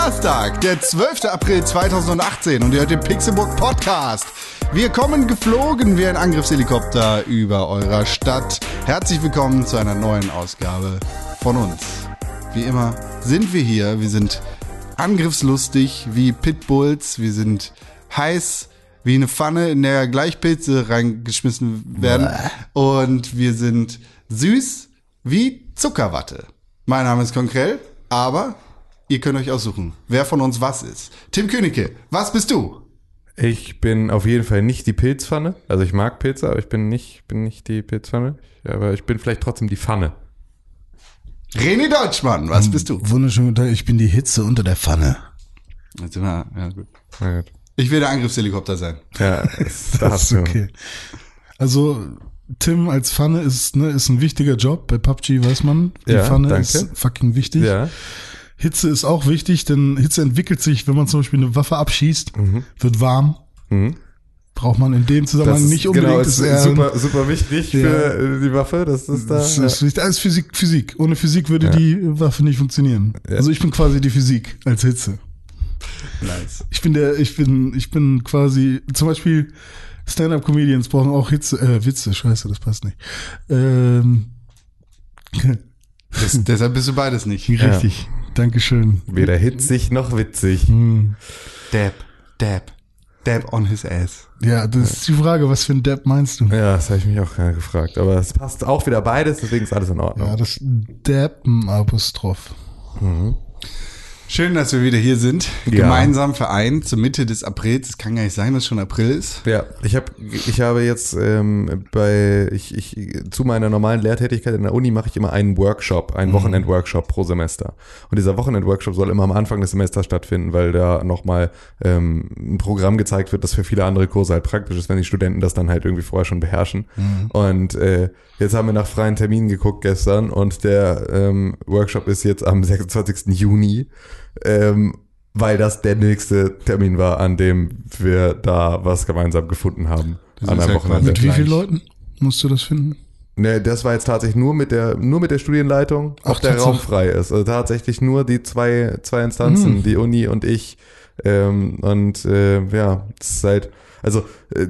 Donnerstag, der 12. April 2018 und ihr hört den Pixelburg Podcast. Wir kommen geflogen wie ein Angriffshelikopter über eurer Stadt. Herzlich willkommen zu einer neuen Ausgabe von uns. Wie immer sind wir hier, wir sind angriffslustig wie Pitbulls, wir sind heiß wie eine Pfanne, in der gleich Pilze reingeschmissen werden und wir sind süß wie Zuckerwatte. Mein Name ist Konkrell, aber ihr könnt euch aussuchen, wer von uns was ist. Tim Königke, was bist du? Ich bin auf jeden Fall nicht die Pilzpfanne. Also ich mag Pilze, aber ich bin nicht, bin nicht die Pilzpfanne. Aber ich bin vielleicht trotzdem die Pfanne. René Deutschmann, was bist du? Wunderschönen guten Tag, ich bin die Hitze unter der Pfanne. Jetzt sind wir- ja, gut. Na gut. Ich will der Angriffshelikopter sein. Ja, das, da Das ist okay. Also, Tim als Pfanne ist, ne, ist ein wichtiger Job. Bei PUBG weiß man, die Ja, Pfanne danke. ist fucking wichtig. Ja, Hitze ist auch wichtig, denn Hitze entwickelt sich, wenn man zum Beispiel eine Waffe abschießt, wird warm. Mhm. Braucht man in dem Zusammenhang nicht unbedingt. genau, ist super, super wichtig Ja. für äh, die Waffe. Das ist da. Das ist wichtig. Alles Physik, Physik. Ohne Physik würde Ja. die Waffe nicht funktionieren. Ja. Also ich bin quasi die Physik als Hitze. Nice. Ich bin der, ich bin, ich bin quasi, zum Beispiel Stand-up-Comedians brauchen auch Hitze, äh, Witze, scheiße, das passt nicht. Ähm, Das, deshalb bist du beides nicht. richtig. Dankeschön. Weder hitzig noch witzig. Hm. Dab, dab, dab on his ass. Ja, das ist die Frage, was für ein Depp meinst du? Ja, das habe ich mich auch gerade gefragt. Aber es passt auch wieder beides, deswegen ist alles in Ordnung. Ja, das Deppen-Apostroph. Schön, dass wir wieder hier sind. Ja. Gemeinsam vereint zur Mitte des Aprils. Es kann gar nicht sein, dass schon April ist. Ja, ich habe ich habe jetzt ähm, bei ich, ich zu meiner normalen Lehrtätigkeit in der Uni mache ich immer einen Workshop, einen Wochenend-Workshop pro Semester. Und dieser Wochenend-Workshop soll immer am Anfang des Semesters stattfinden, weil da nochmal ähm, ein Programm gezeigt wird, das für viele andere Kurse halt praktisch ist, wenn die Studenten das dann halt irgendwie vorher schon beherrschen. Und äh, jetzt haben wir nach freien Terminen geguckt gestern und der ähm, Workshop ist jetzt am 26. Juni. Ähm, weil das der nächste Termin war, an dem wir da was gemeinsam gefunden haben. Das an einem Wochenende. Mit wie vielen Leuten musst du das finden? Ne, das war jetzt tatsächlich nur mit der, nur mit der Studienleitung, Ach, ob der. Raum frei ist. Also tatsächlich nur die zwei, zwei Instanzen, Hm. die Uni und ich. Ähm, und äh, ja, es ist halt, also äh,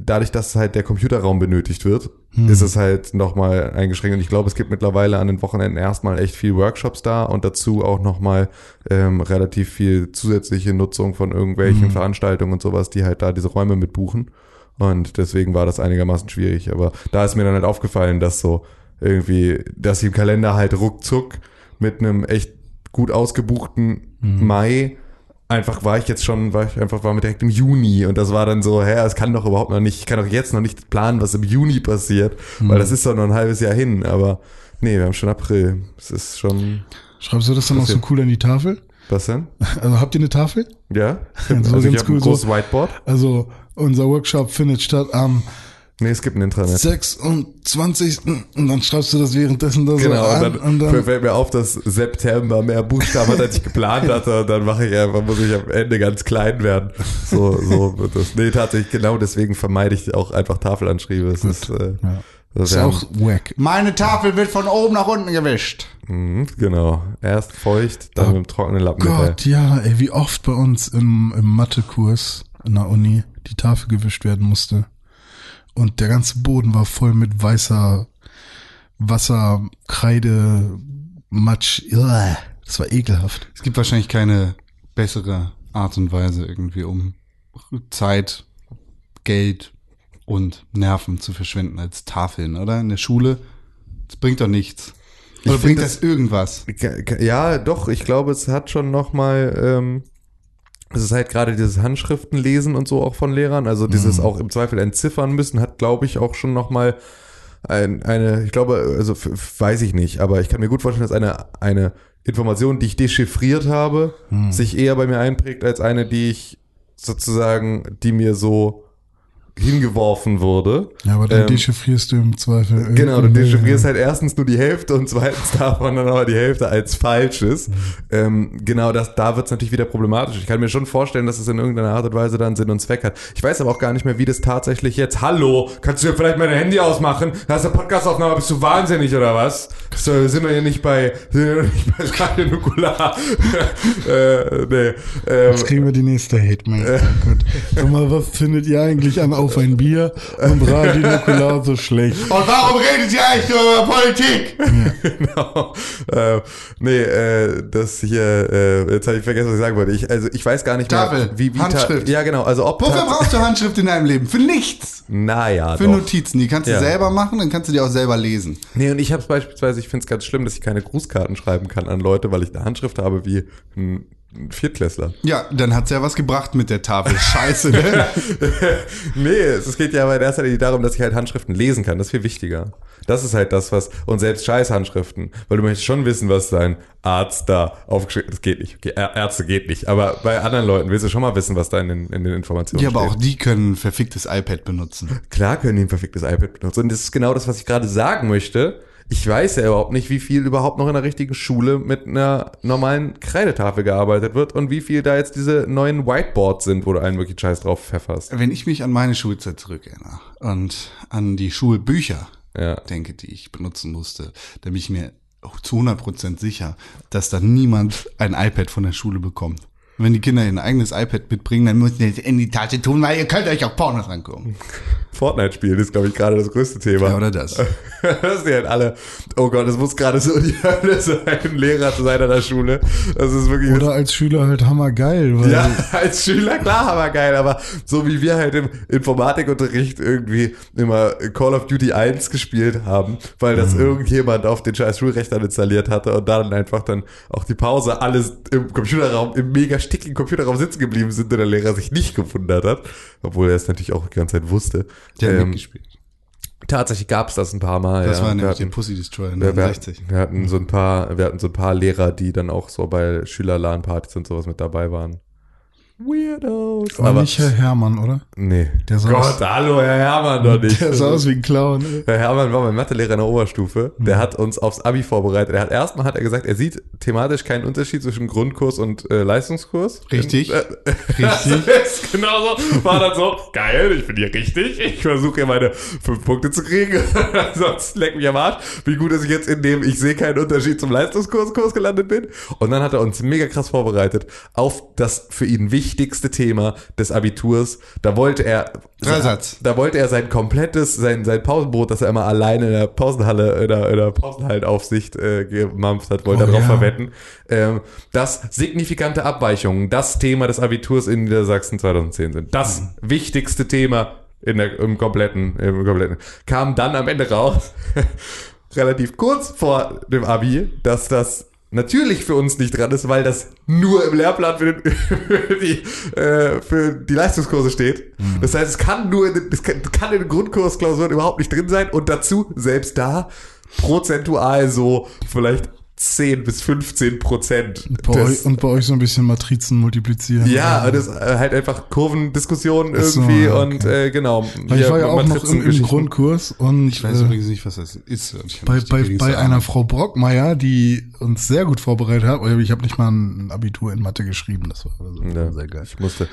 dadurch, dass halt der Computerraum benötigt wird, Hm. ist es halt nochmal eingeschränkt. Und ich glaube, es gibt mittlerweile an den Wochenenden erstmal echt viel Workshops da und dazu auch nochmal ähm, relativ viel zusätzliche Nutzung von irgendwelchen Hm. Veranstaltungen und sowas, die halt da diese Räume mitbuchen. Und deswegen war das einigermaßen schwierig. Aber da ist mir dann halt aufgefallen, dass so irgendwie, dass sie im Kalender halt ruckzuck mit einem echt gut ausgebuchten Mai einfach war ich jetzt schon, war ich einfach, war direkt im Juni und das war dann so, hä, es kann doch überhaupt noch nicht, ich kann doch jetzt noch nicht planen, was im Juni passiert, weil das ist doch noch ein halbes Jahr hin, aber nee, wir haben schon April. Es ist schon, Schreibst du das dann auch so Passiert. cool an die Tafel? was denn? Also habt ihr eine Tafel? Ja? So also ich ganz ein cool, so- großes Whiteboard. Also unser Workshop findet statt am Nee, es gibt ein Intranet. 26. Und dann schreibst du das währenddessen da so Genau, an. und dann, und dann fällt mir auf, dass September mehr Buchstaben hat, als ich geplant hatte. Und dann mache ich einfach, muss ich am Ende ganz klein werden. So, so wird das. Nee, tatsächlich, genau deswegen vermeide ich auch einfach Tafelanschriebe. Es ist, äh, Ja. das ist auch wack. Meine Tafel wird von oben nach unten gewischt. Mhm, genau. Erst feucht, dann Oh mit dem trockenen Lappen. Gott, ja, ey, wie oft bei uns im, im Mathekurs in der Uni die Tafel gewischt werden musste. Und der ganze Boden war voll mit weißer Wasser, Kreide, Matsch. Das war ekelhaft. Es gibt wahrscheinlich keine bessere Art und Weise irgendwie, um Zeit, Geld und Nerven zu verschwenden als Tafeln, oder? In der Schule. Das bringt doch nichts. Ich Oder bringt find das irgendwas? Ja, doch, ich glaube, es hat schon nochmal, ähm, es ist halt gerade dieses Handschriftenlesen und so auch von Lehrern, also dieses auch im Zweifel entziffern müssen, hat, glaube ich, auch schon nochmal ein, eine, ich glaube, also weiß ich nicht, aber ich kann mir gut vorstellen, dass eine, eine Information, die ich dechiffriert habe, sich eher bei mir einprägt, als eine, die ich sozusagen, die mir so hingeworfen wurde. Ja, aber dann Ähm, dechiffrierst du im Zweifel. Genau, du dechiffrierst halt erstens nur die Hälfte und zweitens davon dann aber die Hälfte als falsches. Ähm, genau, das, da wird es natürlich wieder problematisch. Ich kann mir schon vorstellen, dass es in irgendeiner Art und Weise dann Sinn und Zweck hat. Ich weiß aber auch gar nicht mehr, wie das tatsächlich jetzt. Hallo, kannst du dir vielleicht mein Handy ausmachen? Da hast du Podcastaufnahme, bist du wahnsinnig oder was? So, sind wir hier nicht bei, sind wir nicht bei Radio Nukular? äh, nee. Ähm, Jetzt kriegen wir die nächste Hate-Mail. Oh Gott. Sag mal, was findet ihr eigentlich an Auf ein Bier und Radio Nukular so schlecht? Und warum redet ihr eigentlich nur über Politik? genau. Äh, nee, äh, das hier, äh, jetzt habe ich vergessen, was ich sagen wollte. Ich, also ich weiß gar nicht Tafel, mehr, wie, wie Ta- Handschrift. Ja, genau. Also ob Wofür brauchst du Handschrift in deinem Leben? Für nichts. Naja, Für doch. Notizen. Die kannst du Ja. selber machen, dann kannst du die auch selber lesen. Nee, und ich habe es beispielsweise, ich finde es ganz schlimm, dass ich keine Grußkarten schreiben kann an Leute, weil ich eine Handschrift habe wie ein Viertklässler. Ja, dann hat's ja was gebracht mit der Tafel. Scheiße, ne? nee, es geht ja aber in erster Linie darum, dass ich halt Handschriften lesen kann. Das ist viel wichtiger. Das ist halt das, was, und selbst Scheißhandschriften, weil du möchtest schon wissen, was dein Arzt da aufgeschrieben Das geht nicht. Okay, Ärzte geht nicht. Aber bei anderen Leuten willst du schon mal wissen, was da in den, in den Informationen Ja, aber steht. auch die können ein verficktes iPad benutzen. Klar können die ein verficktes iPad benutzen. Und das ist genau das, was ich gerade sagen möchte. Ich weiß ja überhaupt nicht, wie viel überhaupt noch in der richtigen Schule mit einer normalen Kreidetafel gearbeitet wird und wie viel da jetzt diese neuen Whiteboards sind, wo du einen wirklich Scheiß drauf pfefferst. Wenn ich mich an meine Schulzeit zurückerinnere und an die Schulbücher Ja. denke, die ich benutzen musste, dann bin ich mir auch zu 100% sicher, dass da niemand ein iPad von der Schule bekommt. Und wenn die Kinder ihr eigenes iPad mitbringen, dann müssen die es in die Tasche tun, weil ihr könnt euch auch Pornos angucken. Fortnite spielen ist, glaube ich, gerade das größte Thema. Ja, oder das. das sind halt alle, oh Gott, es muss gerade so die Hölle sein, ein Lehrer zu sein an der Schule. Das ist wirklich. Oder als Schüler halt hammergeil, weil ja, als Schüler, klar, aber geil, aber so wie wir halt im Informatikunterricht irgendwie immer Call of Duty 1 gespielt haben, weil das irgendjemand auf den scheiß Schulrechner installiert hatte und dann einfach dann auch die Pause alles im Computerraum, im mega stickigen Computerraum sitzen geblieben sind und der Lehrer sich nicht gewundert hat, obwohl er es natürlich auch die ganze Zeit wusste. Die haben Ähm, mitgespielt. Tatsächlich gab es das ein paar Mal. Das ja. war Wir nämlich hatten- der Pussy Destroyer wir, wir, 69. wir hatten so ein paar, wir hatten so ein paar Lehrer, die dann auch so bei Schülerlan-Partys und sowas mit dabei waren. Weirdos. war nicht Herr Hermann, oder? nee. Der sah Gott, aus- hallo, Herr Hermann doch nicht. Der sah aus wie ein Clown. ey. Herr Hermann war mein Mathelehrer in der Oberstufe. Mhm. Der hat uns aufs Abi vorbereitet. Er hat erstmal hat er gesagt, er sieht thematisch keinen Unterschied zwischen Grundkurs und äh, Leistungskurs. Richtig. Äh, Richtig. Das ist genauso. War dann so, geil, ich bin hier richtig. Ich versuche hier meine fünf Punkte zu kriegen. Sonst leck mich am Arsch. Wie gut, dass ich jetzt in dem Ich sehe keinen Unterschied zum Leistungskurskurs gelandet bin. Und dann hat er uns mega krass vorbereitet auf das für ihn wichtigste Thema des Abiturs. Da wollte er Dreisatz. da wollte er sein komplettes, sein, sein Pausenbrot, das er immer alleine in der Pausenhalle, in der, in der Pausenhallenaufsicht äh, gemampft hat, wollte Oh, er darauf ja. verwetten. Ähm, dass signifikante Abweichungen das Thema des Abiturs in Niedersachsen 2010 sind. Das Mhm. wichtigste Thema in der, im kompletten, im kompletten. Kam dann am Ende raus, relativ kurz vor dem Abi, dass das natürlich für uns nicht dran ist, weil das nur im Lehrplan für, den, für, die, äh, für die Leistungskurse steht. Das heißt, es kann nur in, den- es kann, kann in den Grundkursklausuren überhaupt nicht drin sein und dazu selbst da prozentual so vielleicht 10 bis 15 Prozent. Bei des- euch, und bei euch so ein bisschen Matrizen multiplizieren. ja, das äh, halt einfach Kurvendiskussionen so, irgendwie ja, okay. und äh, genau. Weil ich war ja auch noch im, im. Grundkurs und Ich weiß äh, übrigens nicht, was das ist. bei, bei, bei einer. Frau Brockmeier, die uns sehr gut vorbereitet hat. Ich habe nicht mal ein Abitur in Mathe geschrieben. Das war also Ja, sehr geil. Ich musste.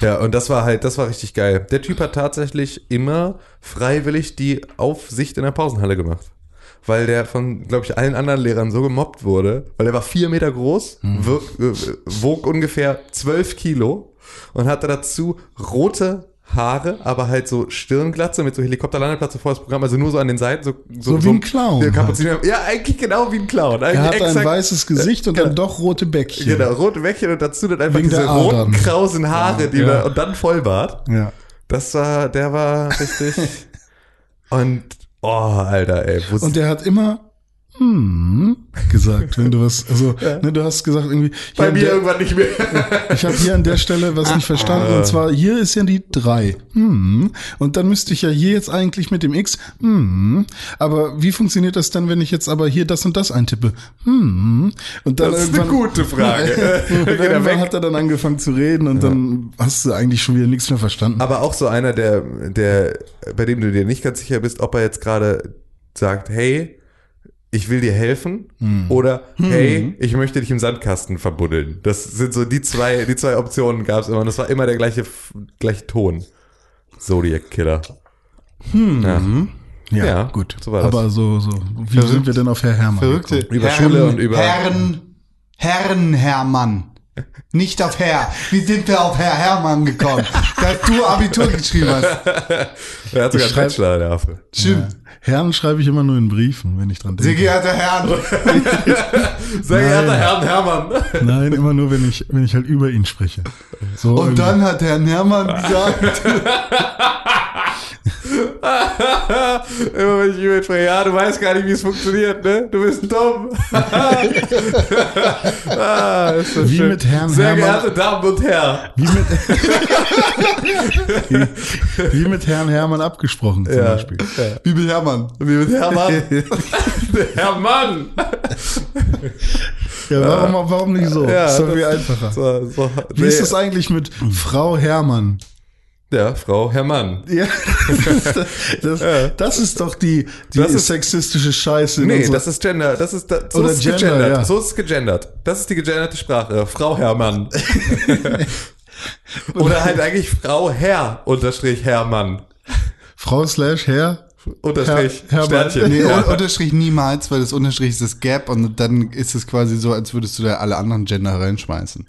Ja, und das war halt, das war richtig geil. Der Typ hat tatsächlich immer freiwillig die Aufsicht in der Pausenhalle gemacht. Weil der von, glaube ich, allen anderen Lehrern so gemobbt wurde, weil er war vier Meter groß, wirk, äh, wog ungefähr zwölf Kilo und hatte dazu rote Haare, aber halt so Stirnglatze mit so Helikopterlandeplatz vor das Programm, also nur so an den Seiten, so, So wie ein Clown Ja, Kapuziner- ja, eigentlich genau wie ein Clown. Er Eigentlich hatte ein exakt- weißes Gesicht und dann doch rote Bäckchen. Genau, rote Bäckchen und dazu dann einfach Wegen diese roten, krausen Haare, die Ja. da, und dann Vollbart. Ja. Das war, der war richtig. und, oh, Alter, ey. Und der hat immer hm gesagt, wenn du was, also ne, du hast gesagt irgendwie, Bei mir der, irgendwann nicht mehr. ich habe hier an der Stelle was nicht verstanden und zwar hier ist ja die drei hm, und dann müsste ich ja hier jetzt eigentlich mit dem X, hm, aber wie funktioniert das dann, wenn ich jetzt aber hier das und das eintippe? Hm, und dann Das ist eine gute Frage. irgendwann hat er dann angefangen zu reden und dann hast du eigentlich schon wieder nichts mehr verstanden. Aber auch so einer, der, der, bei dem du dir nicht ganz sicher bist, ob er jetzt gerade sagt, hey, ich will dir helfen oder hey, ich möchte dich im Sandkasten verbuddeln. Das sind so die zwei, die zwei Optionen gab es immer und das war immer der gleiche, gleiche Ton. Zodiac Killer. Ja. ja, ja, gut. so war das. aber so, so, wie Verrückt. sind wir denn auf Herr Hermann? Verrückte. Über Schule und über- Herren, Herren Hermann. Nicht auf Herr. Wie sind wir auf Herr Hermann gekommen? Dass du Abitur geschrieben hast. Er hat sogar einen Bachelor, der Affe. Stimmt. Herren schreibe ich immer nur in Briefen, wenn ich dran Sehr denke. geehrter Herr. Sehr geehrter Herr Hermann. Nein, immer nur, wenn ich, wenn ich halt über ihn spreche. So Und irgendwie. dann hat Herr Hermann gesagt, Immer wenn ich ihn spreche, ja, du weißt gar nicht, wie es funktioniert, ne? Du bist dumm. ah, ist das Wie schön. mit Herrn Sehr Hermann. geehrte Damen und Herren. Wie mit, wie mit Herrn Hermann abgesprochen zum Ja. Beispiel. wie mit Hermann. Wie mit Hermann. Hermann. Ja, warum, warum nicht so? Ja, ist doch das- viel einfacher. So, so, Wie ist es eigentlich mit Frau Hermann? Ja, Frau Hermann. Ja, das, das ist doch die, die Das ist- sexistische Scheiße. Nee, das ist Gender. Das ist, da, so Oder ist es Gender, gegendert. ja. So ist es gegendert. Das ist die gegenderte Sprache. Frau Hermann. Oder halt eigentlich Frau Herr unterstrich Hermann. Frau slash Herr. Unterstrich Herr- Hermann. Sternchen. Nee, ja. Un- Unterstrich niemals, weil das Unterstrich ist das Gap und dann ist es quasi so, als würdest du da alle anderen Gender reinschmeißen.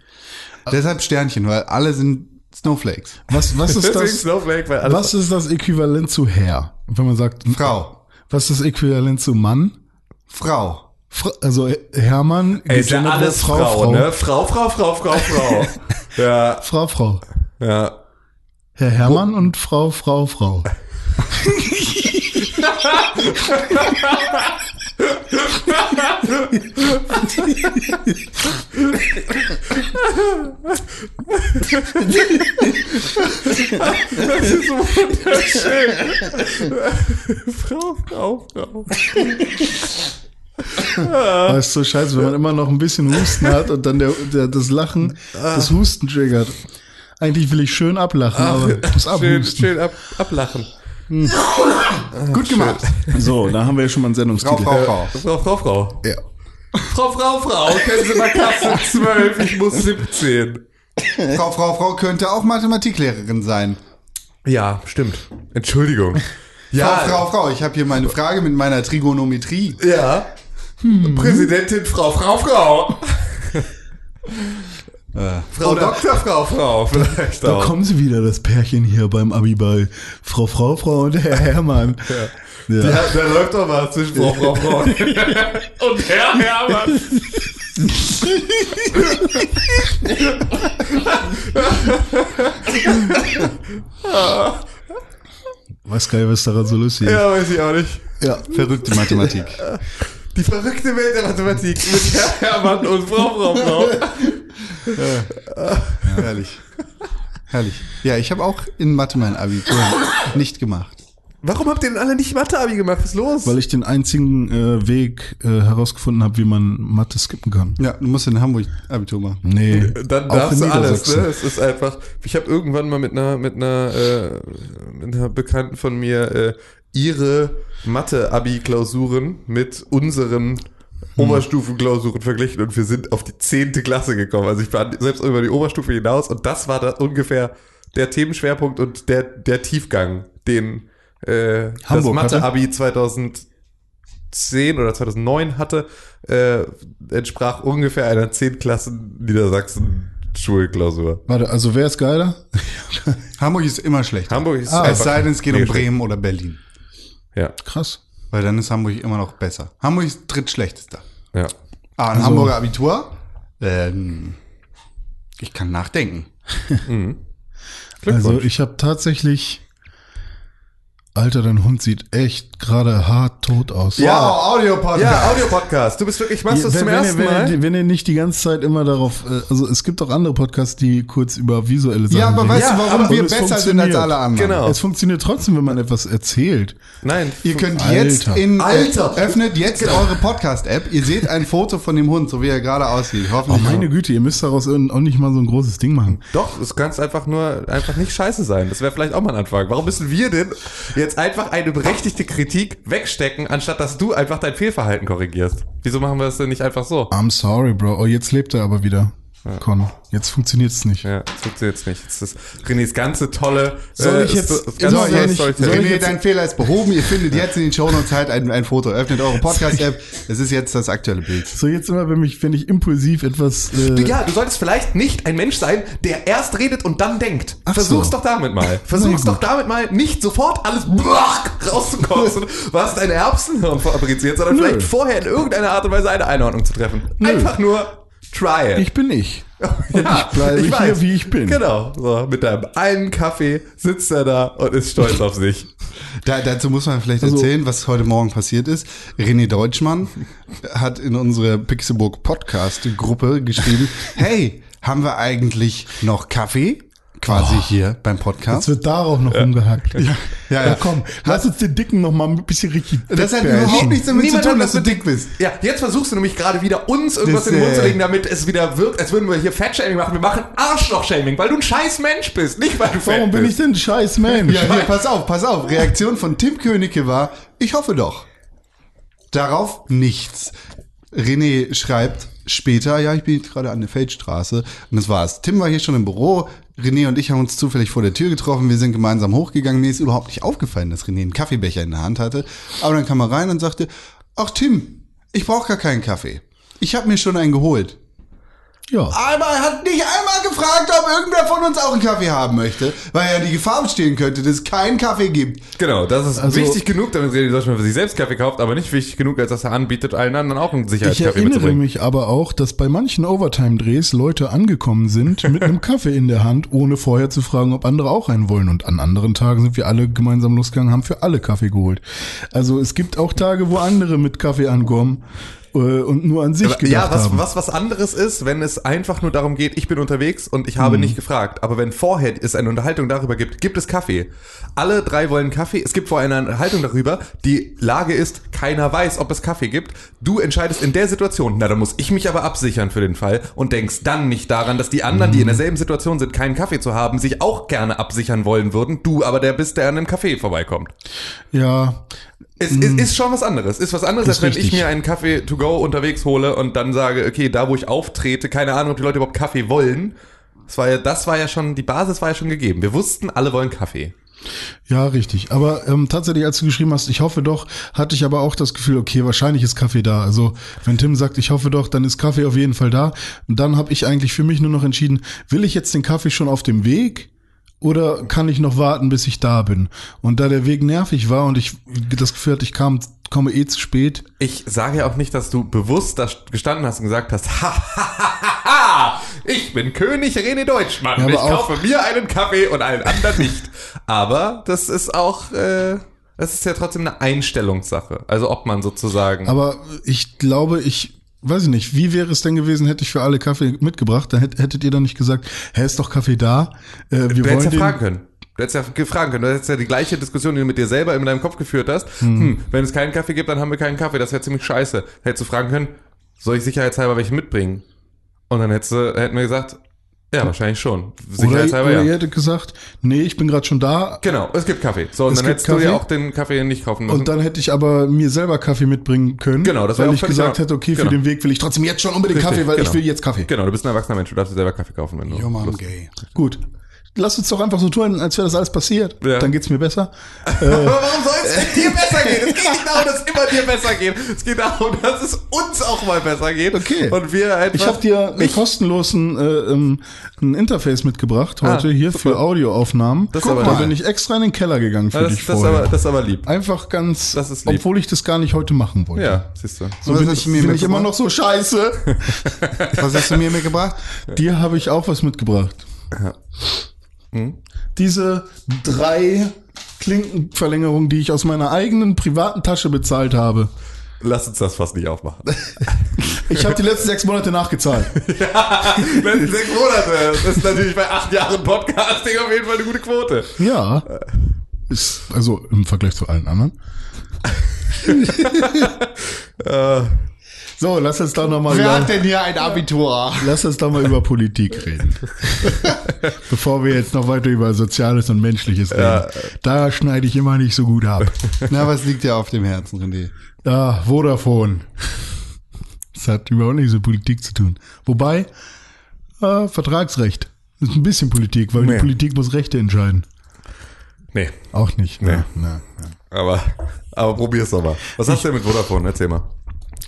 Deshalb Sternchen, weil alle sind Snowflakes. Was, was ist das? Was ist das Äquivalent zu Herr? Wenn man sagt, Frau. was ist das Äquivalent zu Mann? Frau. Fra also Hermann, Ey, ist ja alles wird Frau, ne? Frau, Frau, Frau, Frau, Frau. ja, Frau, Frau. ja. Herr Hermann und Frau, Frau, Frau. Das ist wunderschön. Frau, Frau, Frau. Aber ist so scheiße, wenn man immer noch ein bisschen Husten hat und dann der, der, das Lachen, das Husten triggert. Eigentlich will ich schön ablachen, aber das Ah. Schön, Abhusten. schön ab, ablachen. Gut gemacht. So, da haben wir ja schon mal einen Frau, Sendungstitel. Frau, Frau. Frau, Frau, Frau. Ja. Frau, Frau, Frau, kennen Sie mal Klasse 12, ich muss 17. Frau, Frau, Frau könnte auch Mathematiklehrerin sein. Ja, stimmt. Entschuldigung. Ja, Frau, Frau, Frau, ich habe hier meine Frage mit meiner Trigonometrie. Ja. Präsidentin Frau, Frau, Frau. Frau Oder- Doktor, Frau, Frau, vielleicht Da auch. kommen sie wieder, das Pärchen hier beim Abiball. Frau, Frau, Frau und Herr Hermann. Ja. Ja, da läuft doch was zwischen Frau, Frau, Frau und Herr Hermann. Weiß gar nicht, was daran so lustig ist. Ja, weiß ich auch nicht. Ja. Verrückte Mathematik. Die verrückte Welt der Mathematik mit Herr Hermann und Frau, Frau, Frau. Herrlich. Herrlich. Ja, ich habe auch in Mathe mein Abitur nicht gemacht. Warum habt ihr denn alle nicht Mathe-Abi gemacht? Was ist los? Weil ich den einzigen äh, Weg äh, herausgefunden habe, wie man Mathe skippen kann. Ja, du musst in Hamburg Abitur machen. Nee. Dann auch darfst du alles, ne? Es ist einfach. Ich habe irgendwann mal mit einer, mit einer, äh, mit einer Bekannten von mir äh, ihre Mathe-Abi-Klausuren mit unseren Oberstufenklausuren verglichen und wir sind auf die zehnte Klasse gekommen. Also ich war selbst über die Oberstufe hinaus und das war da ungefähr der Themenschwerpunkt und der, der Tiefgang, den äh, das? Mathe-Abi 2010 oder 2009 hatte, äh, entsprach ungefähr einer 10 Klassen Niedersachsen Schulklausur. Warte, also wer ist geiler? Hamburg ist immer schlecht. Hamburg ist Ah, Es sei denn, es geht um. Bremen oder Berlin. Ja, Krass. Weil dann ist Hamburg immer noch besser. Hamburg ist drittschlechtester. ja. Ah, ein Also- Hamburger Abitur? Ähm, ich kann nachdenken. Also ich habe tatsächlich Alter, dein Hund sieht echt gerade hart tot aus. Ja. Wow, Audio-Podcast. Ja, Audio-Podcast. Du bist wirklich, machst du es zum wenn, ersten ihr, wenn, Mal? Ihr, wenn ihr nicht die ganze Zeit immer darauf, äh, also es gibt auch andere Podcasts, die kurz über visuelle Sachen Ja, aber reden. weißt Ja, du, warum wir besser sind als alle anderen? Genau. Es funktioniert trotzdem, wenn man etwas erzählt. Nein. Ihr könnt Alter. jetzt in Alter. Äh, öffnet jetzt eure Podcast-App. Ihr seht ein Foto von dem Hund, so wie er gerade aussieht. Oh Hoffentlich. meine Güte, ihr müsst daraus auch nicht mal so ein großes Ding machen. Doch, es kann einfach nur einfach nicht scheiße sein. Das wäre vielleicht auch mal ein Anfang. Warum müssen wir denn jetzt einfach eine berechtigte Kritik wegstecken, anstatt dass du einfach dein Fehlverhalten korrigierst? Wieso machen wir das denn nicht einfach so? I'm sorry, Bro. Oh, jetzt lebt er aber wieder. Con, jetzt funktioniert es nicht. Ja, jetzt nicht. Das ist Renés ganze tolle. Soll ich äh, jetzt- das, das soll ich soll ich René, jetzt- dein Fehler ist behoben. Ihr findet jetzt in den Shownotes halt ein, ein Foto. Öffnet eure Podcast-App. Es ist jetzt das aktuelle Bild. So, jetzt immer, wenn, mich, wenn ich impulsiv etwas. Äh, Ja, du solltest vielleicht nicht ein Mensch sein, der erst redet und dann denkt. Ach Versuch's so. doch damit mal. Versuch's doch damit mal, nicht sofort alles rauszukotzen, was dein Erbsenhirn fabriziert, sondern Nö. vielleicht vorher in irgendeiner Art und Weise eine Einordnung zu treffen. Einfach nur try it. ich bin ich. Ja, ich bleibe hier, weiß. wie ich bin. Genau. So, mit deinem einen Kaffee sitzt er da und ist stolz auf sich. Da, dazu muss man vielleicht Also- erzählen, was heute Morgen passiert ist. René Deutschmann hat in unsere Pixelburg Podcast Gruppe geschrieben, hey, haben wir eigentlich noch Kaffee? Quasi hier beim Jetzt Podcast. wird darauf noch rumgehackt. Ja, ja. ja. komm, lass uns den Dicken noch mal ein bisschen richtig. Das hat überhaupt nichts damit Niemand zu tun, dass du dick bist. Ja, jetzt versuchst du nämlich gerade wieder uns irgendwas Das, in den Mund zu legen, damit es wieder wirkt, als würden wir hier Fat-Shaming machen. Wir machen Arschloch-Shaming, weil du ein scheiß Mensch bist, nicht weil du fett Warum bin ich bist. denn ein scheiß Mensch? Ja, hier, pass auf, pass auf. Reaktion von Tim Königke war, ich hoffe doch. Darauf nichts. René schreibt später, ja, ich bin jetzt gerade an der Feldstraße und das war's. Tim war hier schon im Büro, René und ich haben uns zufällig vor der Tür getroffen, wir sind gemeinsam hochgegangen, mir ist überhaupt nicht aufgefallen, dass René einen Kaffeebecher in der Hand hatte, aber dann kam er rein und sagte, ach Tim, ich brauche gar keinen Kaffee. Ich habe mir schon einen geholt. Ja. Aber er hat nicht gefragt, ob irgendwer von uns auch einen Kaffee haben möchte, weil ja die Gefahr bestehen könnte, dass es keinen Kaffee gibt. Genau, das ist Also- wichtig genug, damit René Deutschmann für sich selbst Kaffee kauft, aber nicht wichtig genug, als dass er anbietet, allen anderen auch einen Ich Sicherheitskaffee erinnere mitzubringen. mich aber auch, dass bei manchen Overtime-Drehs Leute angekommen sind mit einem Kaffee in der Hand, ohne vorher zu fragen, ob andere auch einen wollen. Und an anderen Tagen sind wir alle gemeinsam losgegangen, haben für alle Kaffee geholt. Also es gibt auch Tage, wo andere mit Kaffee ankommen und nur an sich Aber, gedacht ja, was, haben. was was anderes ist, wenn es einfach nur darum geht, ich bin unterwegs und ich habe nicht gefragt. Aber wenn vorher es eine Unterhaltung darüber gibt, gibt es Kaffee. Alle drei wollen Kaffee. Es gibt vorher eine Unterhaltung darüber. Die Lage ist, keiner weiß, ob es Kaffee gibt. Du entscheidest in der Situation, na, da muss ich mich aber absichern für den Fall und denkst dann nicht daran, dass die anderen, die in derselben Situation sind, keinen Kaffee zu haben, sich auch gerne absichern wollen würden. Du aber der bist, der an einem Kaffee vorbeikommt. Ja, Es ist, ist schon was anderes. Ist was anderes, Ist als wenn ich richtig. mir einen Kaffee to go unterwegs hole und dann sage, okay, da wo ich auftrete, keine Ahnung, ob die Leute überhaupt Kaffee wollen. Das war ja, das war ja schon, die Basis war ja schon gegeben. Wir wussten, alle wollen Kaffee. Ja, richtig. Aber ähm, tatsächlich, als du geschrieben hast, ich hoffe doch, hatte ich aber auch das Gefühl, okay, wahrscheinlich ist Kaffee da. Also wenn Tim sagt, ich hoffe doch, dann ist Kaffee auf jeden Fall da. Und dann habe ich eigentlich für mich nur noch entschieden, will ich jetzt den Kaffee schon auf dem Weg? Oder kann ich noch warten, bis ich da bin? Und da der Weg nervig war und ich das Gefühl hatte, ich kam, komme eh zu spät, Ich sage ja auch nicht, dass du bewusst da gestanden hast und gesagt hast, ha, ha, ha, ha, ha, ich bin König René Deutschmann. Ja, ich auch- kaufe mir einen Kaffee und allen anderen nicht. Aber das ist auch, äh, das ist ja trotzdem eine Einstellungssache. Also ob man sozusagen. Aber ich glaube, ich weiß ich nicht, wie wäre es denn gewesen, hätte ich für alle Kaffee mitgebracht? Dann hätt, hättet ihr dann nicht gesagt, hä, ist doch Kaffee da? Äh, wir Du hättest wollen ja den, fragen können. Du hättest ja gefragen können. Du hättest ja die gleiche Diskussion, die du mit dir selber in deinem Kopf geführt hast. Hm. wenn es keinen Kaffee gibt, dann haben wir keinen Kaffee. Das wäre ziemlich scheiße. Hättest du fragen können, soll ich sicherheitshalber welche mitbringen? Und dann hättest du, hätten wir gesagt, ja, wahrscheinlich schon. Oder, Sicherheitshalber, oder ihr ja. hättet gesagt, nee, ich bin gerade schon da. Genau, es gibt Kaffee. So, und Es dann hättest du ja Kaffee. auch den Kaffee nicht kaufen müssen. Und dann hätte ich aber mir selber Kaffee mitbringen können. Genau, das weil ich gesagt hätte, okay, für Genau. den Weg will ich trotzdem jetzt schon unbedingt Richtig, Kaffee, weil genau. ich will jetzt Kaffee. genau, du bist ein erwachsener Mensch, du darfst dir selber Kaffee kaufen, wenn du. Mann, Lust- gay. Gut. Lass uns doch einfach so tun, als wäre das alles passiert. Ja. Dann geht's mir besser. Aber warum soll es dir besser gehen? Es geht nicht darum, dass es immer dir besser geht. Es geht darum, dass es uns auch mal besser geht. Okay. Und wir einfach Ich habe dir einen kostenlosen äh, ähm, ein Interface mitgebracht heute Ah, hier super. für Audioaufnahmen. Das ist Guck aber da bin ich extra in den Keller gegangen für Ja, das, dich das, ist vorher. aber, das ist aber lieb. Einfach ganz, Das ist lieb. obwohl ich das gar nicht heute machen wollte. Ja, siehst du. So Was bin, ich, bin ich immer noch so scheiße. Was hast du mir mitgebracht? Dir habe ich auch was mitgebracht. Hm? Diese drei Klinkenverlängerung, die ich aus meiner eigenen privaten Tasche bezahlt habe. Lass uns das fast nicht aufmachen. Ich habe die letzten sechs Monate nachgezahlt. Letzten sechs Monate. Das ist natürlich bei acht Jahren Podcasting auf jeden Fall eine gute Quote. Ja. Ist, also im Vergleich zu allen anderen. Äh, So, lass uns doch nochmal Wer über, hat denn hier ein Abitur? lass uns doch mal über Politik reden. Bevor wir jetzt noch weiter über Soziales und Menschliches reden. Ja. Da schneide ich immer nicht so gut ab. Na, was liegt dir auf dem Herzen, René? Ja, Vodafone. Das hat überhaupt nichts mit Politik zu tun. Wobei, äh, Vertragsrecht. Ist ein bisschen Politik, weil Nee. die Politik muss Rechte entscheiden. nee, Auch nicht. Nee. Ja, ja, ja. aber, aber probier's doch mal. Was hast du denn mit Vodafone? Erzähl mal.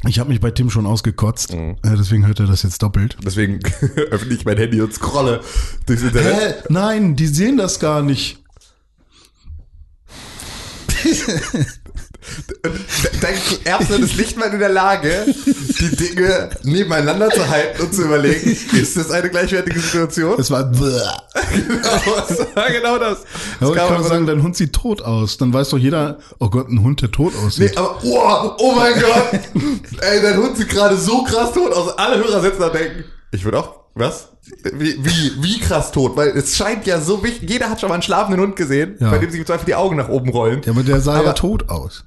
Ich habe mich bei Tim schon ausgekotzt, Mhm. äh, deswegen hört er das jetzt doppelt. Deswegen öffne ich mein Handy und scrolle durchs Internet. Hä? Nein, die sehen das gar nicht. Dein Erbsen ist nicht mal in der Lage, die Dinge nebeneinander zu halten und zu überlegen, ist das eine gleichwertige Situation? Es war. Bäh. das war genau das. das Aber ich kann kann man sagen, dein Hund sieht tot aus. Dann weiß doch jeder, oh Gott, ein Hund, der tot aussieht. Nee, aber, oh, oh mein Gott, ey, dein Hund sieht gerade so krass tot aus. Alle Hörer sitzen da denken, ich würde auch, was? Wie, wie, wie krass tot? Weil es scheint ja so wichtig, jeder hat schon mal einen schlafenden Hund gesehen, Ja. bei dem sich im Zweifel die Augen nach oben rollen. Ja, aber der sah ja Aber- tot aus.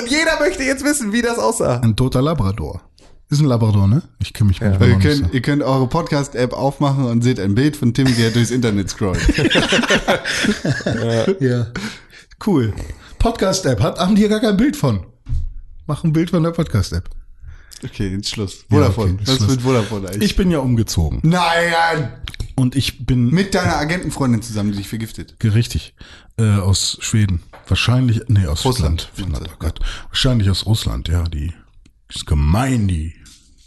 Und jeder möchte jetzt wissen, wie das aussah. Ein toter Labrador. Ist ein Labrador, ne? Ich kenne mich ja. Ihr könnt, ihr könnt eure Podcast-App aufmachen und seht ein Bild von Tim, wie er durchs Internet scrollt. Ja. Cool. Podcast-App. Hat, haben die hier gar kein Bild von. Mach ein Bild von der Podcast-App. Okay, jetzt Schluss. Ja, Vodafone. okay, Was Schluss. mit Vodafone eigentlich? Ich bin ja umgezogen. Nein! Und ich bin Mit deiner Agentenfreundin zusammen, die dich vergiftet. richtig äh, aus Schweden. Wahrscheinlich, nee, aus Russland. Finnland. Finnland, oh Gott. Wahrscheinlich aus Russland, ja. Die, die ist gemein, die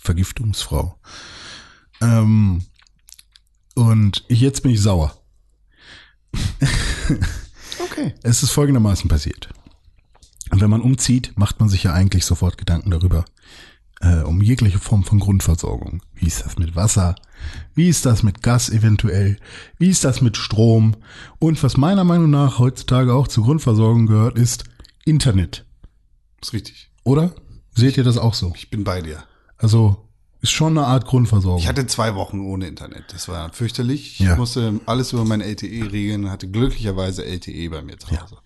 Vergiftungsfrau. Ähm, und ich, jetzt bin ich sauer. Okay. Es ist folgendermaßen passiert. Und wenn man umzieht, macht man sich ja eigentlich sofort Gedanken darüber, äh, um jegliche Form von Grundversorgung. Wie ist das mit Wasser? Wie ist das mit Gas eventuell? Wie ist das mit Strom? Und was meiner Meinung nach heutzutage auch zur Grundversorgung gehört, ist Internet. Ist richtig. Oder? Seht ihr das auch so? Ich bin bei dir. Also ist schon eine Art Grundversorgung. Ich hatte zwei Wochen ohne Internet. Das war fürchterlich. Ja. Ich musste alles über mein LTE regeln, hatte glücklicherweise LTE bei mir zu Hause.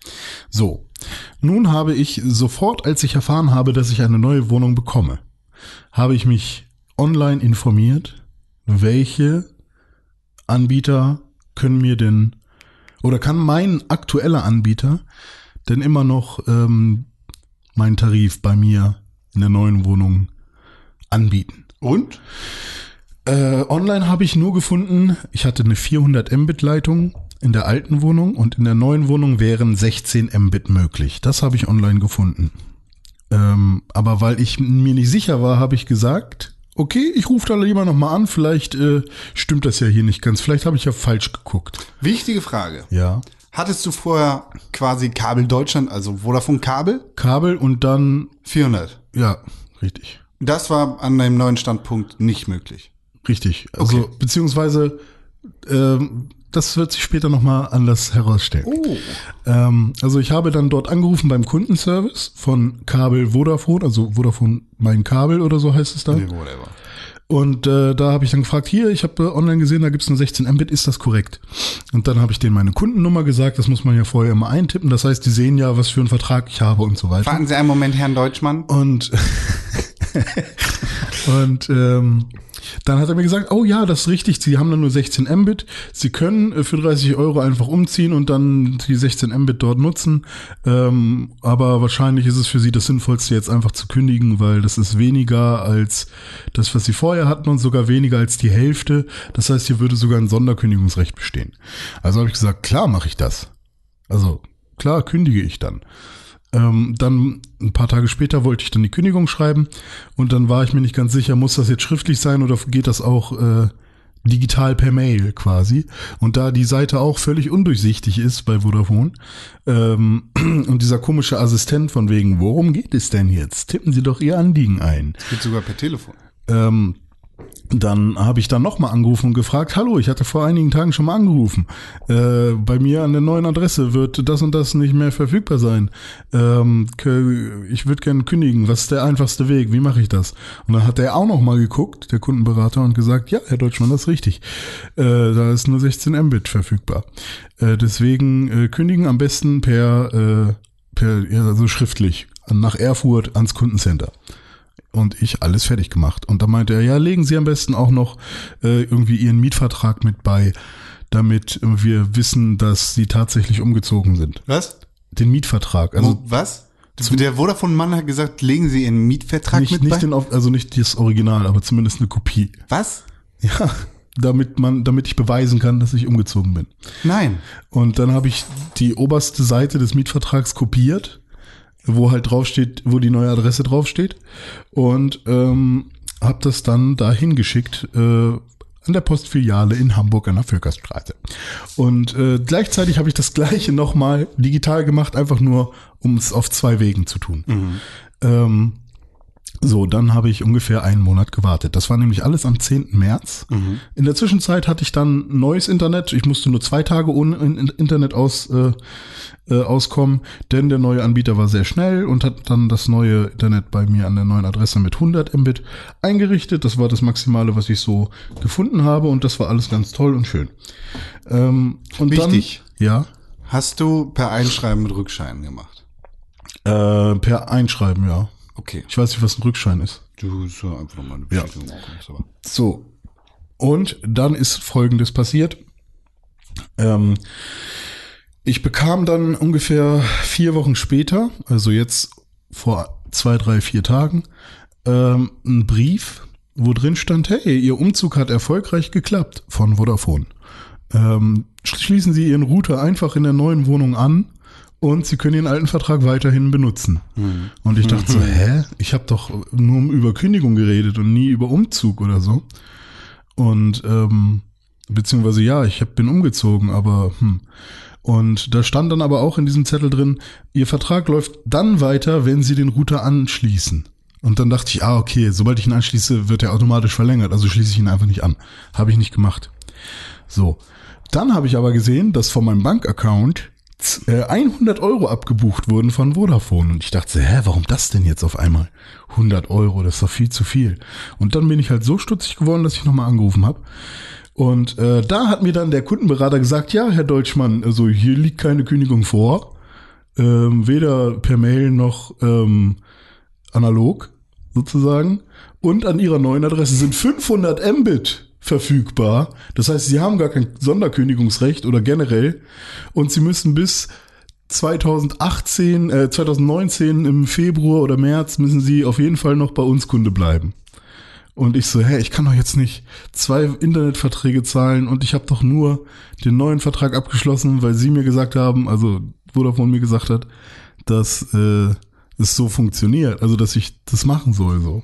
So, nun habe ich sofort, als ich erfahren habe, dass ich eine neue Wohnung bekomme, habe ich mich online informiert, welche Anbieter können mir denn oder kann mein aktueller Anbieter denn immer noch ähm, meinen Tarif bei mir in der neuen Wohnung anbieten. Und? Äh, online habe ich nur gefunden, ich hatte eine 400 Mbit Leitung in der alten Wohnung und in der neuen Wohnung wären 16 Mbit möglich. Das habe ich online gefunden. Ähm, aber weil ich mir nicht sicher war, habe ich gesagt, okay, ich rufe da lieber nochmal an, vielleicht äh, stimmt das ja hier nicht ganz, vielleicht habe ich ja falsch geguckt. Wichtige Frage. Ja. Hattest du vorher quasi Kabel Deutschland, also Vodafone Kabel? Kabel und dann, 400. ja, richtig. Das war an deinem neuen Standpunkt nicht möglich. Richtig. Also, beziehungsweise, ähm, das wird sich später nochmal anders herausstellen. Oh. Ähm, also ich habe dann dort angerufen beim Kundenservice von Kabel Vodafone, also Vodafone mein Kabel oder so heißt es da. Nee, whatever. Und äh, da habe ich dann gefragt, hier, ich habe äh, online gesehen, da gibt es eine 16 Mbit, ist das korrekt? Und dann habe ich denen meine Kundennummer gesagt, das muss man ja vorher immer eintippen. Das heißt, die sehen ja, was für einen Vertrag ich habe und so weiter. Warten Sie einen Moment, Herrn Deutschmann. Und, und ähm, dann hat er mir gesagt, oh ja, das ist richtig, Sie haben dann nur 16 Mbit. Sie können äh, für 30 Euro einfach umziehen und dann die 16 Mbit dort nutzen. Ähm, aber wahrscheinlich ist es für Sie das Sinnvollste, jetzt einfach zu kündigen, weil das ist weniger als das, was Sie vorher hatten und sogar weniger als die Hälfte. Das heißt, hier würde sogar ein Sonderkündigungsrecht bestehen. Also habe ich gesagt, klar mache ich das. Also klar kündige ich dann. Ähm, dann ein paar Tage später wollte ich dann die Kündigung schreiben und dann war ich mir nicht ganz sicher, muss das jetzt schriftlich sein oder geht das auch äh, digital per Mail quasi? Und da die Seite auch völlig undurchsichtig ist bei Vodafone ähm, und dieser komische Assistent von wegen, worum geht es denn jetzt? Tippen Sie doch Ihr Anliegen ein. Geht sogar per Telefon. Ähm, dann habe ich dann nochmal angerufen und gefragt, hallo, ich hatte vor einigen Tagen schon mal angerufen. Äh, bei mir an der neuen Adresse wird das und das nicht mehr verfügbar sein. Ähm, ich würde gerne kündigen. Was ist der einfachste Weg? Wie mache ich das? Und dann hat er auch nochmal geguckt, der Kundenberater, und gesagt, ja, Herr Deutschmann, das ist richtig. Äh, da ist nur 16 Mbit verfügbar. Äh, deswegen äh, kündigen am besten per, äh, per ja, also schriftlich nach Erfurt ans Kundencenter und ich alles fertig gemacht. Und da meinte er, ja, legen Sie am besten auch noch äh, irgendwie Ihren Mietvertrag mit bei, damit wir wissen, dass Sie tatsächlich umgezogen sind. Was? Den Mietvertrag. Also was? Der Vodafone-Mann hat gesagt, legen Sie Ihren Mietvertrag nicht, mit nicht bei? den, also nicht das Original, aber zumindest eine Kopie. Was? Ja, damit man, damit ich beweisen kann, dass ich umgezogen bin. Nein. Und dann habe ich die oberste Seite des Mietvertrags kopiert, wo halt draufsteht, wo die neue Adresse draufsteht und ähm, habe das dann dahin geschickt äh, an der Postfiliale in Hamburg an der Völkerstraße. Und äh, gleichzeitig habe ich das gleiche nochmal digital gemacht, einfach nur, um es auf zwei Wegen zu tun. Ähm, so, dann habe ich ungefähr einen Monat gewartet. Das war nämlich alles am 10. März. In der Zwischenzeit hatte ich dann neues Internet. Ich musste nur zwei Tage ohne In- In- Internet aus, äh, äh, auskommen, denn der neue Anbieter war sehr schnell und hat dann das neue Internet bei mir an der neuen Adresse mit 100 Mbit eingerichtet. Das war das Maximale, was ich so gefunden habe und das war alles ganz toll und schön. Ähm, und Wichtig. Dann, ja, Hast du per Einschreiben mit Rückschein gemacht? äh, per Einschreiben, ja. Okay. Ich weiß nicht, was ein Rückschein ist. Du so einfach nochmal eine Ja. Bestätigung auch. Aber. So. Und dann ist Folgendes passiert. Ähm, ich bekam dann ungefähr vier Wochen später, also jetzt vor zwei, drei, vier Tagen, ähm, einen Brief, wo drin stand, hey, Ihr Umzug hat erfolgreich geklappt von Vodafone. Ähm, schließen Sie Ihren Router einfach in der neuen Wohnung an und Sie können Ihren alten Vertrag weiterhin benutzen. Und ich dachte so, hä? Ich habe doch nur über Kündigung geredet und nie über Umzug oder so. Und ähm, beziehungsweise ja, ich hab, bin umgezogen, aber hm. Und da stand dann aber auch in diesem Zettel drin, Ihr Vertrag läuft dann weiter, wenn Sie den Router anschließen. Und dann dachte ich, ah, okay, sobald ich ihn anschließe, wird er automatisch verlängert. Also schließe ich ihn einfach nicht an. Habe ich nicht gemacht. So. Dann habe ich aber gesehen, dass von meinem Bankaccount 100 Euro abgebucht wurden von Vodafone. Und ich dachte, hä, warum das denn jetzt auf einmal? 100 Euro, das ist doch viel zu viel. Und dann bin ich halt so stutzig geworden, dass ich nochmal angerufen habe. Und äh, da hat mir dann der Kundenberater gesagt, ja, Herr Deutschmann, also hier liegt keine Kündigung vor. Ähm, weder per Mail noch ähm, analog sozusagen. Und an ihrer neuen Adresse sind 500 Mbit verfügbar. Das heißt, sie haben gar kein Sonderkündigungsrecht oder generell. Und sie müssen bis 2018, äh, 2019 im Februar oder März müssen sie auf jeden Fall noch bei uns Kunde bleiben. Und ich so, hä, ich kann doch jetzt nicht zwei Internetverträge zahlen und ich habe doch nur den neuen Vertrag abgeschlossen, weil sie mir gesagt haben, also Vodafone mir gesagt hat, dass äh, es so funktioniert, also dass ich das machen soll so.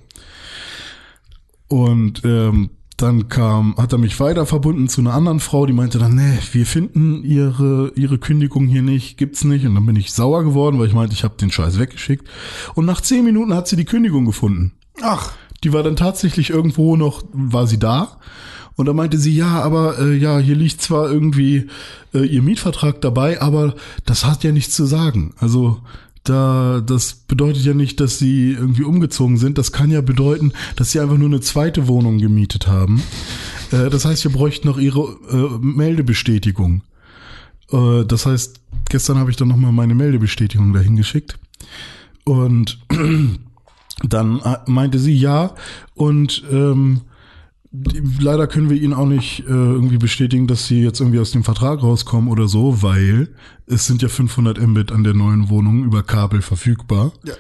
Und ähm, dann kam, hat er mich weiter verbunden zu einer anderen Frau, die meinte dann, nee, wir finden ihre, ihre Kündigung hier nicht, gibt's nicht. Und dann bin ich sauer geworden, weil ich meinte, ich habe den Scheiß weggeschickt. Und nach zehn Minuten hat sie die Kündigung gefunden. Ach, Die war dann tatsächlich irgendwo noch, war sie da. Und da meinte sie, ja, aber äh, ja, hier liegt zwar irgendwie äh, ihr Mietvertrag dabei, aber das hat ja nichts zu sagen. Also da, das bedeutet ja nicht, dass sie irgendwie umgezogen sind. Das kann ja bedeuten, dass sie einfach nur eine zweite Wohnung gemietet haben. Äh, das heißt, wir bräuchten noch ihre äh, Meldebestätigung. Äh, das heißt, gestern habe ich dann nochmal meine Meldebestätigung dahin geschickt. Und dann äh, meinte sie ja und ähm, leider können wir Ihnen auch nicht äh, irgendwie bestätigen, dass Sie jetzt irgendwie aus dem Vertrag rauskommen oder so, weil es sind ja 500 Mbit an der neuen Wohnung über Kabel verfügbar. Ja.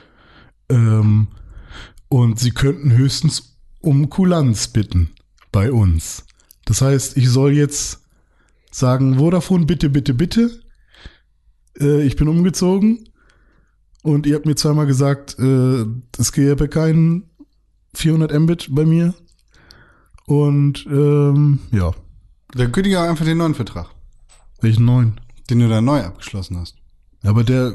Ähm, und Sie könnten höchstens um Kulanz bitten bei uns. Das heißt, ich soll jetzt sagen, Vodafone, bitte, bitte, bitte. Äh, ich bin umgezogen. Und ihr habt mir zweimal gesagt, äh, es gäbe keinen 400 Mbit bei mir. Und ähm, ja, dann kündige einfach den neuen Vertrag, welchen neuen? den du da neu abgeschlossen hast. Aber der,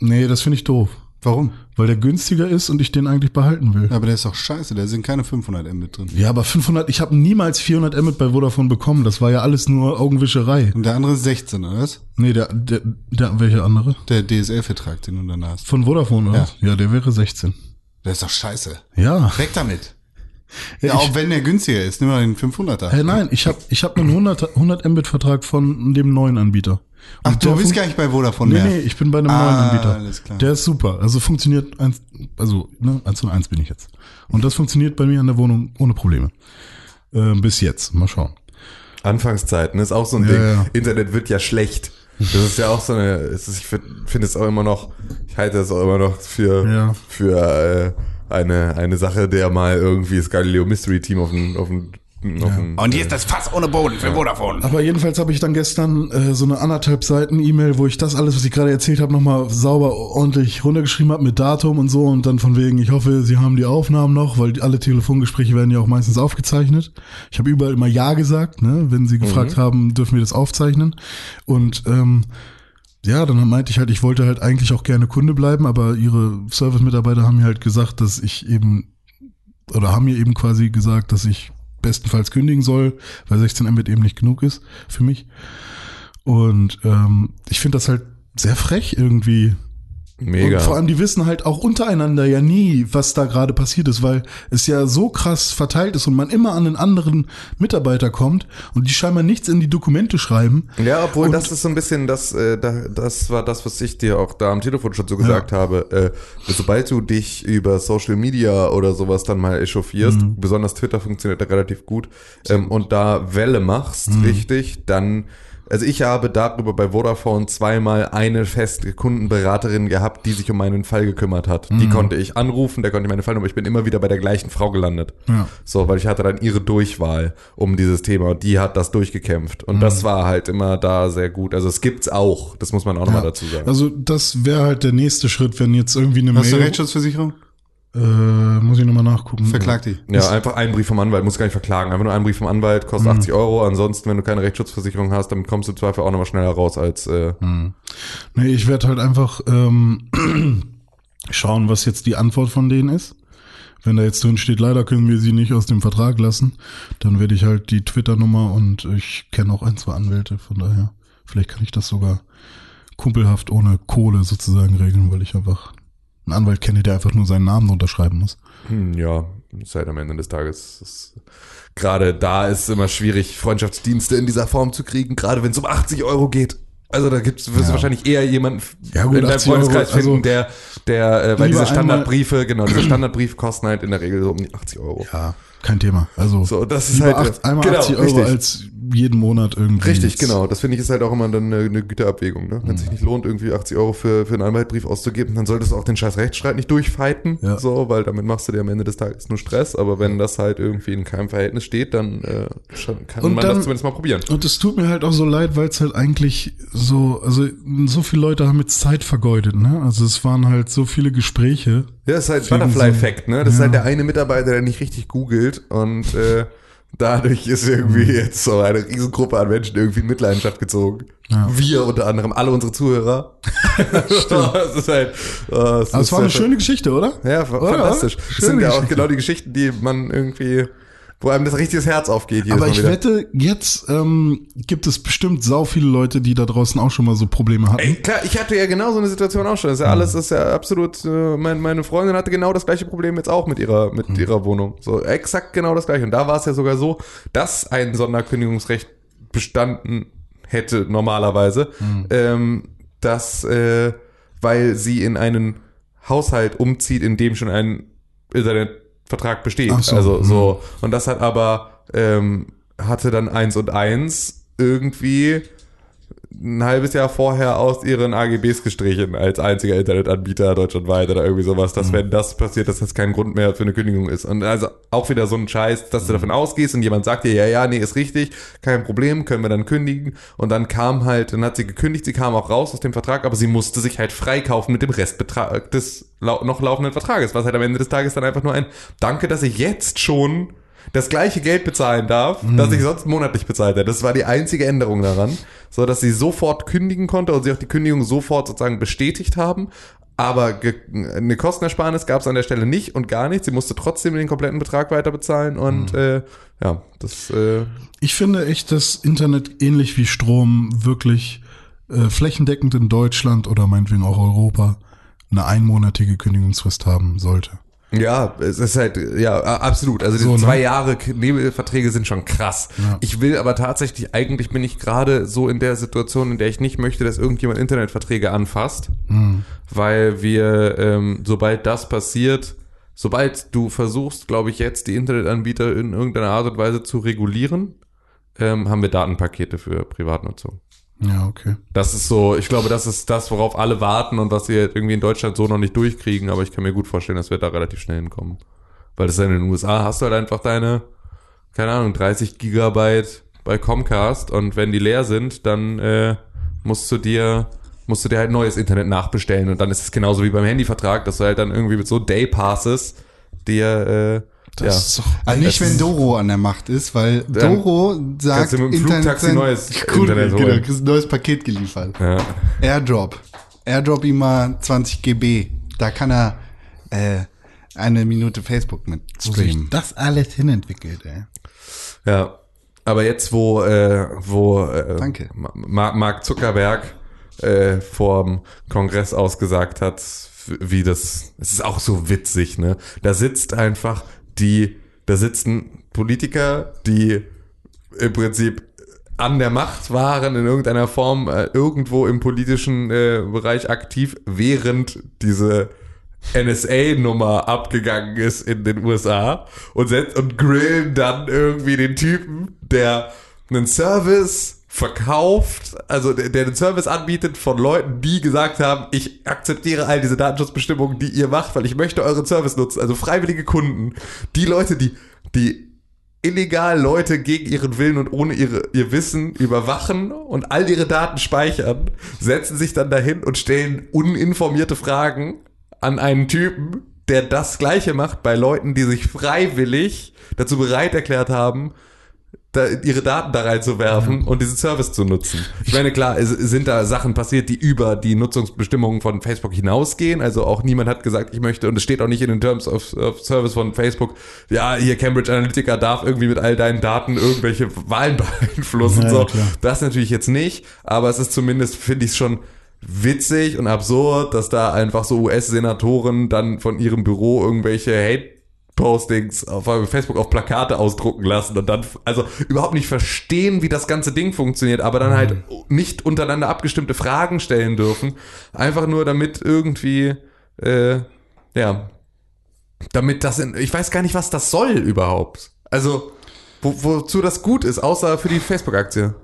nee, das finde ich doof. Warum? Weil der günstiger ist und ich den eigentlich behalten will. Ja, aber der ist doch scheiße, da sind keine 500 Mbit drin. Ja, aber 500, ich habe niemals 400 Mbit bei Vodafone bekommen. Das war ja alles nur Augenwischerei. Und der andere ist 16, oder was? Nee, der, der, der welche andere? Der DSL-Vertrag, den du dann hast. Von Vodafone, oder? Ja. Ja, der wäre 16. Der ist doch scheiße. Ja. Weg damit. Ja, Ja, auch wenn der günstiger ist, nimm mal den 500er. Äh, nein, ich habe ich hab einen 100, 100 Mbit Vertrag von dem neuen Anbieter. Ach, Und du der bist gar nicht bei Vodafone Nee, mehr. nee, ich bin bei einem Ah, neuen Anbieter. alles klar. Der ist super. Also funktioniert eins, also ne, 1 zu 1 bin ich jetzt. Und das funktioniert bei mir in der Wohnung ohne Probleme. Ähm, bis jetzt. Mal schauen. Anfangszeiten ist auch so ein Ja, Ding. ja. Internet wird ja schlecht. Das ist ja auch so eine, ist, ich finde find es auch immer noch, ich halte es auch immer noch für, Ja. für äh, eine, eine Sache, der mal irgendwie das Galileo Mystery Team auf den, auf den, den Und hier ist das Fass ohne Boden für Vodafone. Aber jedenfalls habe ich dann gestern äh, so eine anderthalb Seiten E-Mail, wo ich das alles, was ich gerade erzählt habe, nochmal sauber ordentlich runtergeschrieben habe mit Datum und so und dann von wegen, ich hoffe, Sie haben die Aufnahmen noch, weil die- alle Telefongespräche werden ja auch meistens aufgezeichnet. Ich habe überall immer Ja gesagt, ne, wenn Sie gefragt haben, dürfen wir das aufzeichnen. Und ähm, ja, dann meinte ich halt, ich wollte halt eigentlich auch gerne Kunde bleiben, aber ihre Service-Mitarbeiter haben mir halt gesagt, dass ich eben, oder haben mir eben quasi gesagt, dass ich bestenfalls kündigen soll, weil 16 Mbit eben nicht genug ist für mich. Und ähm, ich finde das halt sehr frech irgendwie. Mega. Und vor allem, die wissen halt auch untereinander ja nie, was da gerade passiert ist, weil es ja so krass verteilt ist und man immer an den anderen Mitarbeiter kommt und die scheinbar nichts in die Dokumente schreiben. Ja, obwohl Und- das ist so ein bisschen das, äh, da, das war das, was ich dir auch da am Telefon schon so gesagt habe. Äh, sobald du dich über Social Media oder sowas dann mal echauffierst, Mhm. besonders Twitter funktioniert da relativ gut, ähm, und da Welle machst, Mhm. richtig, dann also ich habe darüber bei Vodafone zweimal eine feste Kundenberaterin gehabt, die sich um meinen Fall gekümmert hat. Die Mhm. konnte ich anrufen, der konnte ich meine Fallnummer, ich bin immer wieder bei der gleichen Frau gelandet. Ja. So, weil ich hatte dann ihre Durchwahl um dieses Thema und die hat das durchgekämpft. Und Mhm. das war halt immer da sehr gut. Also es gibt's auch, das muss man auch nochmal Ja. dazu sagen. Also das wäre halt der nächste Schritt, wenn jetzt irgendwie eine Hast du Mail... Rechtsschutzversicherung? Äh, muss ich nochmal nachgucken. Verklag die. ja, einfach einen Brief vom Anwalt, muss gar nicht verklagen. Einfach nur einen Brief vom Anwalt, kostet Mhm. 80 Euro. Ansonsten, wenn du keine Rechtsschutzversicherung hast, dann kommst du im Zweifel auch nochmal schneller raus als äh, Nee, ich werde halt einfach ähm, schauen, was jetzt die Antwort von denen ist. Wenn da jetzt drin steht, leider können wir sie nicht aus dem Vertrag lassen, dann werde ich halt die Twitter-Nummer und ich kenne auch ein, zwei Anwälte, von daher, vielleicht kann ich das sogar kumpelhaft ohne Kohle sozusagen regeln, weil ich einfach einen Anwalt kenne, der einfach nur seinen Namen unterschreiben muss. Hm, Ja, halt am Ende des Tages. ist- Gerade da ist es immer schwierig, Freundschaftsdienste in dieser Form zu kriegen, gerade wenn es um 80 Euro geht. Also da gibt's wirst du Ja. wahrscheinlich eher jemanden Ja, gut, in deinem 80 Euro, Freundeskreis also finden, der, der, äh, weil diese Standardbriefe, genau, diese Standardbriefe kosten halt in der Regel so um die 80 Euro. Ja, kein Thema. Also So, das ist halt- acht, einmal genau, 80 Euro richtig. als jeden Monat irgendwie. Richtig, jetzt- genau. Das finde ich ist halt auch immer dann eine, eine Güterabwägung. Ne? Wenn es sich nicht lohnt, irgendwie 80 Euro für, für einen Anwaltbrief auszugeben, dann solltest du auch den scheiß Rechtsstreit nicht durchfighten. Ja. So, weil damit machst du dir am Ende des Tages nur Stress. Aber wenn das halt irgendwie in keinem Verhältnis steht, dann äh, kann Und man dann- das zumindest mal probieren. Und es tut mir halt auch so leid, weil es halt eigentlich so, also so viele Leute haben jetzt Zeit vergeudet, ne? Also es waren halt so viele Gespräche. Ja, das ist halt Butterfly-Effekt, ne? Das ist Ja. halt der eine Mitarbeiter, der nicht richtig googelt und äh, dadurch ist irgendwie Mhm. jetzt so eine Riesengruppe an Menschen irgendwie in Mitleidenschaft gezogen. Ja. Wir unter anderem, alle unsere Zuhörer. das ist halt. äh, Aber es war eine schöne Geschichte, oder? Ja, Oder? fantastisch. Das Schöne sind ja auch genau die Geschichten, die man irgendwie, wo einem das richtiges Herz aufgeht. jedes Aber Mal ich wieder. wette, jetzt ähm, gibt es bestimmt sau viele Leute, die da draußen auch schon mal so Probleme hatten. Ey, klar, ich hatte ja genau so eine Situation auch schon. Das ist ja alles, das ist ja absolut, äh, mein, meine Freundin hatte genau das gleiche Problem jetzt auch mit ihrer, mit ihrer Wohnung. So, exakt genau das gleiche. Und da war es ja sogar so, dass ein Sonderkündigungsrecht bestanden hätte, normalerweise, ähm, dass, äh, weil sie in einen Haushalt umzieht, in dem schon ein Internetvertrag besteht. So, Also so. Und das hat aber, ähm, hatte dann eins und eins irgendwie ein halbes Jahr vorher aus ihren AGBs gestrichen als einziger Internetanbieter deutschlandweit oder irgendwie sowas, dass wenn das passiert, dass das kein Grund mehr für eine Kündigung ist. Und also auch wieder so ein Scheiß, dass du davon ausgehst und jemand sagt dir, ja, ja, nee, ist richtig, kein Problem, können wir dann kündigen. Und dann kam halt, dann hat sie gekündigt, sie kam auch raus aus dem Vertrag, aber sie musste sich halt freikaufen mit dem Restbetrag des noch laufenden Vertrages, was halt am Ende des Tages dann einfach nur ein Danke, dass ich jetzt schon das gleiche Geld bezahlen darf, das ich sonst monatlich bezahlt hätte. Das war die einzige Änderung daran, so dass sie sofort kündigen konnte und sie auch die Kündigung sofort sozusagen bestätigt haben. Aber eine Kostenersparnis gab es an der Stelle nicht und gar nicht. Sie musste trotzdem den kompletten Betrag weiter bezahlen und äh, ja, das äh, Ich finde echt, dass Internet ähnlich wie Strom wirklich äh, flächendeckend in Deutschland oder meinetwegen auch Europa eine einmonatige Kündigungsfrist haben sollte. Ja, es ist halt, ja, absolut. Also die So, ne? zwei Jahre Nebelverträge sind schon krass. Ja. Ich will aber tatsächlich, eigentlich bin ich gerade so in der Situation, in der ich nicht möchte, dass irgendjemand Internetverträge anfasst, Hm. weil wir, ähm, sobald das passiert, sobald du versuchst, glaube ich, jetzt die Internetanbieter in irgendeiner Art und Weise zu regulieren, ähm, haben wir Datenpakete für Privatnutzung. Ja, okay. Das ist so, ich glaube, das ist das, worauf alle warten und was wir irgendwie in Deutschland so noch nicht durchkriegen, aber ich kann mir gut vorstellen, dass wir da relativ schnell hinkommen. Weil das in den USA hast du halt einfach deine, keine Ahnung, 30 Gigabyte bei Comcast und wenn die leer sind, dann äh, musst du dir musst du dir halt neues Internet nachbestellen und dann ist es genauso wie beim Handyvertrag, dass du halt dann irgendwie mit so Daypasses dir äh, Das ja, ist doch Also nicht, Das wenn Doro an der Macht ist, weil Doro sagt, kannst du mit dem Flugtaxi sein- neues Cool, Internet genau, kriegst ein neues Paket geliefert. ja. Airdrop. Airdrop ihm mal 20 GB. Da kann er äh, eine Minute Facebook mit wo sich streamen. das alles hinentwickelt, ey. Ja, aber jetzt, wo, äh, wo äh, Danke. Ma Mark Zuckerberg äh, vorm Kongress ausgesagt hat, wie das, es ist auch so witzig, ne? Da sitzt einfach die, da sitzen Politiker, die im Prinzip an der Macht waren, in irgendeiner Form äh, irgendwo im politischen äh, Bereich aktiv, während diese NSA-Nummer abgegangen ist in den USA und, und grillen dann irgendwie den Typen, der einen Service verkauft, also der, den Service anbietet von Leuten, die gesagt haben, ich akzeptiere all diese Datenschutzbestimmungen, die ihr macht, weil ich möchte euren Service nutzen, also freiwillige Kunden, die Leute, die, die illegal Leute gegen ihren Willen und ohne ihre, ihr Wissen überwachen und all ihre Daten speichern, setzen sich dann dahin und stellen uninformierte Fragen an einen Typen, der das Gleiche macht bei Leuten, die sich freiwillig dazu bereit erklärt haben, da, ihre Daten da reinzuwerfen und diesen Service zu nutzen. Ich meine, klar, es sind da Sachen passiert, die über die Nutzungsbestimmungen von Facebook hinausgehen. Also auch niemand hat gesagt, ich möchte, und es steht auch nicht in den Terms of, of Service von Facebook, ja, hier Cambridge Analytica darf irgendwie mit all deinen Daten irgendwelche Wahlen beeinflussen. Ja, so. klar. Das natürlich jetzt nicht, aber es ist zumindest, finde ich schon witzig und absurd, dass da einfach so US-Senatoren dann von ihrem Büro irgendwelche Hate Postings auf Facebook auf Plakate ausdrucken lassen und dann also überhaupt nicht verstehen, wie das ganze Ding funktioniert, aber dann halt nicht untereinander abgestimmte Fragen stellen dürfen, einfach nur damit irgendwie äh, ja damit das in, ich weiß gar nicht, was das soll überhaupt. Also wo, wozu das gut ist, außer für die Facebook-Aktie.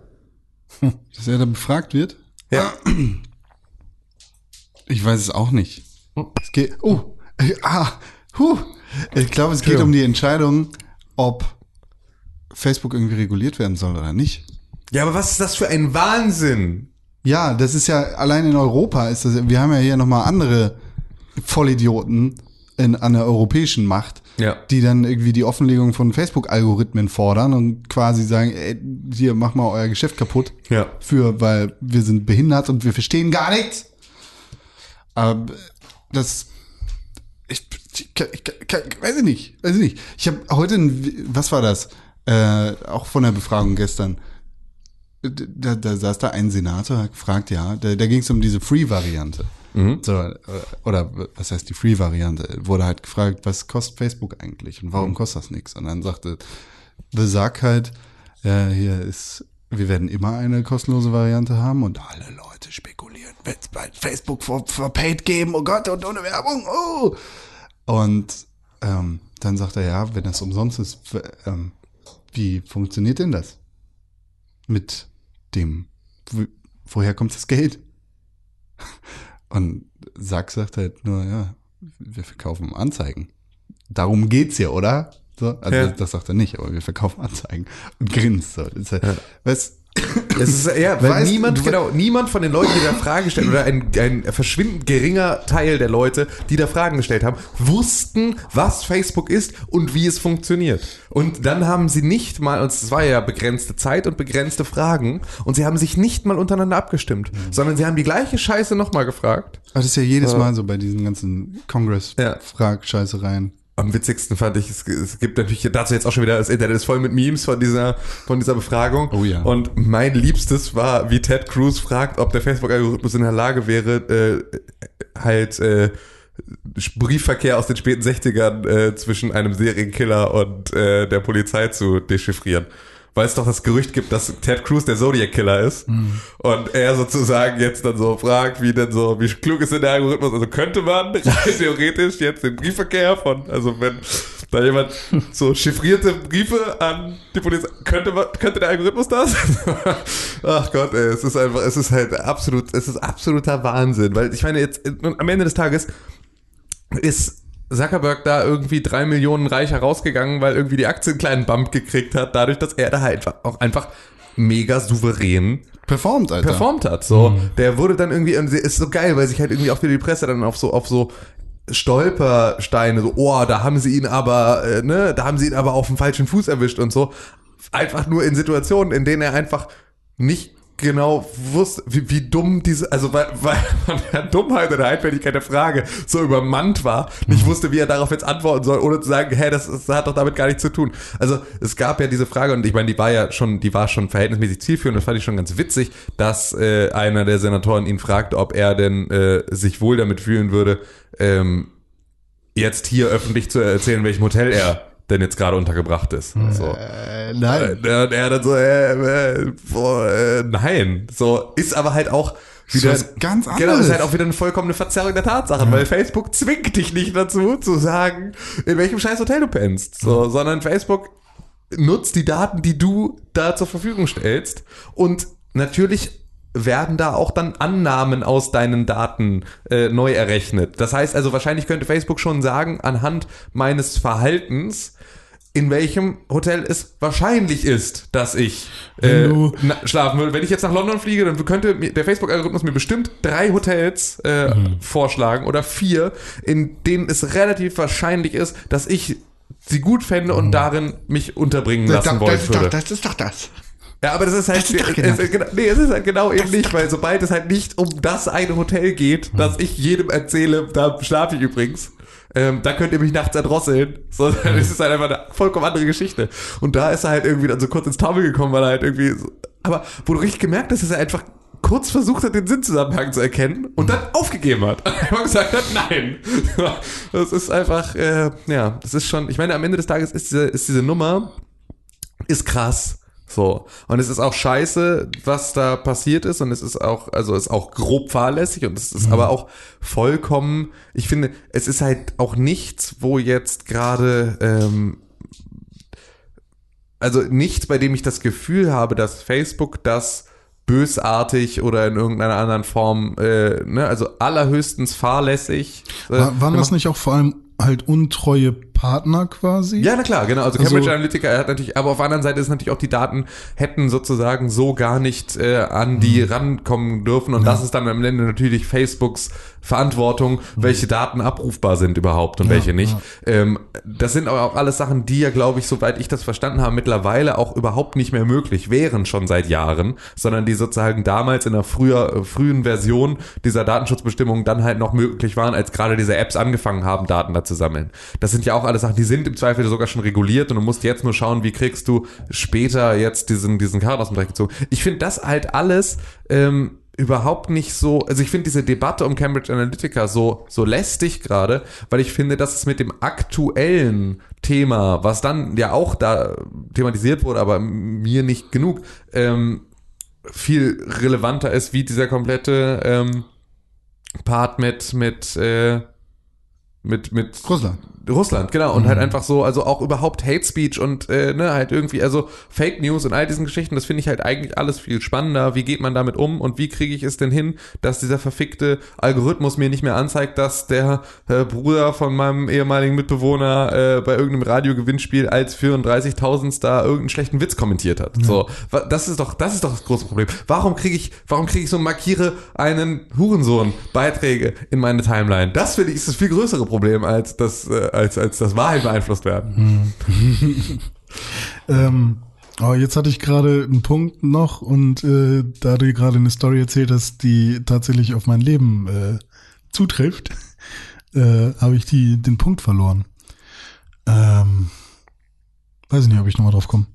Dass er da befragt wird? Ja. Ich weiß es auch nicht. Es geht, oh, äh, ah, huh. Ich glaube, es geht um die Entscheidung, ob Facebook irgendwie reguliert werden soll oder nicht. Ja, aber was ist das für ein Wahnsinn? Ja, das ist ja allein in Europa ist das. Wir haben ja hier nochmal andere Vollidioten in, an der europäischen Macht, Ja. die dann irgendwie die Offenlegung von Facebook-Algorithmen fordern und quasi sagen, ey, hier mach mal euer Geschäft kaputt. Ja. Für, weil wir sind behindert und wir verstehen gar nichts. Aber das, ich, ich, ich, ich weiß ich nicht, weiß ich nicht. Ich habe heute, ein, was war das? Äh, auch von der Befragung gestern. Da, da saß da ein Senator, hat gefragt, ja, da, da ging es um diese Free-Variante. So, äh, oder was heißt die Free-Variante? Wurde halt gefragt, was kostet Facebook eigentlich und warum kostet das nichts? Und dann sagte besagt halt, ja, hier ist, wir werden immer eine kostenlose Variante haben und alle Leute spekulieren, wird es bald Facebook for, for Paid geben, oh Gott, und ohne Werbung, oh. Und ähm, dann sagt er, ja, wenn das umsonst ist, ähm, wie funktioniert denn das? Mit dem, woher kommt das Geld? Und Sack sagt halt nur, ja, wir verkaufen Anzeigen. Darum geht's ja, oder? So, also Ja. das, sagt er nicht, aber wir verkaufen Anzeigen und grinst so. Halt, weißt, Es ist ja, weil Weißt niemand, genau, niemand von den Leuten, die da Fragen gestellt oder ein, ein verschwindend geringer Teil der Leute, die da Fragen gestellt haben, wussten, was Facebook ist und wie es funktioniert. Und dann haben sie nicht mal, und es war ja begrenzte Zeit und begrenzte Fragen, und sie haben sich nicht mal untereinander abgestimmt, sondern sie haben die gleiche Scheiße nochmal gefragt. Aber das ist ja jedes Mal so bei diesen ganzen Ja. Am witzigsten fand ich, es, es gibt natürlich dazu jetzt auch schon wieder, das Internet ist voll mit Memes von dieser, von dieser Befragung. Oh ja. Und mein Liebstes war, wie Ted Cruz fragt, ob der Facebook-Algorithmus in der Lage wäre, äh, halt äh, Briefverkehr aus den späten 60ern äh, zwischen einem Serienkiller und äh, der Polizei zu dechiffrieren. Weil es doch das Gerücht gibt, dass Ted Cruz der Zodiac-Killer ist. Und er sozusagen jetzt dann so fragt, wie denn so, wie klug ist denn der Algorithmus? Also könnte man theoretisch jetzt den Briefverkehr von, also wenn da jemand so chiffrierte Briefe an die Polizei, könnte man, könnte der Algorithmus das? Ach Gott, ey, es ist einfach, es ist halt absolut, es ist absoluter Wahnsinn. Weil ich meine, jetzt am Ende des Tages ist Zuckerberg da irgendwie drei Millionen reicher rausgegangen, weil irgendwie die Aktie einen kleinen Bump gekriegt hat, dadurch, dass er da halt auch einfach mega souverän Performt, Alter. performt hat. So, der wurde dann irgendwie, und ist so geil, weil sich halt irgendwie auch wieder die Presse dann auf so, auf so Stolpersteine, so, oh, da haben sie ihn aber, äh, ne, da haben sie ihn aber auf dem falschen Fuß erwischt und so. Einfach nur in Situationen, in denen er einfach nicht genau wusste, wie, wie dumm diese, also weil, weil von der Dummheit oder Einfältigkeit der Frage so übermannt war, nicht wusste, wie er darauf jetzt antworten soll, ohne zu sagen, hä, das, das hat doch damit gar nichts zu tun. Also es gab ja diese Frage und ich meine, die war ja schon, die war schon verhältnismäßig zielführend, das fand ich schon ganz witzig, dass äh, einer der Senatoren ihn fragt, ob er denn äh, sich wohl damit fühlen würde, ähm, jetzt hier öffentlich zu erzählen, welchem Hotel er denn jetzt gerade untergebracht ist. So. Äh, nein. Äh, Und er dann so, äh, äh, boah, äh, nein. So, ist aber halt auch wieder, was ganz Genau, ist halt auch wieder eine vollkommene Verzerrung der Tatsachen, weil Facebook zwingt dich nicht dazu, zu sagen, in welchem scheiß Hotel du pennst. So, sondern Facebook nutzt die Daten, die du da zur Verfügung stellst und natürlich werden da auch dann Annahmen aus deinen Daten äh, neu errechnet. Das heißt also, wahrscheinlich könnte Facebook schon sagen, anhand meines Verhaltens, in welchem Hotel es wahrscheinlich ist, dass ich äh, schlafen würde. Wenn ich jetzt nach London fliege, dann könnte mir der Facebook-Algorithmus mir bestimmt drei Hotels äh, vorschlagen oder vier, in denen es relativ wahrscheinlich ist, dass ich sie gut fände und darin mich unterbringen lassen wollen das, doch, würde. das ist doch das. Ja, aber das ist halt, Das ist es, genau- es, genau- nee, es ist halt genau eben nicht, weil sobald es halt nicht um das eine Hotel geht, Hm. dass ich jedem erzähle, da schlafe ich übrigens, ähm, da könnt ihr mich nachts erdrosseln, sondern Hm. es ist halt einfach eine vollkommen andere Geschichte. Und da ist er halt irgendwie dann so kurz ins Taumel gekommen, weil er halt irgendwie, so, aber wo du richtig gemerkt hast, dass er einfach kurz versucht hat, den Sinnzusammenhang zu erkennen und dann aufgegeben hat. Einfach gesagt hat, nein. Das ist einfach, äh, ja, das ist schon, ich meine, am Ende des Tages ist diese, ist diese Nummer, ist krass. So. Und es ist auch scheiße, was da passiert ist. Und es ist auch, also es ist auch grob fahrlässig und es ist aber auch vollkommen, ich finde, es ist halt auch nichts, wo jetzt gerade, ähm, also nichts, bei dem ich das Gefühl habe, dass Facebook das bösartig oder in irgendeiner anderen Form, äh, ne, also allerhöchstens fahrlässig. Äh, War, waren das nicht auch vor allem halt untreue Partner quasi? Ja, na klar, genau. Also Also- Cambridge Analytica hat natürlich, aber auf der anderen Seite ist natürlich auch die Daten hätten sozusagen so gar nicht äh, an die Mhm. rankommen dürfen und das ist dann am Ende natürlich Facebooks Verantwortung, welche Daten abrufbar sind überhaupt und. Ja, welche nicht. Ähm, das sind aber auch alles Sachen, die ja, glaube ich, soweit ich das verstanden habe, mittlerweile auch überhaupt nicht mehr möglich wären schon seit Jahren, sondern die sozusagen damals in der früher, äh, frühen Version dieser Datenschutzbestimmungen dann halt noch möglich waren, als gerade diese Apps angefangen haben, Daten da zu sammeln. Das sind ja auch alles Sachen, die sind im Zweifel sogar schon reguliert und du musst jetzt nur schauen, wie kriegst du später jetzt diesen, diesen Karren aus dem Dreck gezogen. Ich finde das halt alles ähm, überhaupt nicht so, also ich finde diese Debatte um Cambridge Analytica so, so lästig gerade, weil ich finde, dass es mit dem aktuellen Thema, was dann ja auch da thematisiert wurde, aber mir nicht genug, ähm, viel relevanter ist, wie dieser komplette ähm, Part mit, mit, äh, mit, mit Russland. Russland, genau. Und halt einfach so, also auch überhaupt Hate Speech und äh, ne, halt irgendwie, also Fake News und all diesen Geschichten, das finde ich halt eigentlich alles viel spannender. Wie geht man damit um und wie kriege ich es denn hin, dass dieser verfickte Algorithmus mir nicht mehr anzeigt, dass der äh, Bruder von meinem ehemaligen Mitbewohner äh, bei irgendeinem Radiogewinnspiel als 34.000 da irgendeinen schlechten Witz kommentiert hat. So, wa- das ist doch, das ist doch das große Problem. Warum kriege ich, warum kriege ich so markiere einen Hurensohn Beiträge in meine Timeline? Das finde ich ist das viel größere Problem als das, äh, als, als das Wahrheit beeinflusst werden. Ähm, oh, jetzt hatte ich gerade einen Punkt noch und äh, da du gerade eine Story erzählt hast, die tatsächlich auf mein Leben äh, zutrifft, äh, habe ich die den Punkt verloren. Ähm, weiß ich nicht, ob ich nochmal drauf komme.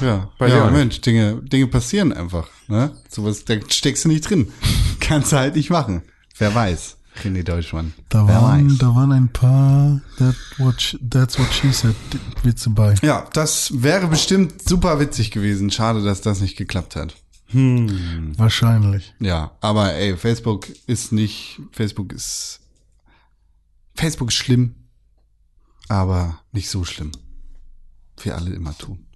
Ja, ich ja nicht. Mensch, Dinge, Dinge passieren einfach. Ne? Sowas, da steckst du nicht drin. Kannst du halt nicht machen. Wer weiß. René Deutschmann. Da Wer waren, weiß. da waren ein paar that what she, That's What She Said Witze bei. Ja, das wäre bestimmt super witzig gewesen. Schade, dass das nicht geklappt hat. Wahrscheinlich. Ja, aber ey, Facebook ist nicht, Facebook ist, Facebook ist schlimm, aber nicht so schlimm. Wie alle immer tun.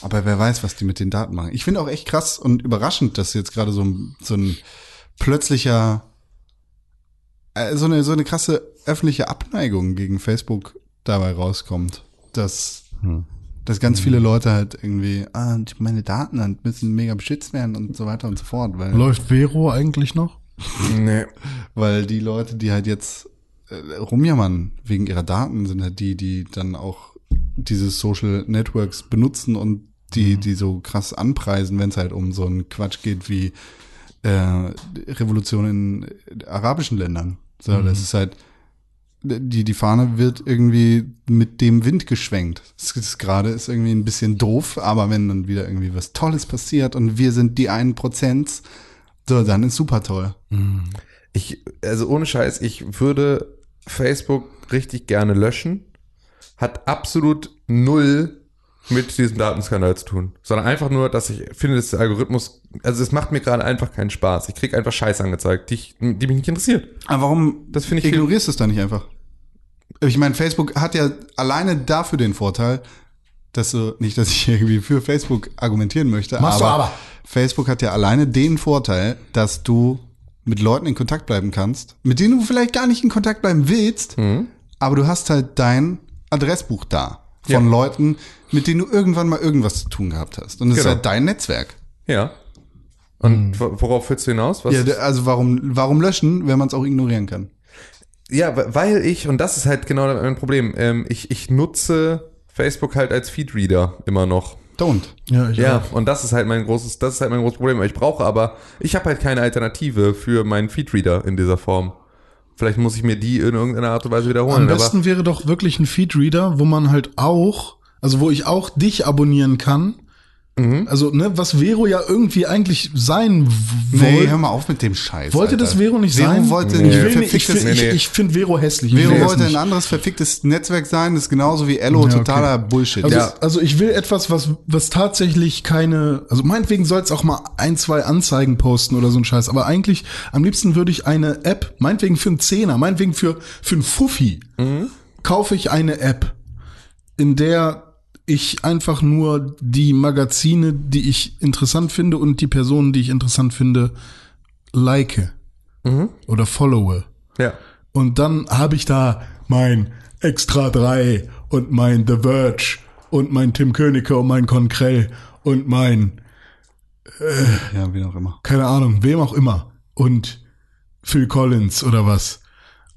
Aber wer weiß, was die mit den Daten machen. Ich finde auch echt krass und überraschend, dass jetzt gerade so ein, so ein plötzlicher, so eine, so eine krasse öffentliche Abneigung gegen Facebook dabei rauskommt. Dass, dass ganz viele Leute halt irgendwie, ah, meine Daten halt müssen mega beschützt werden und so weiter und so fort. Weil Läuft Vero eigentlich noch? Nee. weil die Leute, die halt jetzt äh, rumjammern wegen ihrer Daten, sind halt die, die dann auch diese Social Networks benutzen und die, die so krass anpreisen, wenn es halt um so einen Quatsch geht wie äh, Revolution in arabischen Ländern. So, das ist halt, die, die Fahne wird irgendwie mit dem Wind geschwenkt. Das ist gerade ist irgendwie ein bisschen doof, aber wenn dann wieder irgendwie was Tolles passiert und wir sind die einen Prozent, so, dann ist super toll. Ich, also ohne Scheiß, ich würde Facebook richtig gerne löschen. Hat absolut null mit diesem Datenskandal zu tun. Sondern einfach nur, dass ich finde, dass der Algorithmus, also es macht mir gerade einfach keinen Spaß. Ich krieg einfach Scheiß angezeigt, die, ich, die mich nicht interessiert. Aber warum Das finde ich ignorierst du es dann nicht einfach? Ich meine, Facebook hat ja alleine dafür den Vorteil, dass du, nicht, dass ich irgendwie für Facebook argumentieren möchte, Machst du aber. Facebook hat ja alleine den Vorteil, dass du mit Leuten in Kontakt bleiben kannst, mit denen du vielleicht gar nicht in Kontakt bleiben willst, Mhm. aber du hast halt dein Adressbuch da von Ja. Leuten, mit denen du irgendwann mal irgendwas zu tun gehabt hast. Und das ist Genau. halt dein Netzwerk. Ja. Und wo- worauf führst du hinaus? Was Ja, also warum, warum löschen, wenn man es auch ignorieren kann? Ja, we- weil ich, und das ist halt genau mein Problem, ähm, ich, ich nutze Facebook halt als Feedreader immer noch. Don't. Ja, ich Ja, und das ist halt mein großes, das ist halt mein großes Problem. Ich brauche aber, ich habe halt keine Alternative für meinen Feedreader in dieser Form. Vielleicht muss ich mir die in irgendeiner Art und Weise wiederholen. Am besten wäre doch wirklich ein Feedreader, wo man halt auch, also wo ich auch dich abonnieren kann. Mhm. Also, ne, was Vero ja irgendwie eigentlich sein Nee, wollte. hör mal auf mit dem Scheiß. wollte Alter. das Vero nicht Vero sein? wollte ich ein ich verficktes- finde Nee, nee. ich, ich find Vero hässlich. Vero Ich es wollte ein anderes verficktes Netzwerk sein, das ist genauso wie Ello Ja, okay. totaler Bullshit. Also, Ja. also ich will etwas, was, was tatsächlich keine, also meinetwegen soll es auch mal ein, zwei Anzeigen posten oder so ein Scheiß, aber eigentlich am liebsten würde ich eine App, meinetwegen für einen Zehner, meinetwegen für, für einen Fuffi, kaufe ich eine App, in der ich einfach nur die Magazine, die ich interessant finde und die Personen, die ich interessant finde, like oder followe. Ja. Und dann habe ich da mein Extra 3 und mein The Verge und mein Tim Königke und mein Konkrell und mein, ja, wie auch immer. keine Ahnung, wem auch immer. Und Phil Collins oder was.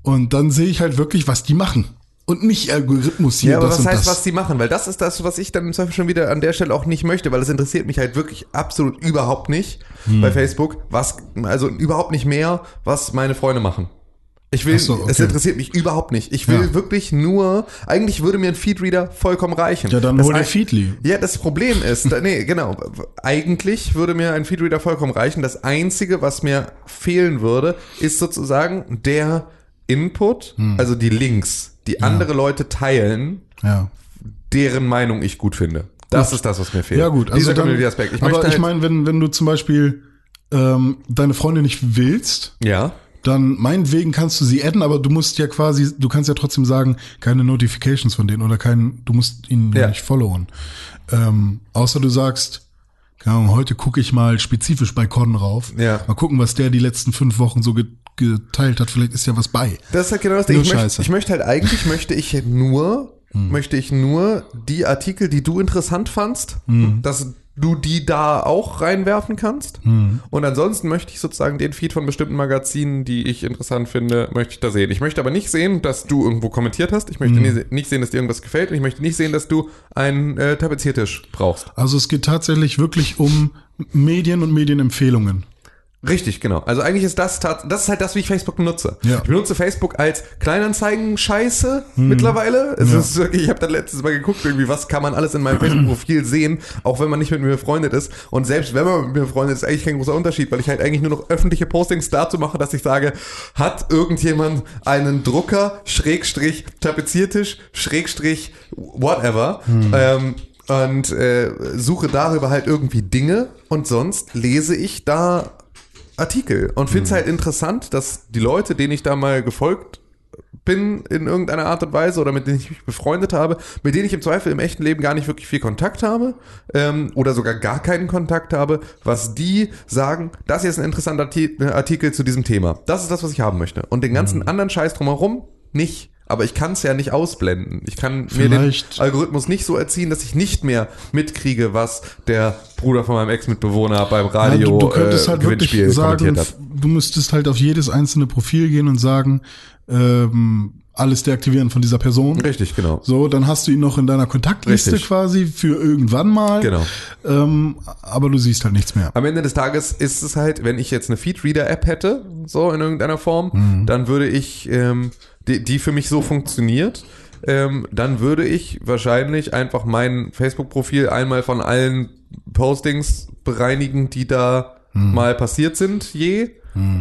Und dann sehe ich halt wirklich, was die machen. Und nicht Algorithmus hier, Ja, aber das was heißt, das. was die machen? Weil das ist das, was ich dann im Zweifel schon wieder an der Stelle auch nicht möchte, weil es interessiert mich halt wirklich absolut überhaupt nicht Hm. bei Facebook, was, also überhaupt nicht mehr, was meine Freunde machen. Ich will, so, okay. es interessiert mich überhaupt nicht. Ich will Ja. wirklich nur, eigentlich würde mir ein Feedreader vollkommen reichen. ja, dann Das hol dir Feedly. Ja, das Problem ist, da- nee, genau. Eigentlich würde mir ein Feedreader vollkommen reichen. Das Einzige, was mir fehlen würde, ist sozusagen der Input, Hm. also die Links, die andere Leute teilen, Ja. deren Meinung ich gut finde. Das ist das, was mir fehlt. Ja, gut. Also Dieser dann, Community-Aspekt. Ich aber ich halt, meine, wenn, wenn du zum Beispiel ähm, deine Freunde nicht willst, ja, dann meinetwegen kannst du sie adden, aber du musst ja quasi, du kannst ja trotzdem sagen, keine Notifications von denen oder kein, du musst ihn ja. Ja. nicht followen. Ähm, außer du sagst, Ahnung, heute gucke ich mal spezifisch bei Con rauf. Ja. Mal gucken, was der die letzten fünf Wochen so geteilt hat. Vielleicht ist ja was bei. Das ist halt genau das Ding. Ich möchte, ich möchte halt eigentlich, möchte ich nur, Hm. möchte ich nur die Artikel, die du interessant fandst, Hm. dass du die da auch reinwerfen kannst. Hm. Und ansonsten möchte ich sozusagen den Feed von bestimmten Magazinen, die ich interessant finde, möchte ich da sehen. Ich möchte aber nicht sehen, dass du irgendwo kommentiert hast. Ich Hm. möchte nie- nicht sehen, dass dir irgendwas gefällt. Und ich möchte nicht sehen, dass du einen äh, Tapeziertisch brauchst. Also es geht tatsächlich wirklich um Medien und Medienempfehlungen. Richtig, genau. Also eigentlich ist das das ist halt das, wie ich Facebook benutze. Ja. Ich benutze Facebook als Kleinanzeigen-Scheiße mittlerweile. Es Ja. ist wirklich, ich habe da letztes Mal geguckt, irgendwie, was kann man alles in meinem Facebook-Profil sehen, auch wenn man nicht mit mir befreundet ist. Und selbst wenn man mit mir befreundet ist, ist eigentlich kein großer Unterschied, weil ich halt eigentlich nur noch öffentliche Postings dazu mache, dass ich sage, hat irgendjemand einen Drucker, Schrägstrich, Tapeziertisch, Schrägstrich, whatever. Ähm, und äh, suche darüber halt irgendwie Dinge und sonst lese ich da Artikel und finde es halt interessant, dass die Leute, denen ich da mal gefolgt bin in irgendeiner Art und Weise oder mit denen ich mich befreundet habe, mit denen ich im Zweifel im echten Leben gar nicht wirklich viel Kontakt habe ähm, oder sogar gar keinen Kontakt habe, was die sagen, das hier ist ein interessanter Arti- Artikel zu diesem Thema. Das ist das, was ich haben möchte. Und den ganzen anderen Scheiß drumherum nicht. Aber ich kann es ja nicht ausblenden. Ich kann mir den Vielleicht- Algorithmus nicht so erziehen, dass ich nicht mehr mitkriege, was der Bruder von meinem Ex-Mitbewohner beim Radio Ja, du, du könntest äh, halt wirklich Gewinnspiel sagen, du müsstest halt auf jedes einzelne Profil gehen und sagen, ähm, alles deaktivieren von dieser Person. Richtig, genau. So, dann hast du ihn noch in deiner Kontaktliste Richtig. quasi für irgendwann mal. Genau. Ähm, aber du siehst halt nichts mehr. Am Ende des Tages ist es halt, wenn ich jetzt eine Feedreader-App hätte, so in irgendeiner Form, Mhm. dann würde ich, ähm, die, die für mich so funktioniert, ähm, dann würde ich wahrscheinlich einfach mein Facebook-Profil einmal von allen Postings bereinigen, die da Mhm. mal passiert sind, je,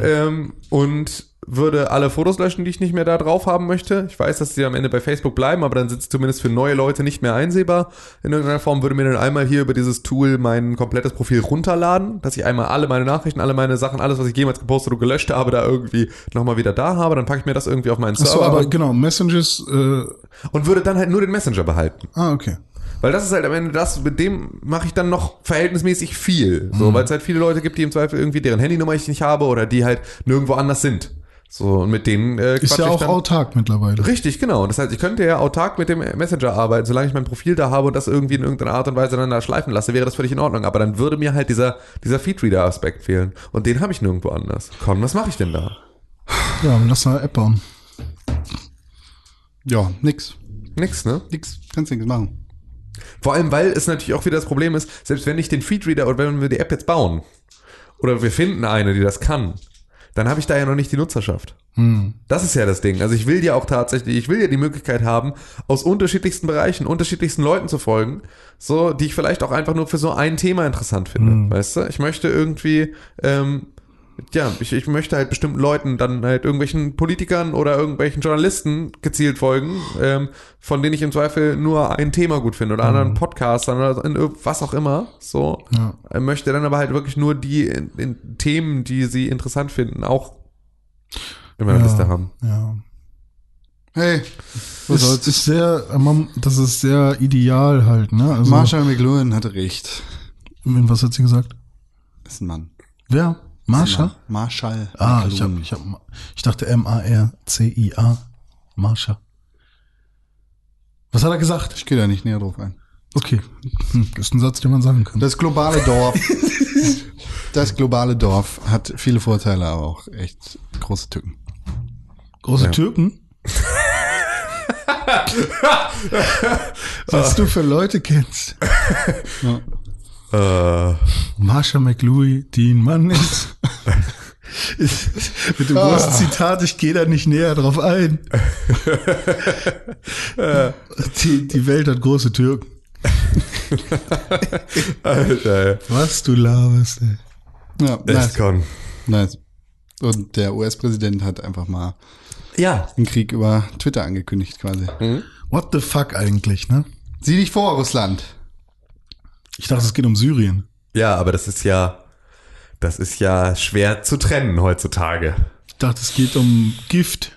ähm, und würde alle Fotos löschen, die ich nicht mehr da drauf haben möchte. Ich weiß, dass die am Ende bei Facebook bleiben, aber dann sind sie zumindest für neue Leute nicht mehr einsehbar. In irgendeiner Form würde mir dann einmal hier über dieses Tool mein komplettes Profil runterladen, dass ich einmal alle meine Nachrichten, alle meine Sachen, alles, was ich jemals gepostet und gelöscht habe, da irgendwie nochmal wieder da habe. Dann packe ich mir das irgendwie auf meinen Server aber und, genau, Messages, äh, und würde dann halt nur den Messenger behalten. ah, okay. Weil das ist halt am Ende das, mit dem mache ich dann noch verhältnismäßig viel. So, weil es halt viele Leute gibt, die im Zweifel irgendwie deren Handynummer ich nicht habe oder die halt nirgendwo anders sind. So, und mit denen äh, Ist ja auch dann. autark mittlerweile. Richtig, genau. Das heißt, ich könnte ja autark mit dem Messenger arbeiten, solange ich mein Profil da habe und das irgendwie in irgendeiner Art und Weise dann da schleifen lasse, wäre das völlig in Ordnung. Aber dann würde mir halt dieser, dieser Feedreader-Aspekt fehlen. Und den habe ich nirgendwo anders. Con, was mache ich denn da? Ja, lass mal eine App bauen. Ja, nix. Nix, ne? Nix. Kannst nichts machen. Vor allem, weil es natürlich auch wieder das Problem ist, selbst wenn ich den Feedreader oder wenn wir die App jetzt bauen oder wir finden eine, die das kann, dann habe ich da ja noch nicht die Nutzerschaft. Das ist ja das Ding. Also ich will ja auch tatsächlich, ich will ja die Möglichkeit haben, aus unterschiedlichsten Bereichen, unterschiedlichsten Leuten zu folgen, so, die ich vielleicht auch einfach nur für so ein Thema interessant finde. Weißt du? Ich möchte irgendwie, ähm, ja, ich, ich möchte halt bestimmten Leuten dann halt irgendwelchen Politikern oder irgendwelchen Journalisten gezielt folgen, ähm, von denen ich im Zweifel nur ein Thema gut finde oder anderen Podcastern oder in was auch immer. So Ja. Äh, möchte dann aber halt wirklich nur die in, in Themen, die sie interessant finden, auch in meiner Ja. Liste haben. Ja. Hey, was Das soll's? ist sehr, man- das ist sehr ideal halt, ne? Also, Marshall McLuhan hatte recht. was hat sie gesagt? Ist ein Mann. Wer? Marshall? Marshall Ah, ich, hab, ich, hab, ich dachte M-A-R-C-I-A. Marshall. Was hat er gesagt? Ich gehe da nicht näher drauf ein. Okay. Hm, ist ein Satz, den man sagen kann. Das globale Dorf. das globale Dorf hat viele Vorteile, aber auch echt große Tücken. Große Ja. Türken? Was du für Leute kennst. Äh, Marsha McLuey, die ein Mann ist. mit dem großen Zitat, ich gehe da nicht näher drauf ein. die, die Welt hat große Türken. Alter, ey. Was du laberst, ey. Ja, Echt nice. Nice. Und der US-Präsident hat einfach mal Ja. den Krieg über Twitter angekündigt quasi. What the fuck eigentlich, ne? Sieh dich vor, Russland. Ich dachte, es geht um Syrien. Ja, aber das ist ja, das ist ja schwer zu trennen heutzutage. Ich dachte, es geht um Gift.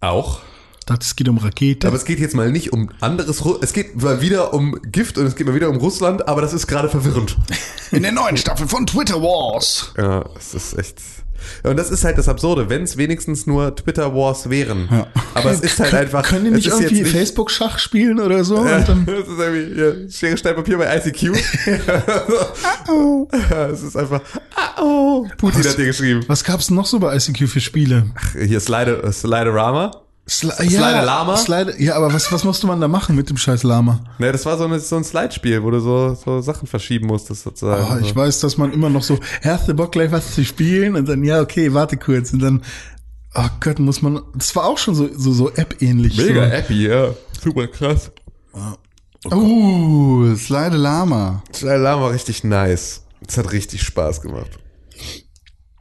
Auch. Ich dachte, es geht um Rakete. Aber es geht jetzt mal nicht um anderes, Ru es geht mal wieder um Gift und es geht mal wieder um Russland, aber das ist gerade verwirrend. In der neuen Staffel von Twitter Wars. Ja, es ist echt. Und das ist halt das Absurde, wenn es wenigstens nur Twitter Wars wären. Ja. Aber es ist halt einfach. Können die nicht ist irgendwie Facebook-Schach spielen oder so? Ja, das ist irgendwie ja, Schere, Stein, Papier bei ICQ. Ja, es ist einfach. Ah, oh. Putin Was? hat dir geschrieben. was gab's noch so bei ICQ für Spiele? Hier Slide, Sliderama. Sli Slider Lama? Slide, ja, aber was, was musste man da machen mit dem scheiß Lama? Ne, das war so, eine, so ein Slide-Spiel, wo du so, so Sachen verschieben musstest sozusagen. Oh, ich weiß, dass man immer noch so, hast du Bock gleich was zu spielen? Und dann, ja, okay, warte kurz. Und dann, oh Gott, muss man, das war auch schon so, so, so App-ähnlich. Mega so. happy, ja. Super krass. Uh, Slide Lama. Sliderama war richtig nice. Es hat richtig Spaß gemacht.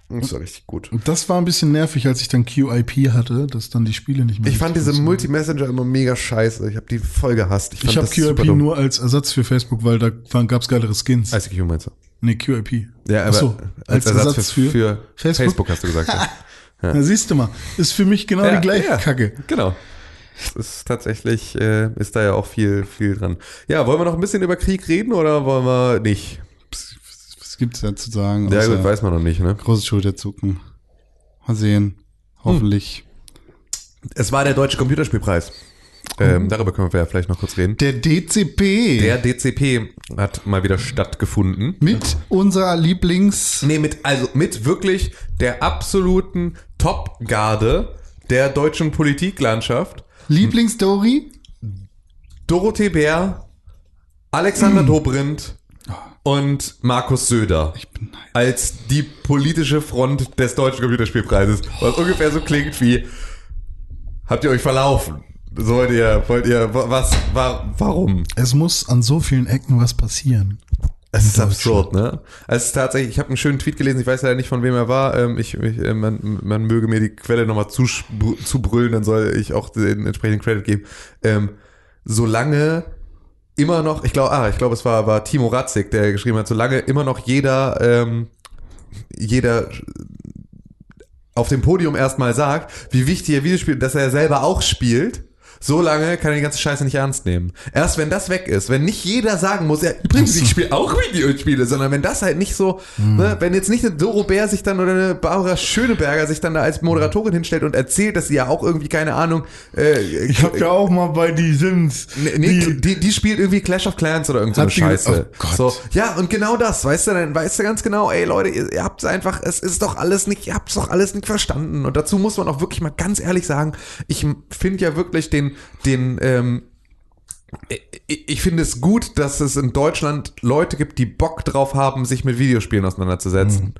Das war richtig gut. Und das war ein bisschen nervig, als ich dann QIP hatte, dass dann die Spiele nicht mehr. Ich fand diese Multi-Messenger immer mega scheiße. Ich habe die voll gehasst. Ich, Ich habe QIP nur als Ersatz für Facebook, weil da waren, gab's geilere Skins. ICQ meinst du? nee, QIP. Ja, aber Ach so, als, Ersatz, für, für Facebook? Facebook? hast du gesagt. Ja. Na, siehst du mal, ist für mich genau Ja, die gleiche ja. Kacke. Genau. Das ist tatsächlich, äh, ist da ja auch viel, viel dran. Ja, wollen wir noch ein bisschen über Krieg reden oder wollen wir nicht? Was gibt's da zu sagen? Ja, gut, weiß man noch nicht, ne? Große Schulterzucken. Mal sehen. Hoffentlich. Es war der Deutsche Computerspielpreis. Ähm, darüber können wir ja vielleicht noch kurz reden. Der DCP. Der DCP hat mal wieder stattgefunden. mit unserer Lieblings... Nee, mit, also mit wirklich der absoluten Top-Garde der deutschen Politiklandschaft. Lieblingsstory? Dorothee Bär, Alexander Dobrindt und Markus Söder. Ich bin neidisch. als die politische Front des Deutschen Computerspielpreises. Was ungefähr so klingt wie, habt ihr euch verlaufen? Sollt ihr, wollt ihr, wa- was, wa, warum? Es muss an so vielen Ecken was passieren. Es ist absurd, ne? Es ist tatsächlich, ich habe einen schönen Tweet gelesen, ich weiß leider nicht, von wem er war. Ähm, ich, ich, äh, man, man möge mir die Quelle nochmal zubrüllen, dann soll ich auch den entsprechenden Credit geben. Ähm, solange immer noch, ich glaube, ah, ich glaube, es war, war Timo Ratzig, der geschrieben hat, solange immer noch jeder, ähm, jeder auf dem Podium erstmal sagt, wie wichtig er Videospiel, dass er selber auch spielt, so lange kann er die ganze Scheiße nicht ernst nehmen. Erst wenn das weg ist, wenn nicht jeder sagen muss, ja, übrigens, ich spiele auch Videospiele, sondern wenn das halt nicht so, ne, wenn jetzt nicht eine Doro Bär sich dann oder eine Barbara Schöneberger sich dann da als Moderatorin hinstellt und erzählt, dass sie ja auch irgendwie, keine Ahnung, äh, Ich habe ja auch mal bei die Sims. Nee, nee, die, die spielt irgendwie Clash of Clans oder irgend so die- Scheiße. oh Gott. So, ja, und genau das, weißt du, dann weißt du ganz genau, ey Leute, ihr, ihr habt's einfach, es ist doch alles nicht, ihr habt's doch alles nicht verstanden. Und dazu muss man auch wirklich mal ganz ehrlich sagen, ich finde ja wirklich den, den, ähm, ich, finde es gut, dass es in Deutschland Leute gibt, die Bock drauf haben, sich mit Videospielen auseinanderzusetzen.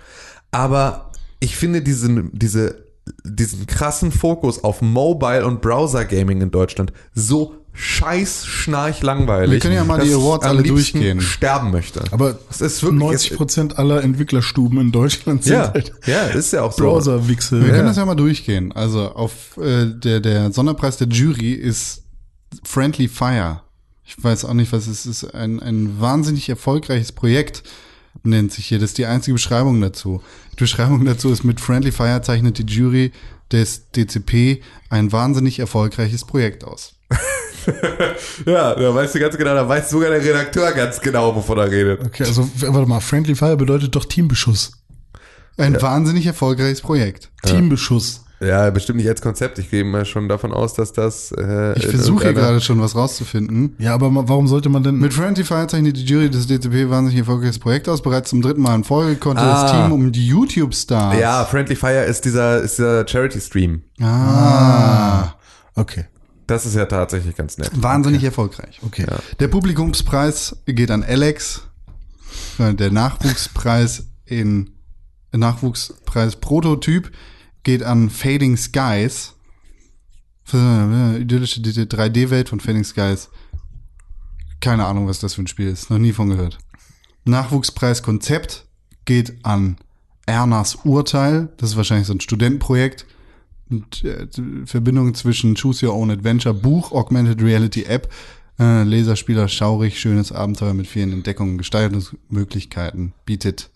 Aber ich finde diesen, diese, diesen krassen Fokus auf Mobile und Browser Gaming in Deutschland so scheiß schnarch langweilig. Wir können ja mal die Awards alle durchgehen. sterben möchte. Aber es ist wirklich 90 Prozent aller Entwicklerstuben in Deutschland sind ja, halt ja, ist ja auch so. Wir Browser-Wichse. können das ja mal durchgehen. Also auf äh, der, der Sonderpreis der Jury ist Friendly Fire. Ich weiß auch nicht, was es ist. Ein, ein wahnsinnig erfolgreiches Projekt nennt sich hier. Das ist die einzige Beschreibung dazu. Die Beschreibung dazu ist mit Friendly Fire zeichnet die Jury des DCP ein wahnsinnig erfolgreiches Projekt aus. Ja, da weißt du ganz genau, da weiß sogar der Redakteur ganz genau, wovon er redet. Okay, also warte mal, Friendly Fire bedeutet doch Teambeschuss. Ein wahnsinnig erfolgreiches Projekt. Teambeschuss. Ja, bestimmt nicht als Konzept. Ich gehe mal schon davon aus, dass das. Äh, Ich in versuche gerade schon was rauszufinden. Ja, aber warum sollte man denn Mit Friendly Fire zeichnet die Jury des DCP wahnsinnig erfolgreiches Projekt aus. Bereits zum dritten Mal in Folge konnte Ah. das Team um die YouTube-Stars. Ja, Friendly Fire ist dieser, ist dieser Charity-Stream. Ah. Okay. Das ist ja tatsächlich ganz nett. Wahnsinnig erfolgreich. Okay. Der Publikumspreis geht an Alex. Äh, Der Nachwuchspreis in Nachwuchspreis Prototyp geht an Fading Skies. Eine idyllische 3D-Welt von Fading Skies. Keine Ahnung, was das für ein Spiel ist. Noch nie von gehört. Nachwuchspreis Konzept geht an Ernas Urteil. Das ist wahrscheinlich so ein Studentenprojekt. Äh, Verbindung zwischen Choose Your Own Adventure, Buch, Augmented Reality App, äh, Laserspieler, schaurig, schönes Abenteuer mit vielen Entdeckungen, Gestaltungsmöglichkeiten bietet.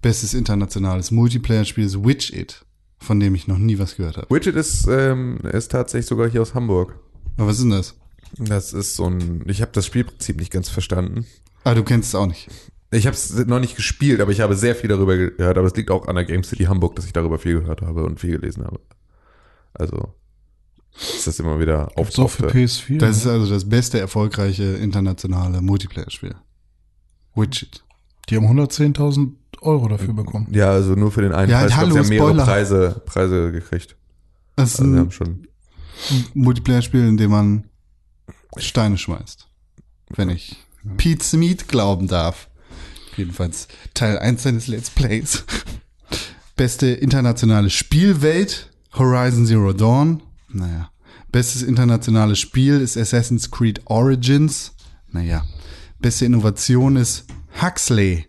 Bestes internationales Multiplayer-Spiel ist Witch It von dem ich noch nie was gehört habe. Widget ist, ähm, ist tatsächlich sogar hier aus Hamburg. Aber was ist denn das? Das ist so ein, ich habe das Spielprinzip nicht ganz verstanden. Ah, du kennst es auch nicht. Ich habe es noch nicht gespielt, aber ich habe sehr viel darüber gehört. Aber es liegt auch an der Game City Hamburg, dass ich darüber viel gehört habe und viel gelesen habe. Also ist das immer wieder So für auftauchte. PS4. Das ist also das beste erfolgreiche internationale Multiplayer-Spiel. Widget. die haben 110.000 Euro dafür bekommen. Ja, also nur für den einen Ja, Preis. Ich glaub, hallo, sie haben mehrere Spoiler. Preise, Preise gekriegt. Das ist Also ein schon. Multiplayer-Spiel, in dem man Steine schmeißt. Wenn ich Pete Smith glauben darf. Jedenfalls Teil 1 seines Let's Plays. Beste internationale Spielwelt, Horizon Zero Dawn. Naja. Bestes internationales Spiel ist Assassin's Creed Origins. Naja. Beste Innovation ist Huxley.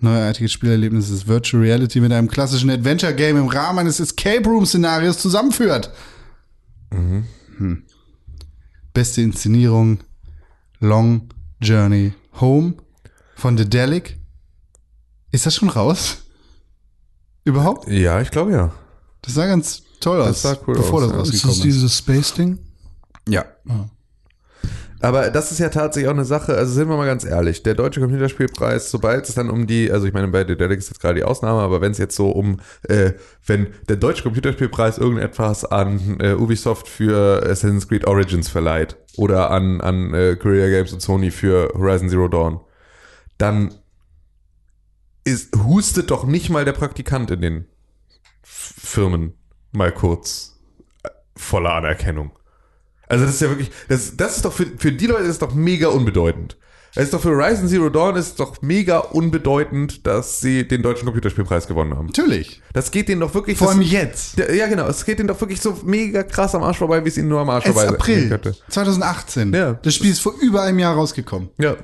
Neuartiges Spielerlebnis ist Virtual Reality mit einem klassischen Adventure Game im Rahmen eines Escape Room Szenarios zusammenführt. Hm. Beste Inszenierung Long Journey Home von The Delic. Ist das schon raus? Überhaupt? Ja, ich glaube ja. Das sah ganz toll aus, Das sah cool bevor aus, das ja. Ist das ist. dieses Space-Ding? Ja. Aber das ist ja tatsächlich auch eine Sache, also sind wir mal ganz ehrlich, der deutsche Computerspielpreis, sobald es dann um die, also ich meine, bei Dedelic ist jetzt gerade die Ausnahme, aber wenn es jetzt so um, äh, wenn der deutsche Computerspielpreis irgendetwas an äh, Ubisoft für Assassin's Creed Origins verleiht oder an, an äh, Guerrilla Games und Sony für Horizon Zero Dawn, dann ist, hustet doch nicht mal der Praktikant in den Firmen mal kurz äh, voller Anerkennung. Also das ist ja wirklich, das, das ist doch für, für die Leute ist doch mega unbedeutend. Es ist doch für Horizon Zero Dawn ist doch mega unbedeutend, dass sie den deutschen Computerspielpreis gewonnen haben. Natürlich. Das geht denen doch wirklich. Vor das, allem jetzt. Ja, genau. Es geht denen doch wirklich so mega krass am Arsch vorbei, wie es ihnen nur am Arsch Es ist vorbei gehen April könnte. 2018. Ja. Das Spiel ist vor über einem Jahr rausgekommen. Ja.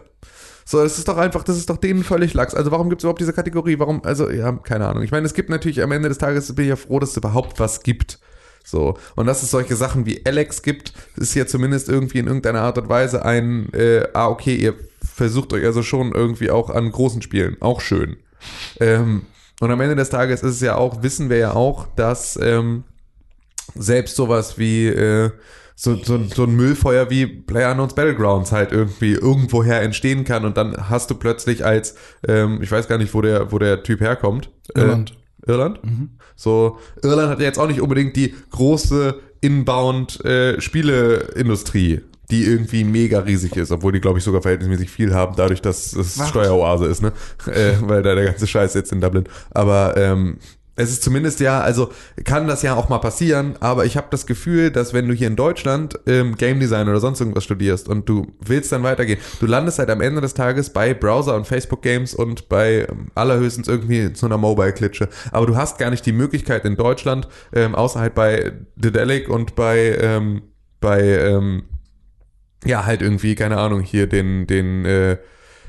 So, das ist doch einfach, das ist doch denen völlig lax. Also warum gibt es überhaupt diese Kategorie? Warum, also, ja, keine Ahnung. Ich meine, es gibt natürlich am Ende des Tages, bin ich ja froh, dass es überhaupt was gibt. So. Und dass es solche Sachen wie Alex gibt, ist ja zumindest irgendwie in irgendeiner Art und Weise ein, äh, ah, okay, ihr versucht euch also schon irgendwie auch an großen Spielen. Auch schön. Ähm, und am Ende des Tages ist es ja auch, wissen wir ja auch, dass ähm, selbst sowas wie äh, so, so, so ein Müllfeuer wie PlayerUnknown's Battlegrounds halt irgendwie irgendwoher entstehen kann und dann hast du plötzlich als, ähm, ich weiß gar nicht, wo der, wo der Typ herkommt. Irland. Äh, Irland? So, Irland hat ja jetzt auch nicht unbedingt die große Inbound äh, Spieleindustrie, die irgendwie mega riesig ist, obwohl die, glaube ich, sogar verhältnismäßig viel haben, dadurch, dass es? Steueroase ist, ne? äh, weil da der ganze Scheiß jetzt in Dublin. Aber ähm, es ist zumindest ja, also kann das ja auch mal passieren, aber ich habe das Gefühl, dass wenn du hier in Deutschland ähm, Game Design oder sonst irgendwas studierst und du willst dann weitergehen, du landest halt am Ende des Tages bei Browser und Facebook Games und bei ähm, allerhöchstens irgendwie zu einer Mobile-Klitsche. Aber du hast gar nicht die Möglichkeit in Deutschland, ähm, außer halt bei Dedelic und bei, ähm, bei ähm, ja, halt irgendwie, keine Ahnung, hier den, den, äh,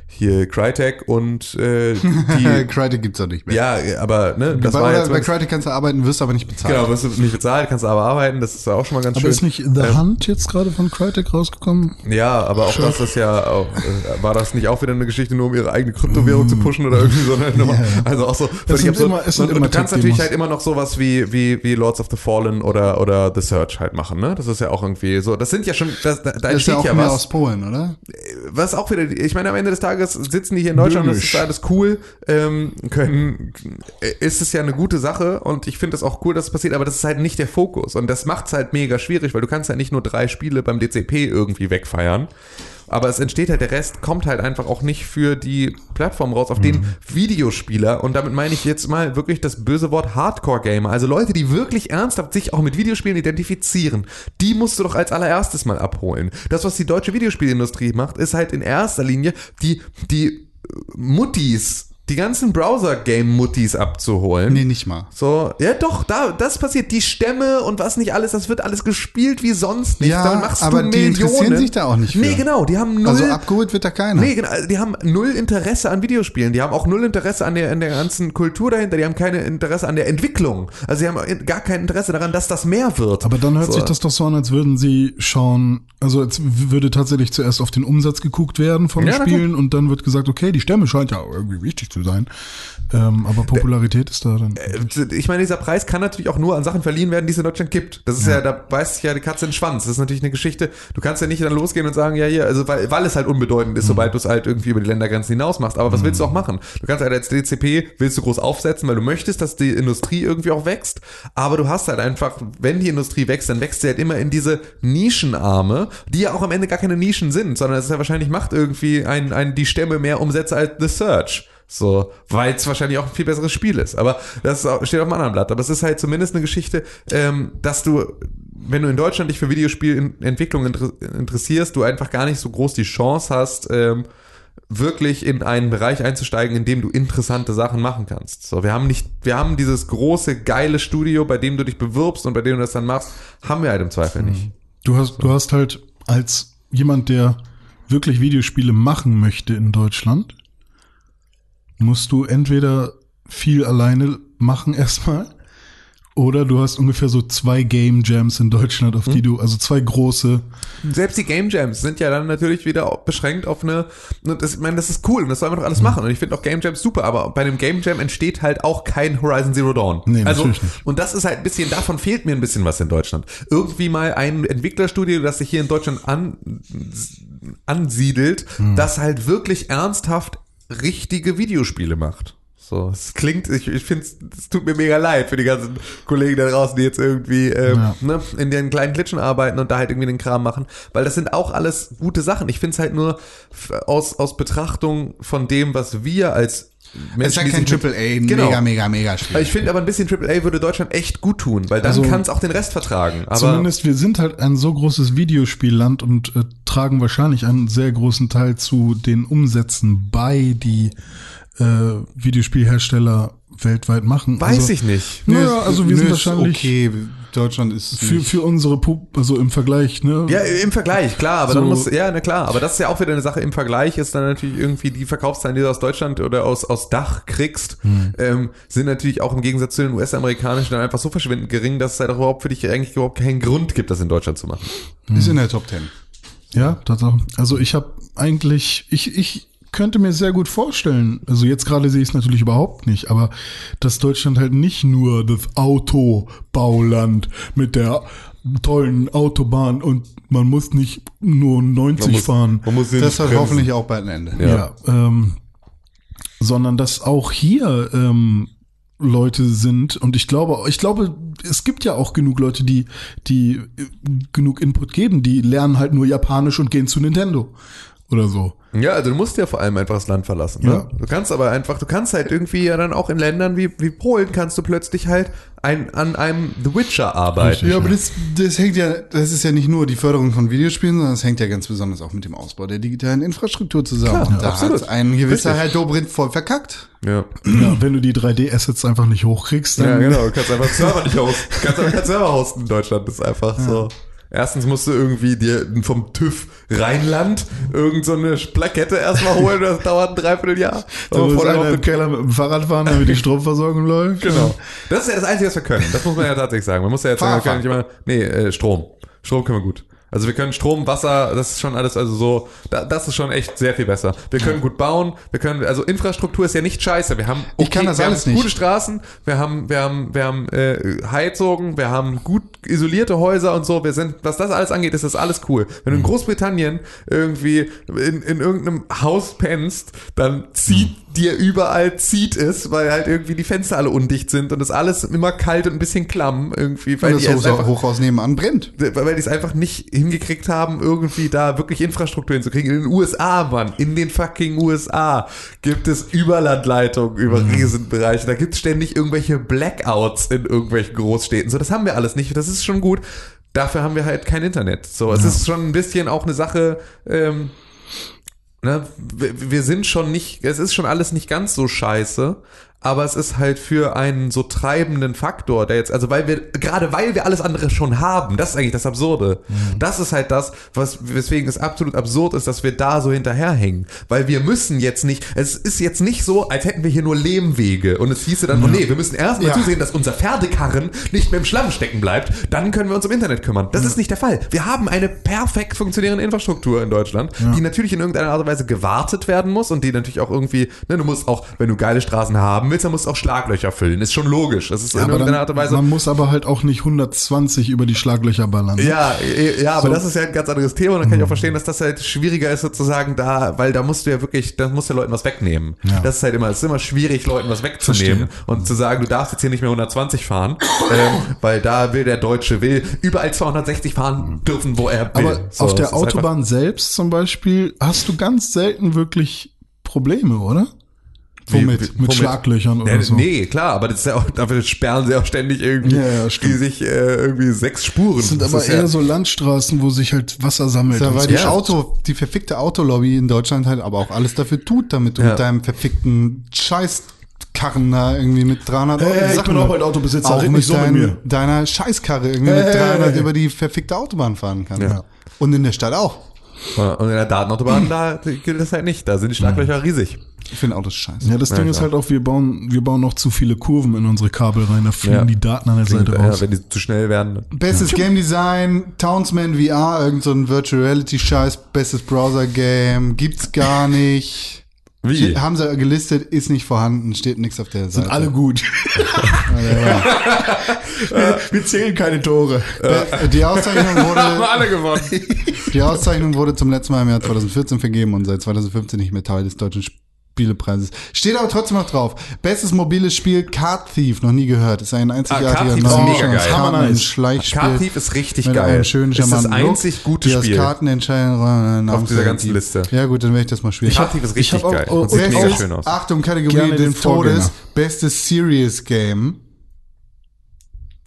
hier Crytek und äh, die, Crytek gibt's auch nicht mehr. ja, aber ne, das bei, war jetzt bei Crytek kannst du arbeiten, wirst aber nicht bezahlt. Genau, wirst du nicht bezahlt, kannst aber arbeiten, das ist ja auch schon mal ganz Aber schön. ist nicht The Hunt jetzt gerade von Crytek rausgekommen? ja, aber auch das ist ja auch, äh, war das nicht auch wieder eine Geschichte nur um ihre eigene Kryptowährung zu pushen oder irgendwie so eine Nummer? Ja. Also auch so, völlig sind absurd. immer- es sind und, und du kannst natürlich halt immer noch sowas wie, wie, wie Lords of the Fallen oder, oder The Search halt machen, ne? Das ist ja auch irgendwie so, das sind ja schon, das, da, da das ist ja entsteht auch ja, mehr was. aus Polen, oder? was auch wieder, ich meine, am Ende des Tages sitzen die hier in Deutschland, das ist alles cool, ähm, können, ist es ja eine gute Sache und ich finde es auch cool, dass es passiert, aber das ist halt nicht der Fokus und das macht es halt mega schwierig, weil du kannst halt nicht nur drei Spiele beim DCP irgendwie wegfeiern. Aber es entsteht halt, der Rest kommt halt einfach auch nicht für die Plattform raus, auf denen Videospieler, und damit meine ich jetzt mal wirklich das böse Wort Hardcore-Gamer, also Leute, die wirklich ernsthaft sich auch mit Videospielen identifizieren, die musst du doch als allererstes mal abholen. Das, was die deutsche Videospielindustrie macht, ist halt in erster Linie die, die Muttis, die ganzen Browser-Game-Muttis abzuholen. Nee, nicht mal. So, ja doch, da, das passiert. Die Stämme und was nicht alles, das wird alles gespielt wie sonst nicht. Ja, Damit machst aber du die Millionen. interessieren sich da auch nicht für. Nee, genau, die haben null. Also abgeholt wird da keiner. Nee, genau, die haben null Interesse an Videospielen. Die haben auch null Interesse an der, an der ganzen Kultur dahinter. Die haben keine Interesse an der Entwicklung. Also sie haben gar kein Interesse daran, dass das mehr wird. Aber dann hört So. sich das doch so an, als würden sie schauen, Also jetzt würde tatsächlich zuerst auf den Umsatz geguckt werden von Ja, den na Spielen und dann wird gesagt, okay, die Stämme scheint ja irgendwie wichtig zu sein. Ähm, aber Popularität ist da dann. Äh, Ich meine, dieser Preis kann natürlich auch nur an Sachen verliehen werden, die es in Deutschland gibt. Das ist ja, da beißt sich ja die Katze in den Schwanz. Das ist natürlich eine Geschichte. Du kannst ja nicht dann losgehen und sagen, ja, hier, also weil, weil es halt unbedeutend ist, sobald du es halt irgendwie über die Ländergrenzen hinaus machst. Aber was willst du auch machen? Du kannst halt als DCP, willst du groß aufsetzen, weil du möchtest, dass die Industrie irgendwie auch wächst. Aber du hast halt einfach, wenn die Industrie wächst, dann wächst sie halt immer in diese Nischenarme, die ja auch am Ende gar keine Nischen sind, sondern es ist ja wahrscheinlich macht irgendwie ein, ein, die Stämme mehr Umsätze als The Search. So, weil es wahrscheinlich auch ein viel besseres Spiel ist. Aber das steht auf einem anderen Blatt. Aber es ist halt zumindest eine Geschichte, ähm, dass du, wenn du in Deutschland dich für Videospielentwicklung inter interessierst, du einfach gar nicht so groß die Chance hast, ähm, wirklich in einen Bereich einzusteigen, in dem du interessante Sachen machen kannst. So, wir haben nicht, wir haben dieses große, geile Studio, bei dem du dich bewirbst und bei dem du das dann machst, haben wir halt im Zweifel nicht. Du hast, du hast halt als jemand, der wirklich Videospiele machen möchte in Deutschland, musst du entweder viel alleine machen erstmal, oder du hast ungefähr so zwei Game Jams in Deutschland, auf die du, also zwei große, Selbst die Game Jams sind ja dann natürlich wieder beschränkt auf eine, und das, ich meine, das ist cool und das soll man doch alles machen und ich finde auch Game Jams super, aber bei einem Game Jam entsteht halt auch kein Horizon Zero Dawn. Nee, also, natürlich nicht. und das ist halt ein bisschen, davon fehlt mir ein bisschen was in Deutschland. Irgendwie mal ein Entwicklerstudio, das sich hier in Deutschland an, ansiedelt, Mhm. das halt wirklich ernsthaft richtige Videospiele macht. So, es klingt, ich, ich finde es tut mir mega leid für die ganzen Kollegen da draußen, die jetzt irgendwie ähm, Ja. ne, in den kleinen Klitschen arbeiten und da halt irgendwie den Kram machen, weil das sind auch alles gute Sachen. Ich finde es halt nur aus, aus Betrachtung von dem, was wir als Es ist ja kein Triple A, Genau. mega, mega, mega Spiel. Ich finde aber ein bisschen AAA würde Deutschland echt gut tun, weil dann Also- kann es auch den Rest vertragen. Aber Zumindest wir sind halt ein so großes Videospielland und äh, tragen wahrscheinlich einen sehr großen Teil zu den Umsätzen bei, die äh, Videospielhersteller weltweit machen. weiß also, ich nicht. Naja, also wir Nö, sind wahrscheinlich Okay, Deutschland ist. für, für unsere Pub, also im Vergleich, ne? Ja, im Vergleich, klar, aber So- dann muss, ja, na klar, aber das ist ja auch wieder eine Sache, im Vergleich ist dann natürlich irgendwie die Verkaufszahlen, die du aus Deutschland oder aus, aus Dach kriegst, Hm. ähm, sind natürlich auch im Gegensatz zu den US-amerikanischen dann einfach so verschwindend gering, dass es halt auch überhaupt für dich eigentlich überhaupt keinen Grund gibt, das in Deutschland zu machen. ist in der Top Ten. Ja, Tatsache. Also ich habe eigentlich, ich, ich könnte mir sehr gut vorstellen, also jetzt gerade sehe ich es natürlich überhaupt nicht, aber dass Deutschland halt nicht nur das Autobauland mit der tollen Autobahn und man muss nicht nur 90 fahren. man muss Das hat hoffentlich auch bald ein Ende. Ja, ähm, sondern dass auch hier ähm, Leute sind und ich glaube, ich glaube, es gibt ja auch genug Leute, die die äh, genug Input geben, die lernen halt nur Japanisch und gehen zu Nintendo oder so. Ja, also du musst ja vor allem einfach das Land verlassen. Ne? Ja. Du kannst aber einfach, du kannst halt irgendwie ja dann auch in Ländern wie, wie Polen kannst du plötzlich halt ein, an einem The Witcher arbeiten. Ja, aber das, das hängt ja, das ist ja nicht nur die Förderung von Videospielen, sondern es hängt ja ganz besonders auch mit dem Ausbau der digitalen Infrastruktur zusammen. Klar, Und da absolut. hat ein gewisser Richtig. Herr Dobrindt voll verkackt. Ja. Ja, wenn du die 3D-Assets einfach nicht hochkriegst, dann Ja, genau. Du kannst einfach Server nicht hosten. Du kannst einfach keinen Server hosten in Deutschland. Das ist einfach so. Erstens musst du irgendwie dir vom TÜV Rheinland irgend so eine Plakette erstmal holen. Das dauert ein Dreivierteljahr. vorher einer noch im Keller mit dem Fahrrad fahren, damit die Stromversorgung läuft. Genau. Das ist ja das Einzige, was wir können. Das muss man ja tatsächlich sagen. Man muss ja jetzt sagen, wir können nicht immer, nee, äh, Strom. Strom können wir gut. Also wir können Strom, Wasser, das ist schon alles, also so, da, das ist schon echt sehr viel besser. Wir können gut bauen, wir können, also Infrastruktur ist ja nicht scheiße. Wir haben, Ich kann das wir alles haben nicht. gute Straßen, wir haben, wir haben, wir haben äh, Heizungen, wir haben gut isolierte Häuser und so. Wir sind, was das alles angeht, ist das alles cool. Wenn du in Großbritannien irgendwie in, in irgendeinem Haus pennst, dann zieht dir überall zieht es, weil halt irgendwie die Fenster alle undicht sind und es alles immer kalt und ein bisschen klamm irgendwie, weil die das Hochhaus, Hochhaus nebenan brennt. weil die es einfach nicht hingekriegt haben, irgendwie da wirklich Infrastruktur hinzukriegen. In den USA, Mann, in den fucking USA gibt es Überlandleitungen über Riesenbereiche. Da gibt es ständig irgendwelche Blackouts in irgendwelchen Großstädten. So, das haben wir alles nicht. Das ist schon gut. Dafür haben wir halt kein Internet. So, es ist schon ein bisschen auch eine Sache, ähm, Ne, wir, wir sind schon nicht, es ist schon alles nicht ganz so scheiße, aber es ist halt für einen so treibenden Faktor, der jetzt, also weil wir, gerade weil wir alles andere schon haben, das ist eigentlich das Absurde. Das ist halt das, was, weswegen es absolut absurd ist, dass wir da so hinterherhängen. Weil wir müssen jetzt nicht, es ist jetzt nicht so, als hätten wir hier nur Lehmwege und es hieße dann, oh nee, wir müssen erstmal Ja. zusehen, dass unser Pferdekarren nicht mehr im Schlamm stecken bleibt, dann können wir uns um Internet kümmern. Das ist nicht der Fall. Wir haben eine perfekt funktionierende Infrastruktur in Deutschland, die natürlich in irgendeiner Art und Weise gewartet werden muss und die natürlich auch irgendwie, ne, du musst auch, wenn du geile Straßen haben willst, dann musst du auch Schlaglöcher füllen. Ist schon logisch. Das ist in aber irgendeiner dann, Art und Weise. man muss aber halt auch nicht 120 über die Schlaglöcher ballern. Ja, eh, ja, aber So. Mhm. das ist ja ein ganz anderes Thema und dann kann ich auch verstehen, dass das halt schwieriger ist sozusagen da, weil da musst du ja wirklich, da musst du Leuten was wegnehmen. Ja. Das ist halt immer, es ist immer schwierig, Leuten was wegzunehmen und zu sagen, du darfst jetzt hier nicht mehr 120 fahren, ähm, weil da will der Deutsche will überall 260 fahren dürfen, wo er will. Aber So, auf der Autobahn selbst zum Beispiel hast du ganz selten wirklich Probleme, oder? Womit? wie- Mit womit? Schlaglöchern oder Nee, so. nee, klar, aber das ist ja auch, dafür sperren sie auch ständig irgendwie, Ja, ja, die sich äh, irgendwie sechs Spuren. Das sind Das aber eher ja, so Landstraßen, wo sich halt Wasser sammelt. Ja, weil die Ja. Auto, die verfickte Autolobby in Deutschland halt aber auch alles dafür tut, damit du Ja. mit deinem verfickten Scheißkarren da irgendwie mit 300 Hey, hey, ich Sachen bin auch bald Autobesitzer, auch mit nicht so mit dein, mir. deiner Scheißkarre irgendwie mit Hey, hey, 300 hey. über die verfickte Autobahn fahren kann. Ja. Und in der Stadt auch. und in der Datenautobahn, da gilt das halt nicht. Da sind die Schlaglöcher riesig. Ich finde Autos scheiße. Ja, das Ding Ja, ist klar. halt auch, wir bauen, wir bauen noch zu viele Kurven in unsere Kabel rein, da fliegen Ja. die Daten an der Seite Ja, raus. wenn die zu schnell werden. Bestes Game Design, Townsman VR, irgend so ein Virtual Reality Scheiß, bestes Browser Game, gibt's gar nicht. Wie? Steht- Haben sie gelistet, ist nicht vorhanden, steht nichts auf der Seite. Sind alle gut. wir, wir zählen keine Tore. Die Auszeichnung wurde, alle gewonnen. die Auszeichnung wurde zum letzten Mal im Jahr 2014 vergeben und seit 2015 nicht mehr Teil des deutschen Spielepreises. Steht aber trotzdem noch drauf. Bestes mobiles Spiel, Card Thief, noch nie gehört. Ist ein einzigartiger Card Thief ist mega geil. Karten- und nice. Schleichspiel. Card Thief ist richtig mit geil. einem schönen, ist das einzig gute die das Spiel. Kartenentscheidung Auf dieser ganzen Liste. Ja gut, dann werde ich das mal spielen. Card Thief ist ich richtig geil. oh, sieht und mega auch- schön aus. Achtung, Kategorie des Todes. Bestes Serious Game.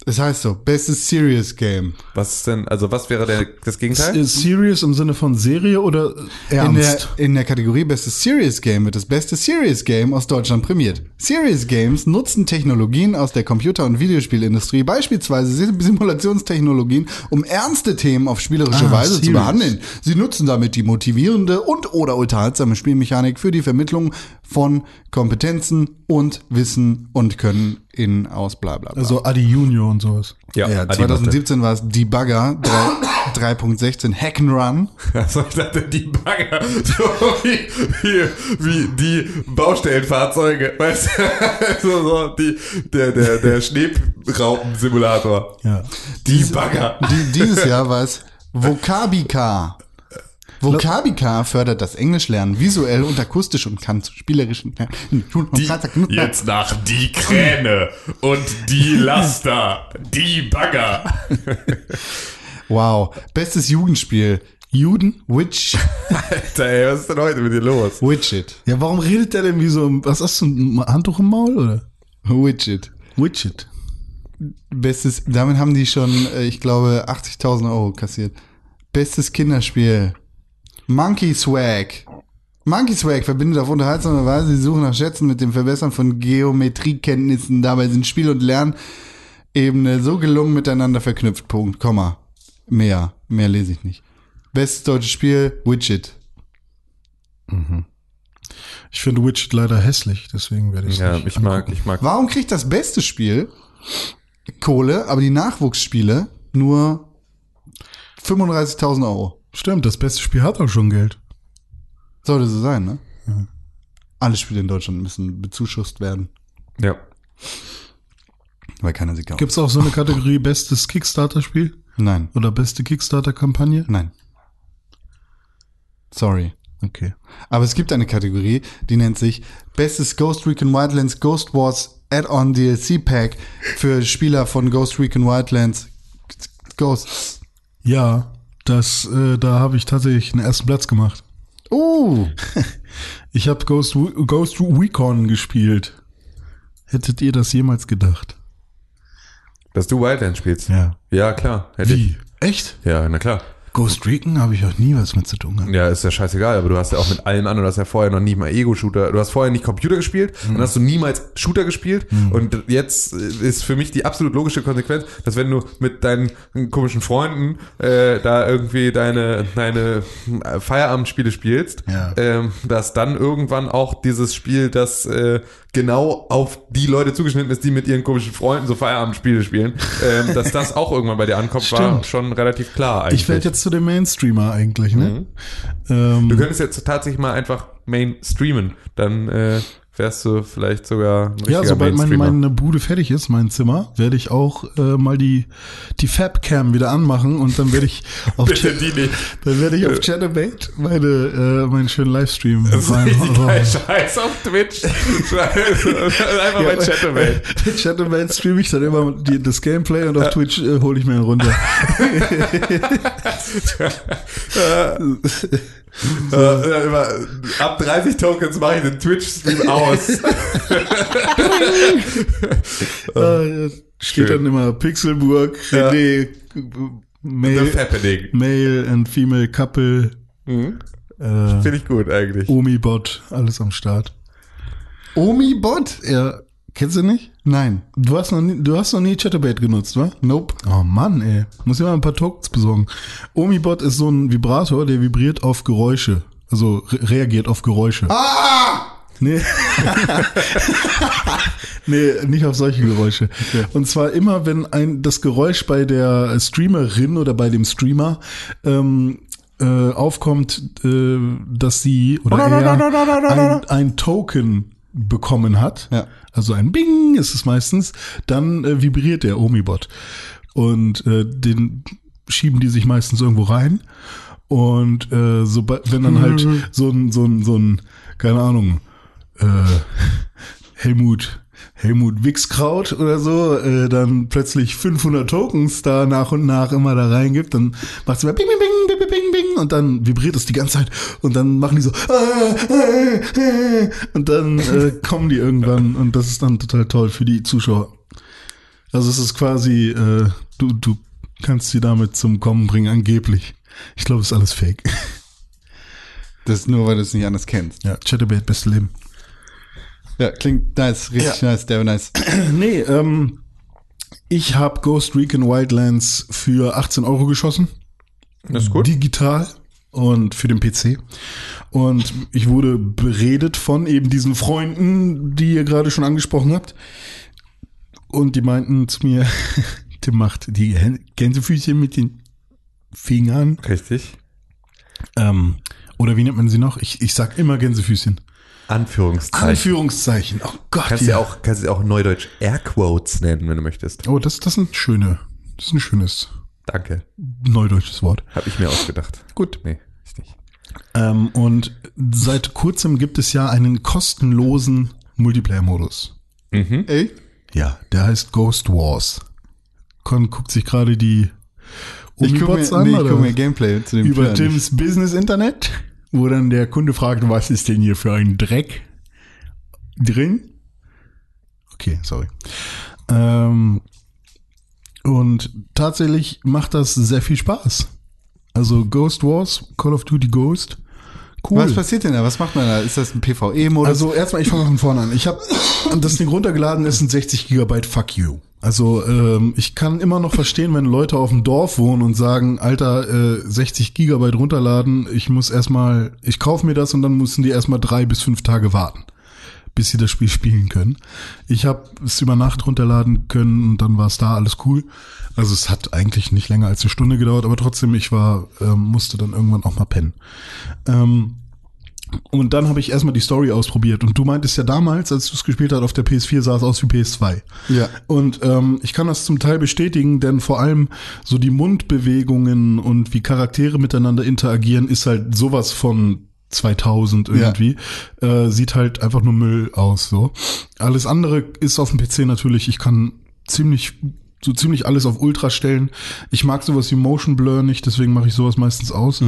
Das heißt so, bestes Serious Game. Was ist denn, also was wäre der, das Gegenteil? Ist Serious im Sinne von Serie oder In der, ernst? in der Kategorie Bestes Serious Game wird das beste Serious Game aus Deutschland prämiert. Serious Games nutzen Technologien aus der Computer- und Videospielindustrie, beispielsweise Sim- Simulationstechnologien, um ernste Themen auf spielerische Ah, Weise zu serious. behandeln. Sie nutzen damit die motivierende und oder unterhaltsame Spielmechanik für die Vermittlung von Kompetenzen und Wissen und Können in aus bla bla bla. Also Adi Junior und sowas. ja, Adi 2017 war es Debugger 3 3.16 Hack and Run. Also ich dachte, die Bagger, so wie, wie, wie die Baustellenfahrzeuge, weißt du, so, so die, der, der, der Schneeraupen-Simulator. Ja. Die Bagger. Die, dieses Jahr war es Vocabika. Vocabika fördert das Englischlernen visuell und akustisch und kann zu spielerischen Die, jetzt nach die Kräne und die Laster, die Bagger. Wow, bestes Jugendspiel. Juden? Witch, Alter, ey, was ist denn heute mit dir los? Widget, Ja, warum redet der denn wie so, ein- was hast du, ein Handtuch im Maul oder? Widget. Widget. Bestes, damit haben die schon, äh, ich glaube, 80.000 Euro kassiert. Bestes Kinderspiel. Monkey Swag. Monkey Swag verbindet auf unterhaltsame Weise die Suche nach Schätzen mit dem Verbessern von Geometriekenntnissen. Dabei sind Spiel und Lernebene so gelungen miteinander verknüpft. Punkt, Komma. Mehr, mehr lese ich nicht. Bestes deutsches Spiel, Widget. Ich finde Widget leider hässlich, deswegen werde ich Ja, nicht ich mag, ich mag. Warum kriegt das beste Spiel Kohle, aber die Nachwuchsspiele nur 35.000 Euro? Stimmt, das beste Spiel hat auch schon Geld. Sollte so sein, ne? Alle Spiele in Deutschland müssen bezuschusst werden, Ja. weil keiner sie kauft. Gibt es auch so eine Kategorie bestes Kickstarter-Spiel Nein, oder beste Kickstarter-Kampagne? nein. Sorry. Okay. Aber es gibt eine Kategorie, die nennt sich Bestes Ghost Recon Wildlands Ghost Wars Add-on DLC Pack für Spieler von Ghost Recon Wildlands Ghosts. Ja, das, äh, da habe ich tatsächlich einen ersten Platz gemacht. Uh, Ich habe Ghost, Ghost Recon gespielt. Hättet ihr das jemals gedacht? Dass du Wildlands spielst. Ja. Ja, klar. Hätte Wie? Echt? ich. Ja, na klar. Ghost Recon habe ich auch nie was mit zu tun gehabt. Ja, ist ja scheißegal, aber du hast ja auch mit allem anderen, du hast ja vorher noch nie mal Ego-Shooter, du hast vorher nicht Computer gespielt, Mhm. dann hast du niemals Shooter gespielt und jetzt ist für mich die absolut logische Konsequenz, dass wenn du mit deinen komischen Freunden äh, da irgendwie deine, deine äh, Feierabendspiele spielst, Ja. ähm, dass dann irgendwann auch dieses Spiel, das äh, genau auf die Leute zugeschnitten ist, die mit ihren komischen Freunden so Feierabendspiele spielen, ähm, dass das auch irgendwann bei dir ankommt, war Stimmt. schon relativ klar eigentlich. Ich werde jetzt zu dem Mainstreamer eigentlich, ne? Ähm, Du könntest jetzt tatsächlich mal einfach Main streamen. Dann äh, wärst du vielleicht sogar ein ja, sobald mein, meine Bude fertig ist, mein Zimmer, werde ich auch äh, mal die, die Fabcam wieder anmachen und dann werde ich auf Bitte die nicht. dann werde ich auf Chatterbait meine, äh, meinen schönen Livestream Das ist rein-. Scheiß auf Twitch. Einfach bei Chattermate. Bei Chatterbait streame ich dann immer die, das Gameplay und auf Twitch äh, hole ich mir einen runter. Äh, immer, ab 30 Tokens mache ich den Twitch-Stream aus. äh, steht dann immer Pixelburg, Ja. René, The Male. Male and Female Couple, Mhm. äh, Finde ich gut eigentlich. Omi-Bot, alles am Start. Omi-Bot? Ja, kennst du nicht? Nein. Du hast noch nie, du hast noch nie Chatterbait genutzt, wa? Nope. Oh Mann, ey. Muss ich mal ein paar Tokens besorgen. Omibot ist so ein Vibrator, der vibriert auf Geräusche. Also re reagiert auf Geräusche. Ah! Nee. nee, nicht auf solche Geräusche. Und zwar immer, wenn ein das Geräusch bei der Streamerin oder bei dem Streamer ähm, äh, aufkommt, äh, dass sie oder er ein, ein Token bekommen hat, Ja. also ein Bing ist es meistens, dann äh, vibriert der Omibot. Und äh, den schieben die sich meistens irgendwo rein. Und äh, so, wenn dann halt so ein, so ein, so ein, keine Ahnung, äh, Helmut, Helmut Wixkraut oder so, äh, dann plötzlich 500 Tokens da nach und nach immer da reingibt, dann macht es immer bing, bing, bing, bing, bing, bing und dann vibriert es die ganze Zeit und dann machen die so und dann äh, kommen die irgendwann und das ist dann total toll für die Zuschauer. Also es ist quasi, äh, du, du kannst sie damit zum Kommen bringen, angeblich. Ich glaube, es ist alles fake. Das ist nur, weil du es nicht anders kennst. Ja, Chatterbait, beste Leben. Ja, klingt nice, richtig nice, der nice. Nee, ähm, ich habe Ghost Recon Wildlands für 18 Euro geschossen. Das ist gut. Digital und für den PC. Und ich wurde beredet von eben diesen Freunden, die ihr gerade schon angesprochen habt. Und die meinten zu mir, Tim macht die Gänsefüßchen mit den Fingern. Richtig. Ähm, oder wie nennt man sie noch? Ich, ich sag immer Gänsefüßchen. Anführungszeichen. Anführungszeichen. Oh Gott. Kannst du ja auch, kannst du auch neudeutsch Airquotes nennen, wenn du möchtest. Oh, das, das sind schöne. Das ist ein schönes Danke. neudeutsches Wort. Habe ich mir ausgedacht. Gut. Nee, ich nicht. Ähm, und seit kurzem gibt es ja einen kostenlosen Multiplayer-Modus. Mhm. Ey? Ja, der heißt Ghost Wars. Con guckt sich gerade die Ich gucke Omibots mir, an nee, ich oder guck mir? Gameplay zu dem über Tims Business Internet, wo dann der Kunde fragt, was ist denn hier für ein Dreck drin? Okay, sorry. Ähm, und tatsächlich macht das sehr viel Spaß. Also Ghost Wars, Call of Duty Ghost, cool. Was passiert denn da? Was macht man da? Ist das ein PvE-Modus? Also erstmal, ich fange von vorne an. Ich habe das Ding runtergeladen, ist ein 60 Gigabyte Fuck you. Also ähm, ich kann immer noch verstehen, wenn Leute auf dem Dorf wohnen und sagen, Alter, äh, 60 Gigabyte runterladen, ich muss erstmal, ich kaufe mir das und dann müssen die erstmal drei bis fünf Tage warten, bis sie das Spiel spielen können. Ich habe es über Nacht runterladen können und dann war es da alles cool. Also es hat eigentlich nicht länger als eine Stunde gedauert, aber trotzdem, ich war, ähm, musste dann irgendwann auch mal pennen. Ähm, und dann habe ich erstmal die Story ausprobiert. Und du meintest ja damals, als du es gespielt hast auf der PS4, sah es aus wie PS2. Ja. Und ähm, ich kann das zum Teil bestätigen, denn vor allem so die Mundbewegungen und wie Charaktere miteinander interagieren, ist halt sowas von 2000 irgendwie. Äh, sieht halt einfach nur Müll aus. So Alles andere ist auf dem PC natürlich, ich kann ziemlich so ziemlich alles auf Ultra stellen. Ich mag sowas wie Motion Blur nicht, deswegen mache ich sowas meistens aus.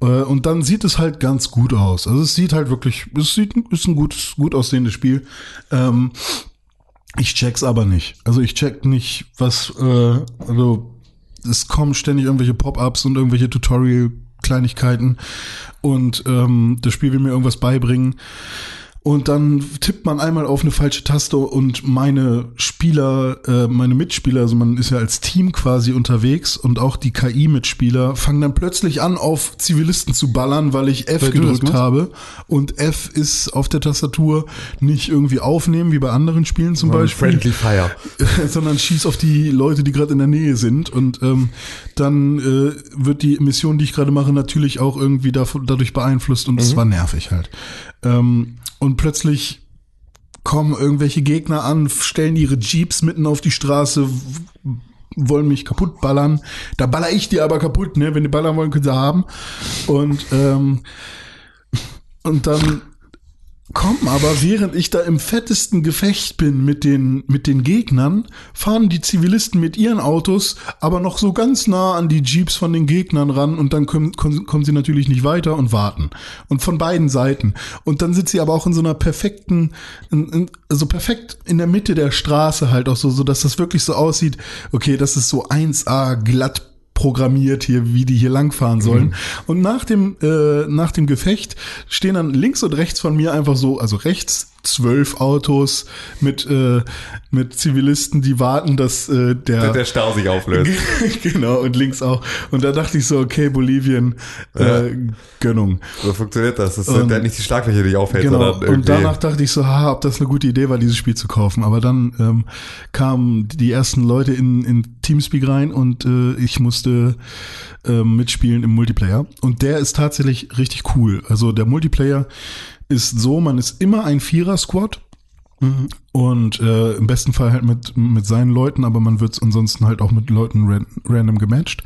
Äh, und dann sieht es halt ganz gut aus. Also es sieht halt wirklich, es sieht, ist ein gutes, gut aussehendes Spiel. Ähm, ich check's aber nicht. Also ich check nicht, was, äh, also es kommen ständig irgendwelche Pop-ups und irgendwelche Tutorial-Kleinigkeiten und ähm, das Spiel will mir irgendwas beibringen. Und dann tippt man einmal auf eine falsche Taste und meine Spieler, äh, meine Mitspieler, also man ist ja als Team quasi unterwegs und auch die KI-Mitspieler fangen dann plötzlich an, auf Zivilisten zu ballern, weil ich F Weil gedrückt habe. Und F ist auf der Tastatur nicht irgendwie aufnehmen, wie bei anderen Spielen zum Beispiel Friendly Fire. sondern schieß auf die Leute, die gerade in der Nähe sind. Und ähm, dann äh, wird die Mission, die ich gerade mache, natürlich auch irgendwie davon, dadurch beeinflusst und es war nervig halt. Ähm, und plötzlich kommen irgendwelche Gegner an, stellen ihre Jeeps mitten auf die Straße, wollen mich kaputt ballern. Da baller ich die aber kaputt, ne? Wenn die ballern wollen, können sie haben. Und ähm, und dann kommen aber, während ich da im fettesten Gefecht bin mit den, mit den Gegnern, fahren die Zivilisten mit ihren Autos aber noch so ganz nah an die Jeeps von den Gegnern ran und dann kommen, kommen, kommen sie natürlich nicht weiter und warten. Und von beiden Seiten. Und dann sind sie aber auch in so einer perfekten, in, in, also perfekt in der Mitte der Straße halt auch so, so dass das wirklich so aussieht, okay, das ist so 1A glatt programmiert hier, wie die hier langfahren sollen. Und nach dem, äh, nach dem Gefecht stehen dann links und rechts von mir einfach so, also rechts zwölf Autos mit, äh, mit Zivilisten, die warten, dass äh, der, Der Stau sich auflöst. genau, und links auch. Und da dachte ich so, okay, Bolivien, äh, Gönnung. So funktioniert das. das der hat nicht die Schlagfläche, die aufhält, Genau. sondern irgendwie. Und danach dachte ich so, ha, ob das eine gute Idee war, dieses Spiel zu kaufen. Aber dann ähm, kamen die ersten Leute in, in Teamspeak rein und äh, ich musste ähm, mitspielen im Multiplayer. Und der ist tatsächlich richtig cool. Also der Multiplayer ist so, man ist immer ein Vierer-Squad. Und äh, im besten Fall halt mit, mit seinen Leuten, aber man wird ansonsten halt auch mit Leuten ran, random gematcht.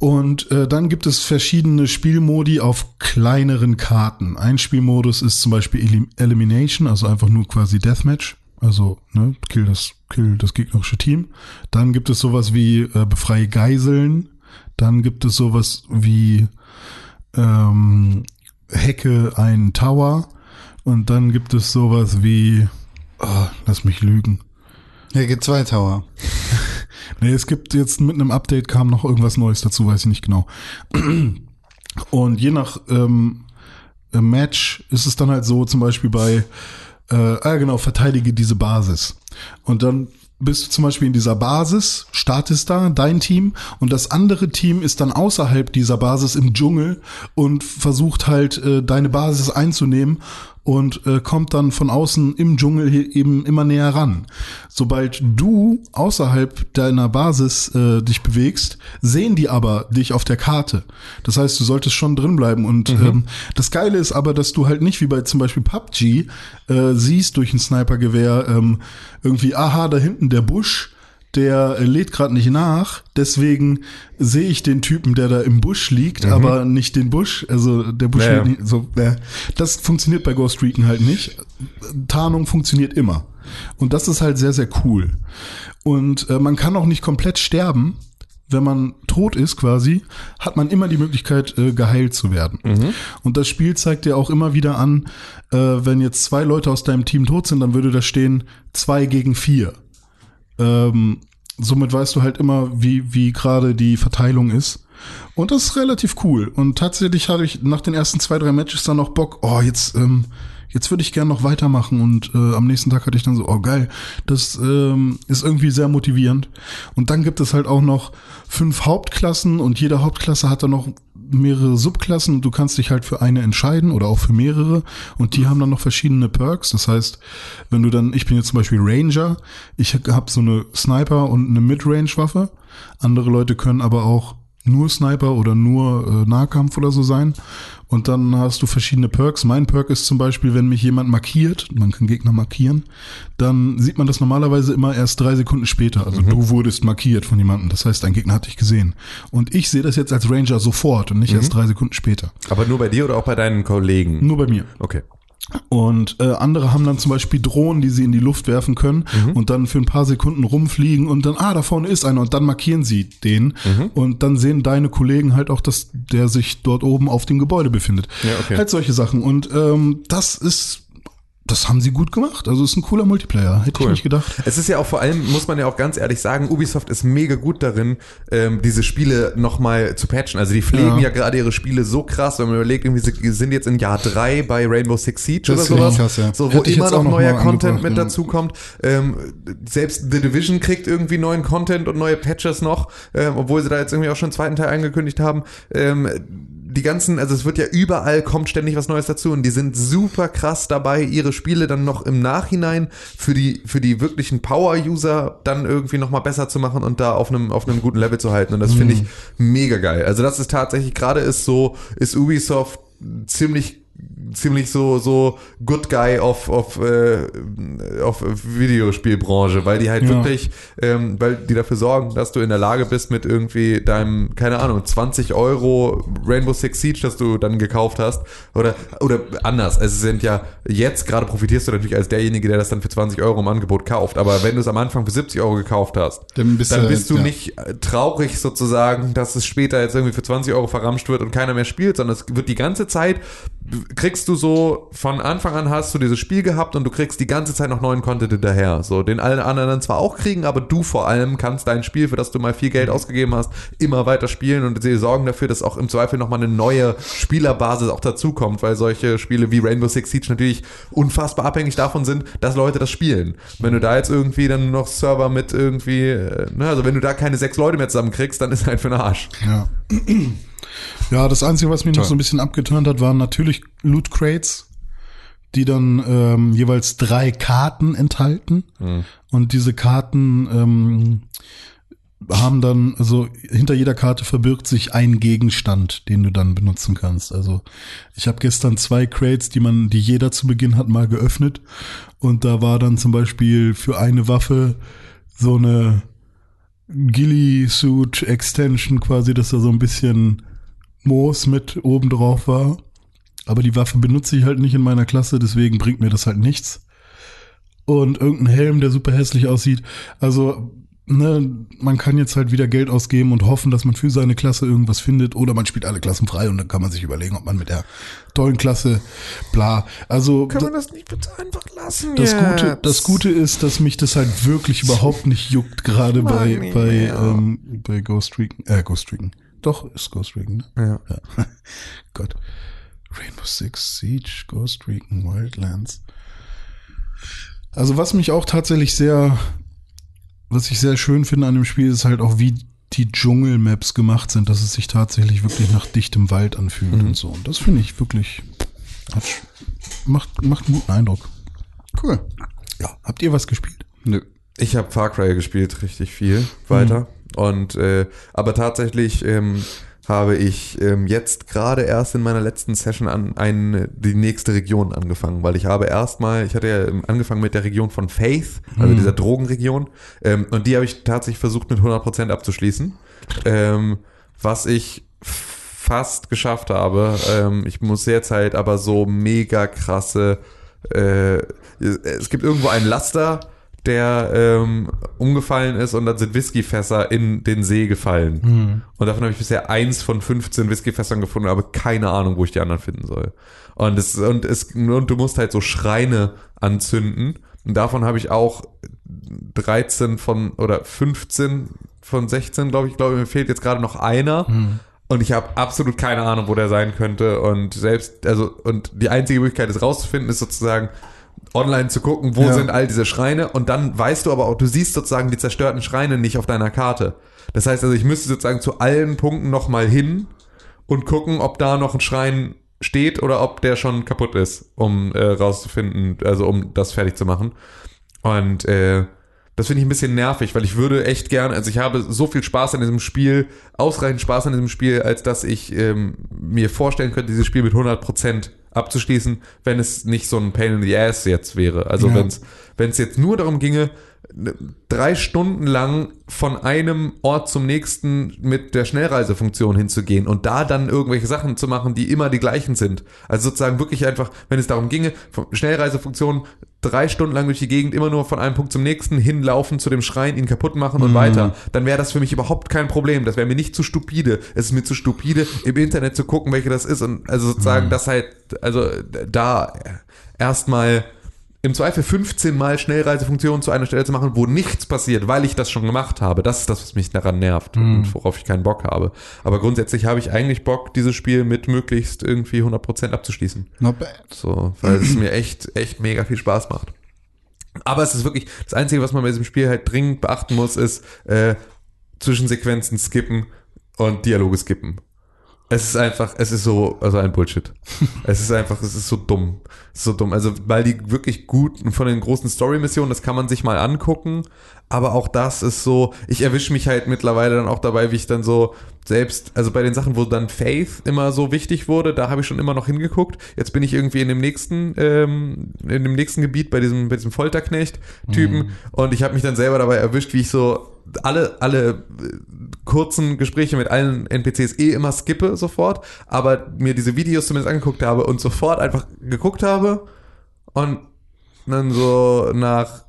Und äh, dann gibt es verschiedene Spielmodi auf kleineren Karten. Ein Spielmodus ist zum Beispiel Elim Elimination, also einfach nur quasi Deathmatch. Also ne, kill das, kill das gegnerische Team. Dann gibt es sowas wie äh, befreie Geiseln. Dann gibt es sowas wie ähm, Hacke einen Tower. Und dann gibt es sowas wie, oh, lass mich lügen. Geht zwei Tower. Nee, es gibt jetzt mit einem Update kam noch irgendwas Neues dazu, weiß ich nicht genau. Und je nach ähm, äh, Match ist es dann halt so, zum Beispiel bei, äh, ah genau, verteidige diese Basis. Und dann bist du zum Beispiel in dieser Basis, startest da, dein Team, und das andere Team ist dann außerhalb dieser Basis im Dschungel und versucht halt, äh, deine Basis einzunehmen und äh, kommt dann von außen im Dschungel hier eben immer näher ran. Sobald du außerhalb deiner Basis äh, dich bewegst, sehen die aber dich auf der Karte. Das heißt, du solltest schon drin bleiben. Und ähm, das Geile ist aber, dass du halt nicht wie bei zum Beispiel PUBG äh, siehst durch ein Snipergewehr ähm, irgendwie, aha, da hinten der Busch der lädt gerade nicht nach, deswegen sehe ich den Typen, der da im Busch liegt, aber nicht den Busch. Also der Busch Ja, ja. lädt nicht, so, äh, das funktioniert bei Ghost Recon halt nicht. Tarnung funktioniert immer. Und das ist halt sehr, sehr cool. Und äh, man kann auch nicht komplett sterben. Wenn man tot ist quasi, hat man immer die Möglichkeit, äh, geheilt zu werden. Und das Spiel zeigt dir auch immer wieder an, äh, wenn jetzt zwei Leute aus deinem Team tot sind, dann würde da stehen zwei gegen vier. Ähm, somit weißt du halt immer, wie, wie gerade die Verteilung ist. Und das ist relativ cool. Und tatsächlich hatte ich nach den ersten zwei, drei Matches dann noch Bock, oh, jetzt, ähm, jetzt würde ich gern noch weitermachen. Und äh, am nächsten Tag hatte ich dann so, oh geil, das ähm, ist irgendwie sehr motivierend. Und dann gibt es halt auch noch fünf Hauptklassen und jede Hauptklasse hat dann noch mehrere Subklassen und du kannst dich halt für eine entscheiden oder auch für mehrere und die haben dann noch verschiedene Perks. Das heißt, wenn du dann, ich bin jetzt zum Beispiel Ranger, ich habe so eine Sniper und eine Midrange-Waffe. Andere Leute können aber auch nur Sniper oder nur äh, Nahkampf oder so sein. Und dann hast du verschiedene Perks. Mein Perk ist zum Beispiel, wenn mich jemand markiert, man kann Gegner markieren, dann sieht man das normalerweise immer erst drei Sekunden später. Also du wurdest markiert von jemandem. Das heißt, dein Gegner hat dich gesehen. Und ich sehe das jetzt als Ranger sofort und nicht erst drei Sekunden später. Aber nur bei dir oder auch bei deinen Kollegen? Nur bei mir. Okay. Und äh, andere haben dann zum Beispiel Drohnen, die sie in die Luft werfen können und dann für ein paar Sekunden rumfliegen und dann, ah, da vorne ist einer und dann markieren sie den und dann sehen deine Kollegen halt auch, dass der sich dort oben auf dem Gebäude befindet. Ja, okay. Halt solche Sachen. Und ähm, das ist das haben sie gut gemacht. Also ist ein cooler Multiplayer. Hätte Cool. ich nicht gedacht. Es ist ja auch vor allem, muss man ja auch ganz ehrlich sagen, Ubisoft ist mega gut darin, ähm, diese Spiele nochmal zu patchen. Also die pflegen ja, Ja. gerade ihre Spiele so krass, wenn man überlegt, irgendwie sie sind jetzt in Jahr drei bei Rainbow Six Siege Das oder sowas. krass, ja. So, wo immer noch noch neuer Content mit ja. dazu kommt. Ähm, selbst The Division kriegt irgendwie neuen Content und neue Patches noch, ähm, obwohl sie da jetzt irgendwie auch schon einen zweiten Teil angekündigt haben. Ähm, die ganzen, also es wird ja überall, kommt ständig was Neues dazu und die sind super krass dabei, ihre Spiele dann noch im Nachhinein für die, für die wirklichen Power-User dann irgendwie nochmal besser zu machen und da auf einem, auf einem guten Level zu halten. Und das finde ich mega geil. Also das ist tatsächlich, gerade ist so, ist Ubisoft ziemlich ziemlich so so Good Guy auf auf äh, auf Videospielbranche, weil die halt Ja. wirklich, ähm, weil die dafür sorgen, dass du in der Lage bist mit irgendwie deinem keine Ahnung 20 Euro Rainbow Six Siege, das du dann gekauft hast oder oder anders. Es sind ja jetzt gerade profitierst du natürlich als derjenige, der das dann für 20 Euro im Angebot kauft, aber wenn du es am Anfang für 70 Euro gekauft hast, Dann bist dann du- bist du ja. nicht äh, traurig sozusagen, dass es später jetzt irgendwie für 20 Euro verramscht wird und keiner mehr spielt, sondern es wird die ganze Zeit, kriegst du so, von Anfang an hast du dieses Spiel gehabt und du kriegst die ganze Zeit noch neuen Content hinterher. So, den alle anderen zwar auch kriegen, aber du vor allem kannst dein Spiel, für das du mal viel Geld ausgegeben hast, immer weiter spielen und sie sorgen dafür, dass auch im Zweifel nochmal eine neue Spielerbasis auch dazukommt, weil solche Spiele wie Rainbow Six Siege natürlich unfassbar abhängig davon sind, dass Leute das spielen. Wenn du da jetzt irgendwie dann noch Server mit irgendwie, äh, ne, also wenn du da keine sechs Leute mehr zusammenkriegst, dann ist halt für den Arsch. Ja. Ja, das Einzige, was mich noch so ein bisschen abgeturnt hat, waren natürlich Loot Crates, die dann ähm, jeweils drei Karten enthalten. Und diese Karten ähm, haben dann, also hinter jeder Karte verbirgt sich ein Gegenstand, den du dann benutzen kannst. Also ich habe gestern zwei Crates, die man, die jeder zu Beginn hat, mal geöffnet. Und da war dann zum Beispiel für eine Waffe so eine Ghillie-Suit Extension quasi, dass da so ein bisschen Moos mit oben drauf war. Aber die Waffe benutze ich halt nicht in meiner Klasse, deswegen bringt mir das halt nichts. Und irgendein Helm, der super hässlich aussieht. Also, ne, man kann jetzt halt wieder Geld ausgeben und hoffen, dass man für seine Klasse irgendwas findet. Oder man spielt alle Klassen frei und dann kann man sich überlegen, ob man mit der tollen Klasse bla. Also, das nicht bitte einfach lassen? das Gute, das Gute ist, dass mich das halt wirklich überhaupt nicht juckt, gerade bei, bei, ähm, bei Ghost Recon, äh, Ghost Recon. Doch, ist Ghost Recon, ne? Ja. Ja. Gott. Rainbow Six Siege, Ghost Recon, Wildlands. Also was mich auch tatsächlich sehr, was ich sehr schön finde an dem Spiel, ist halt auch, wie die Dschungelmaps gemacht sind, dass es sich tatsächlich wirklich nach dichtem Wald anfühlt Mhm. und so. Und das finde ich wirklich, macht, macht einen guten Eindruck. Cool. Ja. Habt ihr was gespielt? Nö. Ich habe Far Cry gespielt, richtig viel weiter. Mhm. Und äh, aber tatsächlich ähm, habe ich ähm, jetzt gerade erst in meiner letzten Session an ein, die nächste Region angefangen, weil ich habe erstmal, ich hatte ja angefangen mit der Region von Faith, also Mhm. dieser Drogenregion, ähm, und die habe ich tatsächlich versucht mit 100% abzuschließen, ähm, was ich fast geschafft habe. Ähm, ich muss derzeit aber so mega krasse, äh, es gibt irgendwo einen Laster, der ähm, umgefallen ist und dann sind Whiskyfässer in den See gefallen. Und davon habe ich bisher eins von 15 Whiskyfässern gefunden, aber keine Ahnung, wo ich die anderen finden soll. Und es, und es, und du musst halt so Schreine anzünden. Und davon habe ich auch 13 von, oder 15 von 16, glaube ich, glaube mir fehlt jetzt gerade noch einer. Und ich habe absolut keine Ahnung, wo der sein könnte. Und selbst, also, und die einzige Möglichkeit, es rauszufinden, ist sozusagen online zu gucken, wo Ja. sind all diese Schreine. Und dann weißt du aber auch, du siehst sozusagen die zerstörten Schreine nicht auf deiner Karte. Das heißt also, ich müsste sozusagen zu allen Punkten nochmal hin und gucken, ob da noch ein Schrein steht oder ob der schon kaputt ist, um äh, rauszufinden, also um das fertig zu machen. Und äh, das finde ich ein bisschen nervig, weil ich würde echt gern, also ich habe so viel Spaß an diesem Spiel, ausreichend Spaß an diesem Spiel, als dass ich ähm, mir vorstellen könnte, dieses Spiel mit 100% abzuschließen, wenn es nicht so ein Pain in the Ass jetzt wäre. Also Ja. wenn es jetzt nur darum ginge, drei Stunden lang von einem Ort zum nächsten mit der Schnellreisefunktion hinzugehen und da dann irgendwelche Sachen zu machen, die immer die gleichen sind. Also sozusagen wirklich einfach, wenn es darum ginge, Schnellreisefunktion drei Stunden lang durch die Gegend immer nur von einem Punkt zum nächsten hinlaufen zu dem Schrein, ihn kaputt machen und weiter, dann wäre das für mich überhaupt kein Problem. Das wäre mir nicht zu stupide. Es ist mir zu stupide, im Internet zu gucken, welche das ist und also sozusagen das halt, also da erstmal im Zweifel 15 Mal Schnellreisefunktionen zu einer Stelle zu machen, wo nichts passiert, weil ich das schon gemacht habe. Das ist das, was mich daran nervt und worauf ich keinen Bock habe. Aber grundsätzlich habe ich eigentlich Bock, dieses Spiel mit möglichst irgendwie 100% abzuschließen. Not bad. So, weil es mir echt, echt mega viel Spaß macht. Aber es ist wirklich, das Einzige, was man bei diesem Spiel halt dringend beachten muss, ist äh, Zwischensequenzen skippen und Dialoge skippen. Es ist einfach, es ist so, also ein Bullshit. es ist einfach, es ist so dumm. Es ist so dumm. Also, weil die wirklich gut von den großen Story-Missionen, das kann man sich mal angucken. Aber auch das ist so, ich erwische mich halt mittlerweile dann auch dabei, wie ich dann so selbst, also bei den Sachen, wo dann Faith immer so wichtig wurde, da habe ich schon immer noch hingeguckt. Jetzt bin ich irgendwie in dem nächsten, ähm, in dem nächsten Gebiet bei diesem, bei diesem Folterknecht-Typen und ich habe mich dann selber dabei erwischt, wie ich so alle, alle äh, kurzen Gespräche mit allen NPCs eh immer skippe sofort, aber mir diese Videos zumindest angeguckt habe und sofort einfach geguckt habe und dann so nach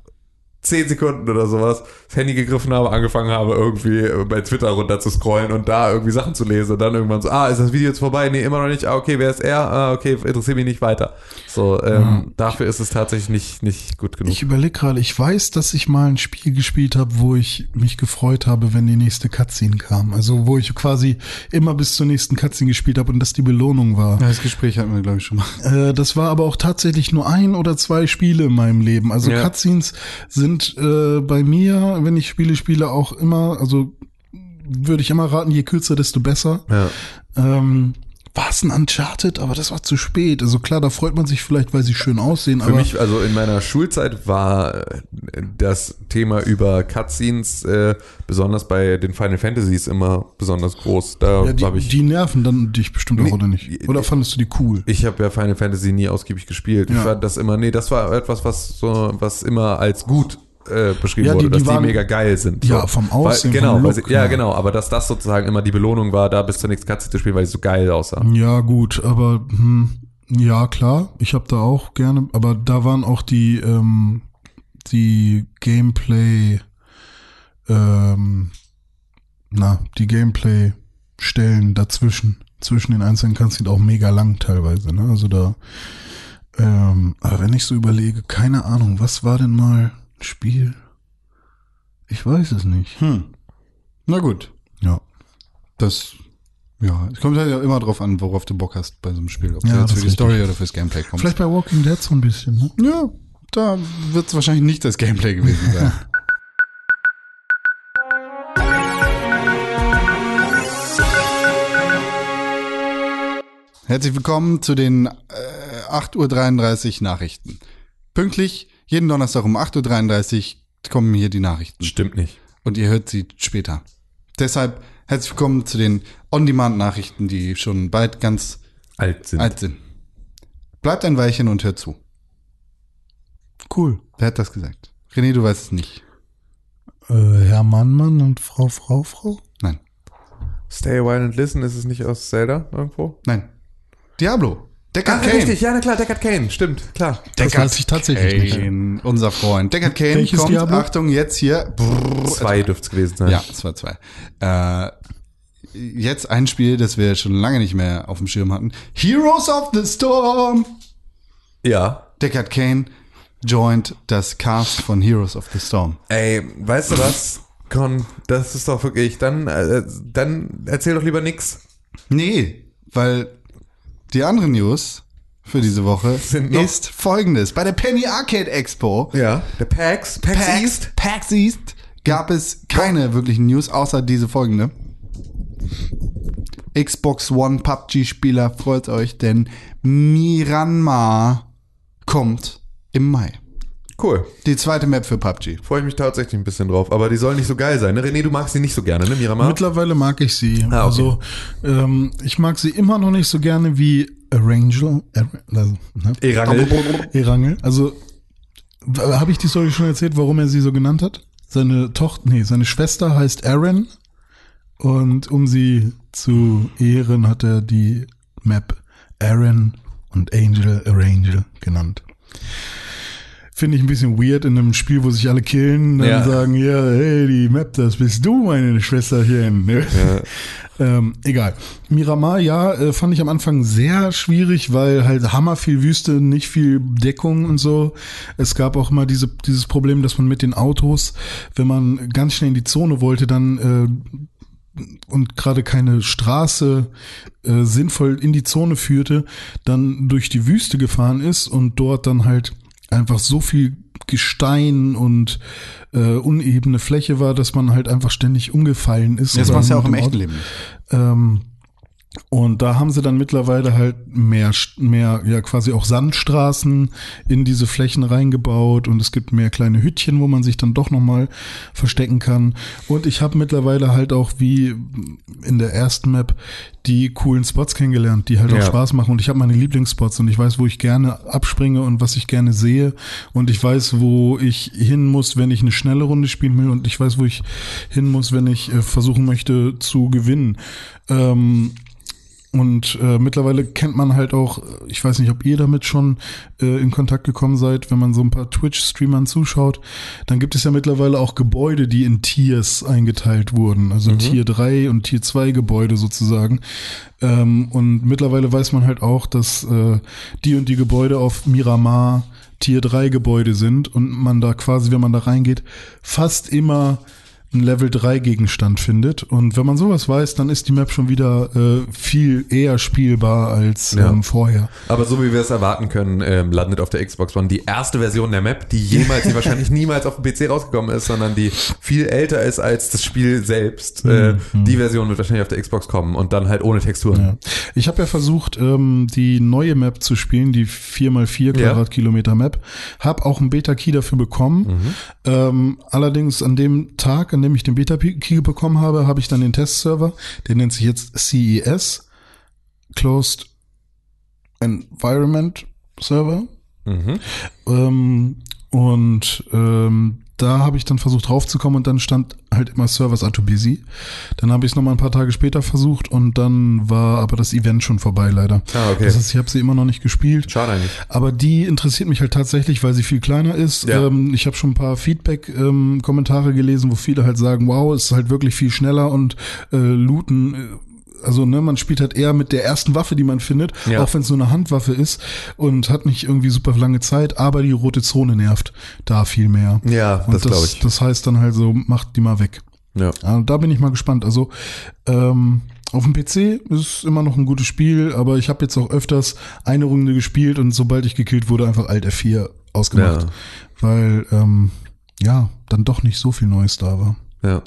zehn Sekunden oder sowas das Handy gegriffen habe, angefangen habe, irgendwie bei Twitter runter zu scrollen und da irgendwie Sachen zu lesen und dann irgendwann so, ah, ist das Video jetzt vorbei? Nee, immer noch nicht. Ah, okay, wer ist er? Ah, okay, interessiert mich nicht weiter. So, ähm, dafür ist es tatsächlich nicht, nicht gut genug. Ich überlege gerade, ich weiß, dass ich mal ein Spiel gespielt habe, wo ich mich gefreut habe, wenn die nächste Cutscene kam. Also wo ich quasi immer bis zur nächsten Cutscene gespielt habe und das die Belohnung war. Das Gespräch hatten wir, glaube ich, schon mal. Äh, das war aber auch tatsächlich nur ein oder zwei Spiele in meinem Leben. Also Ja. Cutscenes sind äh, bei mir, wenn ich Spiele spiele, auch immer, also würde ich immer raten, je kürzer, desto besser. ja. Ähm, war es ein Uncharted, aber das war zu spät. Also klar, da freut man sich vielleicht, weil sie schön aussehen, Für mich, also in meiner Schulzeit war äh, das Thema über Cutscenes, äh, besonders bei den Final Fantasies, immer besonders groß. Da ja, die, ich. die nerven dann dich bestimmt Nee, auch, oder nicht? Oder fandest du die cool? ich habe ja Final Fantasy nie ausgiebig gespielt. Ich Ja. fand das immer, nee, das war etwas, was so, was immer als gut äh, beschrieben Ja, die- wurde, dass die die, waren- mega geil sind. Ja, vom Aussehen, Weil, genau, vom weil Look, sie, ja, ja. genau, aber dass das sozusagen immer die Belohnung war, da bis zur nächsten Cutscene zu spielen, weil sie so geil aussah. Ja, gut, aber hm, ja, klar, ich habe da auch gerne, aber da waren auch die, ähm, die Gameplay, ähm, na, die Gameplay-Stellen dazwischen, zwischen den einzelnen Cutscenes auch mega lang teilweise, ne? Also da, ähm, aber wenn ich so überlege, keine Ahnung, was war denn mal Spiel? Ich weiß es nicht. Hm. Na gut. Ja. Das, ja, es kommt halt ja immer drauf an, worauf du Bock hast bei so einem Spiel. Ob Ja, du jetzt für die Story oder fürs Gameplay kommst. Vielleicht bei Walking Dead so ein bisschen, ne? Ja, da wird es wahrscheinlich nicht das Gameplay gewesen sein. Herzlich willkommen zu den äh, 8.33 Uhr Nachrichten. Pünktlich, jeden Donnerstag um 8.33 Uhr kommen hier die Nachrichten. Stimmt nicht. Und ihr hört sie später. Deshalb herzlich willkommen zu den On-Demand-Nachrichten, die schon bald ganz Alt sind. alt sind. Bleibt ein Weilchen und hört zu. Cool. Wer hat das gesagt? René, du weißt es nicht. Äh, Herr Mann, Mann und Frau, Frau, Frau? Nein. Stay a while and listen, ist es nicht aus Zelda irgendwo? Nein. Diablo. Deckard Ah, Kane. richtig, ja, na klar, Deckard Kane, stimmt, klar. Das weiß ich tatsächlich nicht. Kane, unser Freund. Deckard Kane Welches kommt, Diablo? Achtung, jetzt hier. Brrr, Zwei dürfte es gewesen sein. Ja, es war zwei. Äh, jetzt ein Spiel, das wir schon lange nicht mehr auf dem Schirm hatten. Heroes of the Storm. Ja. Deckard Kane joint das Cast von Heroes of the Storm. Ey, weißt du was? Con, das ist doch wirklich, dann, äh, dann erzähl doch lieber nix. Nee, weil die andere News für diese Woche ist folgendes. Bei der Penny Arcade Expo Ja. Der PAX, PAX, PAX, East. PAX East gab es keine wirklichen News, außer diese folgende. Xbox One PUBG-Spieler, freut euch, denn Miranma kommt im Mai. Cool. Die zweite Map für PUBG. Freue ich mich tatsächlich ein bisschen drauf. Aber die soll nicht so geil sein, ne? René, du magst sie nicht so gerne, ne, Miramar? Mittlerweile mag ich sie. Ah, okay. Also ähm, ich mag sie immer noch nicht so gerne wie Arangel. Ar also, ne? Erangel. Erangel. Also habe ich die Story schon erzählt, warum er sie so genannt hat? Seine Tochter, nee, seine Schwester heißt Aaron und um sie zu ehren hat er die Map Aaron und Angel Arangel genannt. Finde ich ein bisschen weird in einem Spiel, wo sich alle killen, dann Ja. sagen, ja, hey, die Map, das bist du, meine Schwesterchen. Ne? ähm, egal. Miramar, ja, äh, fand ich am Anfang sehr schwierig, weil halt hammer viel Wüste, nicht viel Deckung und so. Es gab auch immer diese, dieses Problem, dass man mit den Autos, wenn man ganz schnell in die Zone wollte, dann äh, und gerade keine Straße äh, sinnvoll in die Zone führte, dann durch die Wüste gefahren ist und dort dann halt einfach so viel Gestein und äh, unebene Fläche war, dass man halt einfach ständig umgefallen ist. Das machst du ja auch im echten Leben. ähm, und da haben sie dann mittlerweile halt mehr, mehr, ja quasi auch Sandstraßen in diese Flächen reingebaut und es gibt mehr kleine Hütchen, wo man sich dann doch nochmal verstecken kann. Und ich habe mittlerweile halt auch wie in der ersten Map die coolen Spots kennengelernt, die halt Ja. auch Spaß machen. Und ich habe meine Lieblingsspots und ich weiß, wo ich gerne abspringe und was ich gerne sehe. Und ich weiß, wo ich hin muss, wenn ich eine schnelle Runde spielen will. Und ich weiß, wo ich hin muss, wenn ich äh, versuchen möchte zu gewinnen. Ähm, und äh, mittlerweile kennt man halt auch, ich weiß nicht, ob ihr damit schon äh, in Kontakt gekommen seid, wenn man so ein paar Twitch-Streamern zuschaut, dann gibt es ja mittlerweile auch Gebäude, die in Tiers eingeteilt wurden. Also Tier 3 und Tier 2 Gebäude sozusagen. Ähm, und mittlerweile weiß man halt auch, dass äh, die und die Gebäude auf Miramar Tier 3 Gebäude sind und man da quasi, wenn man da reingeht, fast immer einen Level 3 Gegenstand findet. Und wenn man sowas weiß, dann ist die Map schon wieder äh, viel eher spielbar als Ja. ähm, vorher. Aber so wie wir es erwarten können, ähm, landet auf der Xbox One die erste Version der Map, die jemals, die wahrscheinlich niemals auf dem PC rausgekommen ist, sondern die viel älter ist als das Spiel selbst. Äh, die Version wird wahrscheinlich auf der Xbox kommen und dann halt ohne Texturen. Ja. Ich habe ja versucht, ähm, die neue Map zu spielen, die 4x4 Ja. Quadratkilometer Map. Hab auch einen Beta-Key dafür bekommen. Ähm, allerdings an dem Tag, an dem ich den Beta-Key bekommen habe, habe ich dann den Testserver, der nennt sich jetzt CES, Closed Environment Server. Mhm. Ähm, und ähm, da habe ich dann versucht draufzukommen und dann stand halt immer Servers are too busy. Dann habe ich es nochmal ein paar Tage später versucht und dann war aber das Event schon vorbei leider. Ah, okay. Das heißt, ich habe sie immer noch nicht gespielt. Schade eigentlich. Aber die interessiert mich halt tatsächlich, weil sie viel kleiner ist. Ja. Ähm, ich habe schon ein paar Feedback-Kommentare gelesen, wo viele halt sagen, wow, es ist halt wirklich viel schneller und äh, looten. Also ne, man spielt halt eher mit der ersten Waffe, die man findet, Ja. auch wenn es nur eine Handwaffe ist und hat nicht irgendwie super lange Zeit, aber die rote Zone nervt da viel mehr. Ja, Und das glaube ich. Das heißt dann halt so, macht die mal weg. Ja. Ja, da bin ich mal gespannt. Also ähm, auf dem PC ist es immer noch ein gutes Spiel, aber ich habe jetzt auch öfters eine Runde gespielt und sobald ich gekillt wurde, einfach Alt F4 ausgemacht. Ja. Weil ähm, ja, dann doch nicht so viel Neues da war. Ja.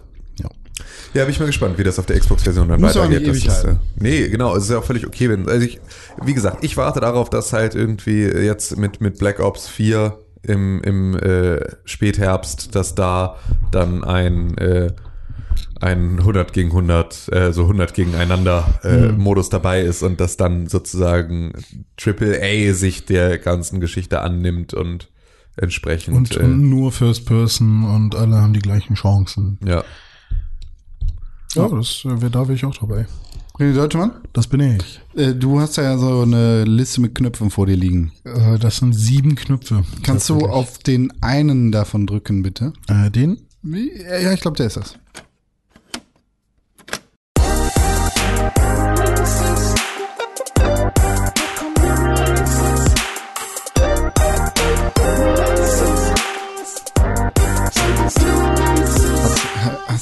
Ja. Bin ich mal gespannt, wie das auf der Xbox-Version dann Muss auch weitergeht. nicht ewig Das ist, äh, nee, genau, es ist ja auch völlig okay, wenn, also ich, wie gesagt, ich warte darauf, dass halt irgendwie jetzt mit, mit Black Ops 4 im, im äh, Spätherbst, dass da dann ein, äh, ein 100 gegen 100, äh, so 100 gegeneinander äh, Modus dabei ist und dass dann sozusagen AAA sich der ganzen Geschichte annimmt und entsprechend, Und, äh, und nur First Person und alle haben die gleichen Chancen. ja. Ja, das äh, da wäre ich auch dabei. René Deutschmann, Das bin ich. äh, du hast ja so eine Liste mit Knöpfen vor dir liegen. Äh, das sind sieben Knöpfe. Kannst du auf den einen davon drücken, bitte? äh, den? Wie? Ja, ich glaube, der ist das.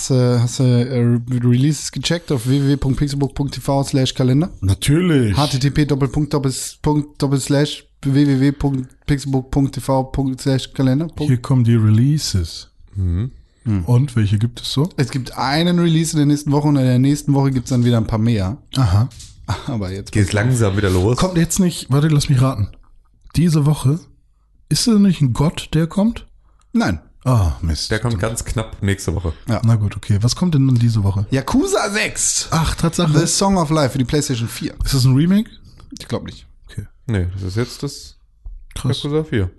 Hast du hast, äh, Releases gecheckt auf www.pixelbook.tv slash Kalender? Natürlich. http www.pixelbook.tv slash Kalender. Hier kommen die Releases. Mhm. Und welche gibt es so? Es gibt einen Release in der nächsten Woche und in der nächsten Woche gibt es dann wieder ein paar mehr. Aha. Aber jetzt. Geht langsam wieder los. Kommt jetzt nicht, warte, lass mich raten. Diese Woche, ist es nicht ein Gott, der kommt? Nein. Ah, Mist. Der kommt ganz knapp nächste Woche. Na gut, okay. Was kommt denn dann diese Woche? Yakuza 6. Ach, Tatsache. The Song of Life für die PlayStation 4. ist das ein Remake? Ich glaube nicht. Okay, Nee, das ist jetzt das krass. Yakuza 4.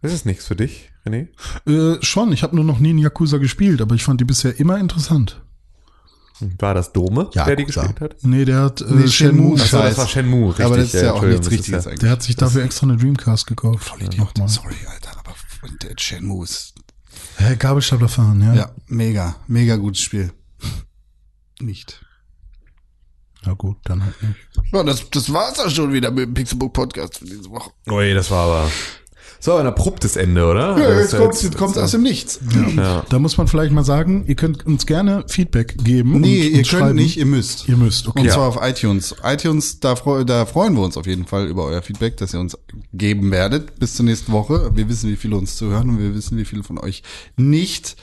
Das ist nichts für dich, René. Äh, schon, ich habe nur noch nie in Yakuza gespielt, aber ich fand die bisher immer interessant. War das Dome, der die Yakuza. gespielt hat? Nee, der hat äh, Nee, Shenmue. Shenmue. Achso, das war Shenmue, richtig. aber das ist ja, auch nichts Richtiges ja- eigentlich. Der hat sich dafür extra eine Dreamcast gekauft. Nochmal. Sorry, Alter, der Shenmue ist Hä, Gabelstapler fahren, ja? ja mega, mega gutes Spiel. Nicht. Ja gut, dann halt nicht. Ja, das, das war's auch schon wieder mit dem Pixelbook Podcast für diese Woche. Ui, das war aber. So, ein abruptes Ende, oder? Ja, Das jetzt ist kommt's, jetzt kommt's aus dem Nichts. Ja. Da muss man vielleicht mal sagen, ihr könnt uns gerne Feedback geben. Nee, und, ihr und könnt schreiben. nicht, ihr müsst. Ihr müsst, okay. Und zwar auf iTunes. iTunes, da, da freuen wir uns auf jeden Fall über euer Feedback, das ihr uns geben werdet bis zur nächsten Woche. Wir wissen, wie viele uns zuhören und wir wissen, wie viele von euch nicht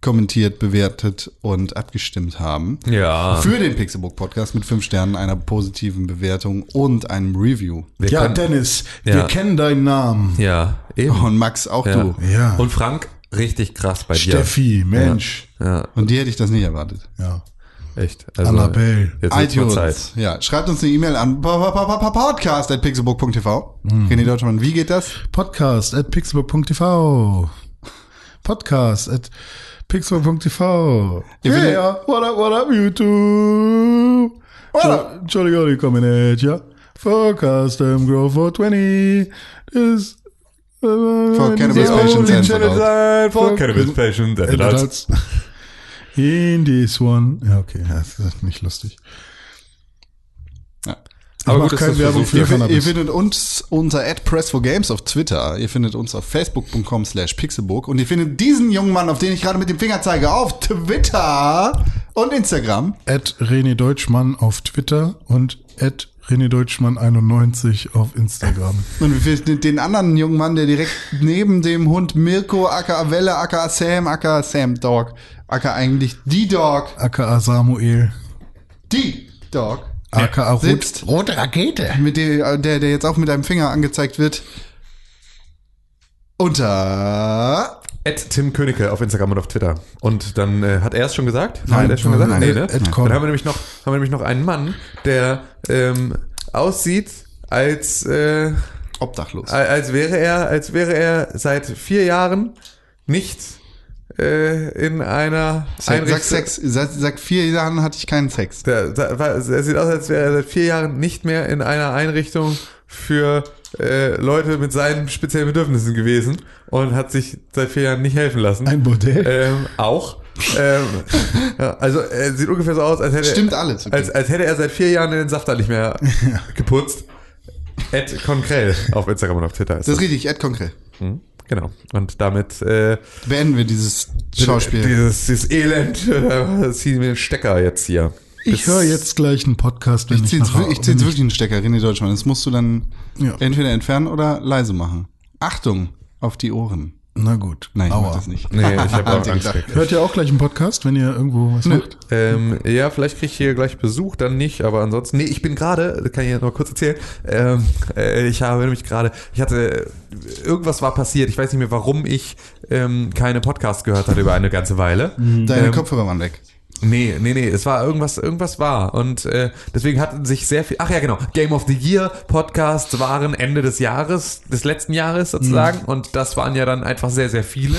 kommentiert, bewertet und abgestimmt haben. Ja. Für den Pixelbook Podcast mit fünf Sternen, einer positiven Bewertung und einem Review. Wir ja, können- Dennis, Ja. wir kennen deinen Namen. Ja, eben. Und Max, auch ja. du. Ja. Und Frank, richtig krass bei dir. Steffi, Mensch. Ja, Und dir hätte ich das nicht erwartet. Ja. echt. Also, Annabelle. Jetzt mal Zeit. iTunes. Ja, schreibt uns eine E-Mail an podcast.pixelbook.tv. René Deutschmann, wie geht das? Podcast at pixelbook.tv. Podcast at findet- Yeah, what up, what up, YouTube? What up? Jolly Jolly coming at ya. For custom grow for 20. Is For cannabis patients and adults. for cannabis patients and adults. In this one. Ja, okay, ja, das ist nicht lustig. Aber gut, keine Werbung für Ihr, fi- ihr Cannabis. findet uns unter @press4games auf Twitter. Ihr findet uns auf facebook.com slash pixelbook. Und ihr findet diesen jungen Mann, auf den ich gerade mit dem Finger zeige, auf Twitter und Instagram. At René Deutschmann auf Twitter und at René Deutschmann 91 auf Instagram. Und wir finden den anderen jungen Mann, der direkt neben dem Hund Mirko, aka Welle, aka Sam, aka Sam Dog, aka eigentlich die Dog, aka Samuel. die Dog, aka Rot, sitzt. Rote Rakete. mit der, der, der jetzt auch mit einem Finger angezeigt wird. Unter At Tim Königke auf Instagram und auf Twitter. Und dann äh, hat er es schon gesagt? Nein, hat er es schon gesagt? nein, nee, ne? Dann haben wir nämlich noch, haben wir nämlich noch einen Mann, der ähm, aussieht, als äh, obdachlos. als wäre er, als wäre er seit vier Jahren nicht äh, in einer Sag, sag Sex, sag, sag vier Jahren hatte ich keinen Sex. Der, der, er sieht aus, als wäre er seit vier Jahren nicht mehr in einer Einrichtung für äh, Leute mit seinen speziellen Bedürfnissen gewesen und hat sich seit vier Jahren nicht helfen lassen. Ein Bordell. Ähm, auch. ähm, ja, also er sieht ungefähr so aus, als hätte, Stimmt alles, okay. als, als hätte er seit vier Jahren den Safter nicht mehr geputzt. Ed Konkrell auf Instagram und auf Twitter ist Das ist das. richtig, Ed Konkret. Hm, Genau. Und damit äh, Beenden wir dieses Schauspiel. Dieses, dieses Elend, äh, ziehen wir den Stecker jetzt hier. Ich höre jetzt gleich einen Podcast, wenn Ich ich, zieh jetzt, ich zieh jetzt wirklich einen Stecker, René Deutschmann. Das musst du dann Ja. entweder entfernen oder leise machen. Achtung auf die Ohren. Na gut. Nein, ich Aua. mach das nicht. Nee, ich habe auch Angst. Hört ihr auch gleich einen Podcast, wenn ihr irgendwo was macht? Ähm, ja, vielleicht kriege ich hier gleich Besuch, dann nicht, aber ansonsten, nee, ich bin gerade, das kann ich ja noch kurz erzählen, ähm, äh, ich habe nämlich gerade, ich hatte, irgendwas war passiert, ich weiß nicht mehr, warum ich ähm, keine Podcasts gehört hatte über eine ganze Weile. Deine Ähm, Kopfhörer waren weg. Nee, nee, nee, es war irgendwas, irgendwas war. Und äh, deswegen hatten sich sehr viel. Ach ja, genau. Game of the Year Podcasts waren Ende des Jahres, des letzten Jahres sozusagen. Und das waren ja dann einfach sehr, sehr viele.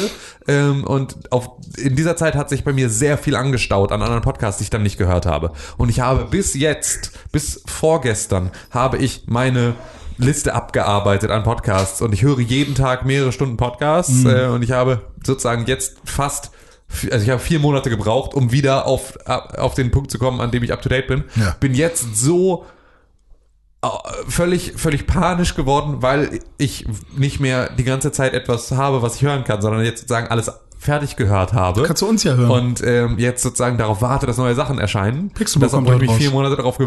Ähm, und auf, in dieser Zeit hat sich bei mir sehr viel angestaut an anderen Podcasts, die ich dann nicht gehört habe. Und ich habe bis jetzt, bis vorgestern, habe ich meine Liste abgearbeitet an Podcasts und ich höre jeden Tag mehrere Stunden Podcasts äh, und ich habe sozusagen jetzt fast also ich habe vier Monate gebraucht, um wieder auf, auf den Punkt zu kommen, an dem ich up to date bin. Ja. Bin jetzt so äh, völlig, völlig panisch geworden, weil ich nicht mehr die ganze Zeit etwas habe, was ich hören kann, sondern jetzt sozusagen alles fertig gehört habe. Kannst du uns ja hören. Und ähm, jetzt sozusagen darauf warte, dass neue Sachen erscheinen. Pixelbook dass kommt obwohl ich mich vier raus. Monate darauf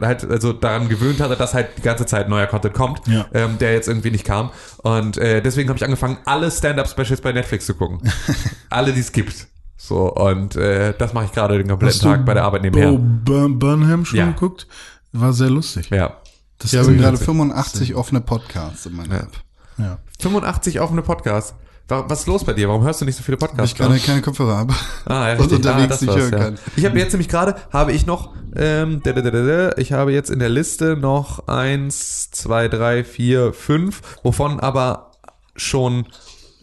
halt, also daran gewöhnt hatte, dass halt die ganze Zeit neuer Content kommt, Ja. ähm, der jetzt irgendwie nicht kam. Und äh, deswegen habe ich angefangen, alle Stand-up-Specials bei Netflix zu gucken. alle, die es gibt. So, und äh, das mache ich gerade den kompletten Hast du Tag bei der Arbeit nebenher. Bur Burnham schon Ja. geguckt? War sehr lustig. Ja. Das Ich habe ist gerade witzig. 85 offene Podcasts in meiner Ja. App. ja. 85 offene Podcasts. Wa- Was ist los bei dir? Warum hörst du nicht so viele Podcasts? ich gerade keine Kopfhörer habe. Ah, ja, und richtig. unterwegs das nicht hören ja. kann. Ich habe jetzt nämlich gerade, habe ich noch, ähm, ich habe jetzt in der Liste noch eins, zwei, drei, vier, fünf, wovon aber schon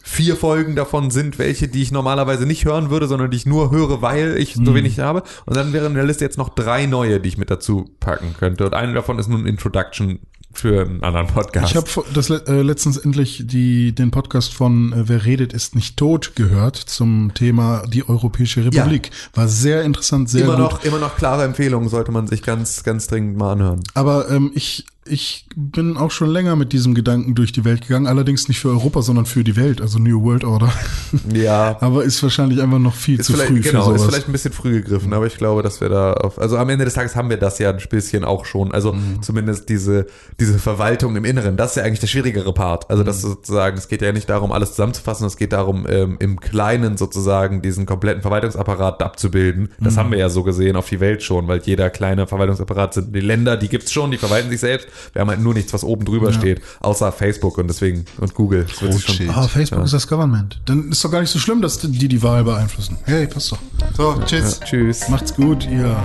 vier Folgen davon sind welche, die ich normalerweise nicht hören würde, sondern die ich nur höre, weil ich so wenig habe. Und dann wären in der Liste jetzt noch drei neue, die ich mit dazu packen könnte. Und eine davon ist nun Introduction für einen anderen Podcast. Ich habe das äh, letztens endlich die, den Podcast von äh, Wer redet ist nicht tot gehört zum Thema die Europäische Republik. War sehr interessant, sehr immer gut. noch, immer noch klare Empfehlungen, sollte man sich ganz, ganz dringend mal anhören. Aber ähm, ich, ich bin auch schon länger mit diesem Gedanken durch die Welt gegangen, allerdings nicht für Europa, sondern für die Welt, also New World Order. Ja. Aber ist wahrscheinlich einfach noch viel Ist zu früh genau, für ist sowas. vielleicht ein bisschen früh gegriffen, aber ich glaube, dass wir da auf, also am Ende des Tages haben wir das ja ein bisschen auch schon, also Mhm. zumindest diese, diese Verwaltung im Inneren, das ist ja eigentlich der schwierigere Part. Also Mhm. das sozusagen, es geht ja nicht darum, alles zusammenzufassen, es geht darum, ähm, im Kleinen sozusagen diesen kompletten Verwaltungsapparat abzubilden. Das Mhm. haben wir ja so gesehen auf die Welt schon, weil jeder kleine Verwaltungsapparat sind die Länder, die gibt's schon, die verwalten sich selbst. Wir haben halt nur nichts, was oben drüber steht, außer Facebook und deswegen, und Google. Das wird sich schon. Ah, Facebook ist das Government. Dann ist doch gar nicht so schlimm, dass die die Wahl beeinflussen. Hey, passt doch. So, tschüss. Tschüss. Macht's gut, ihr.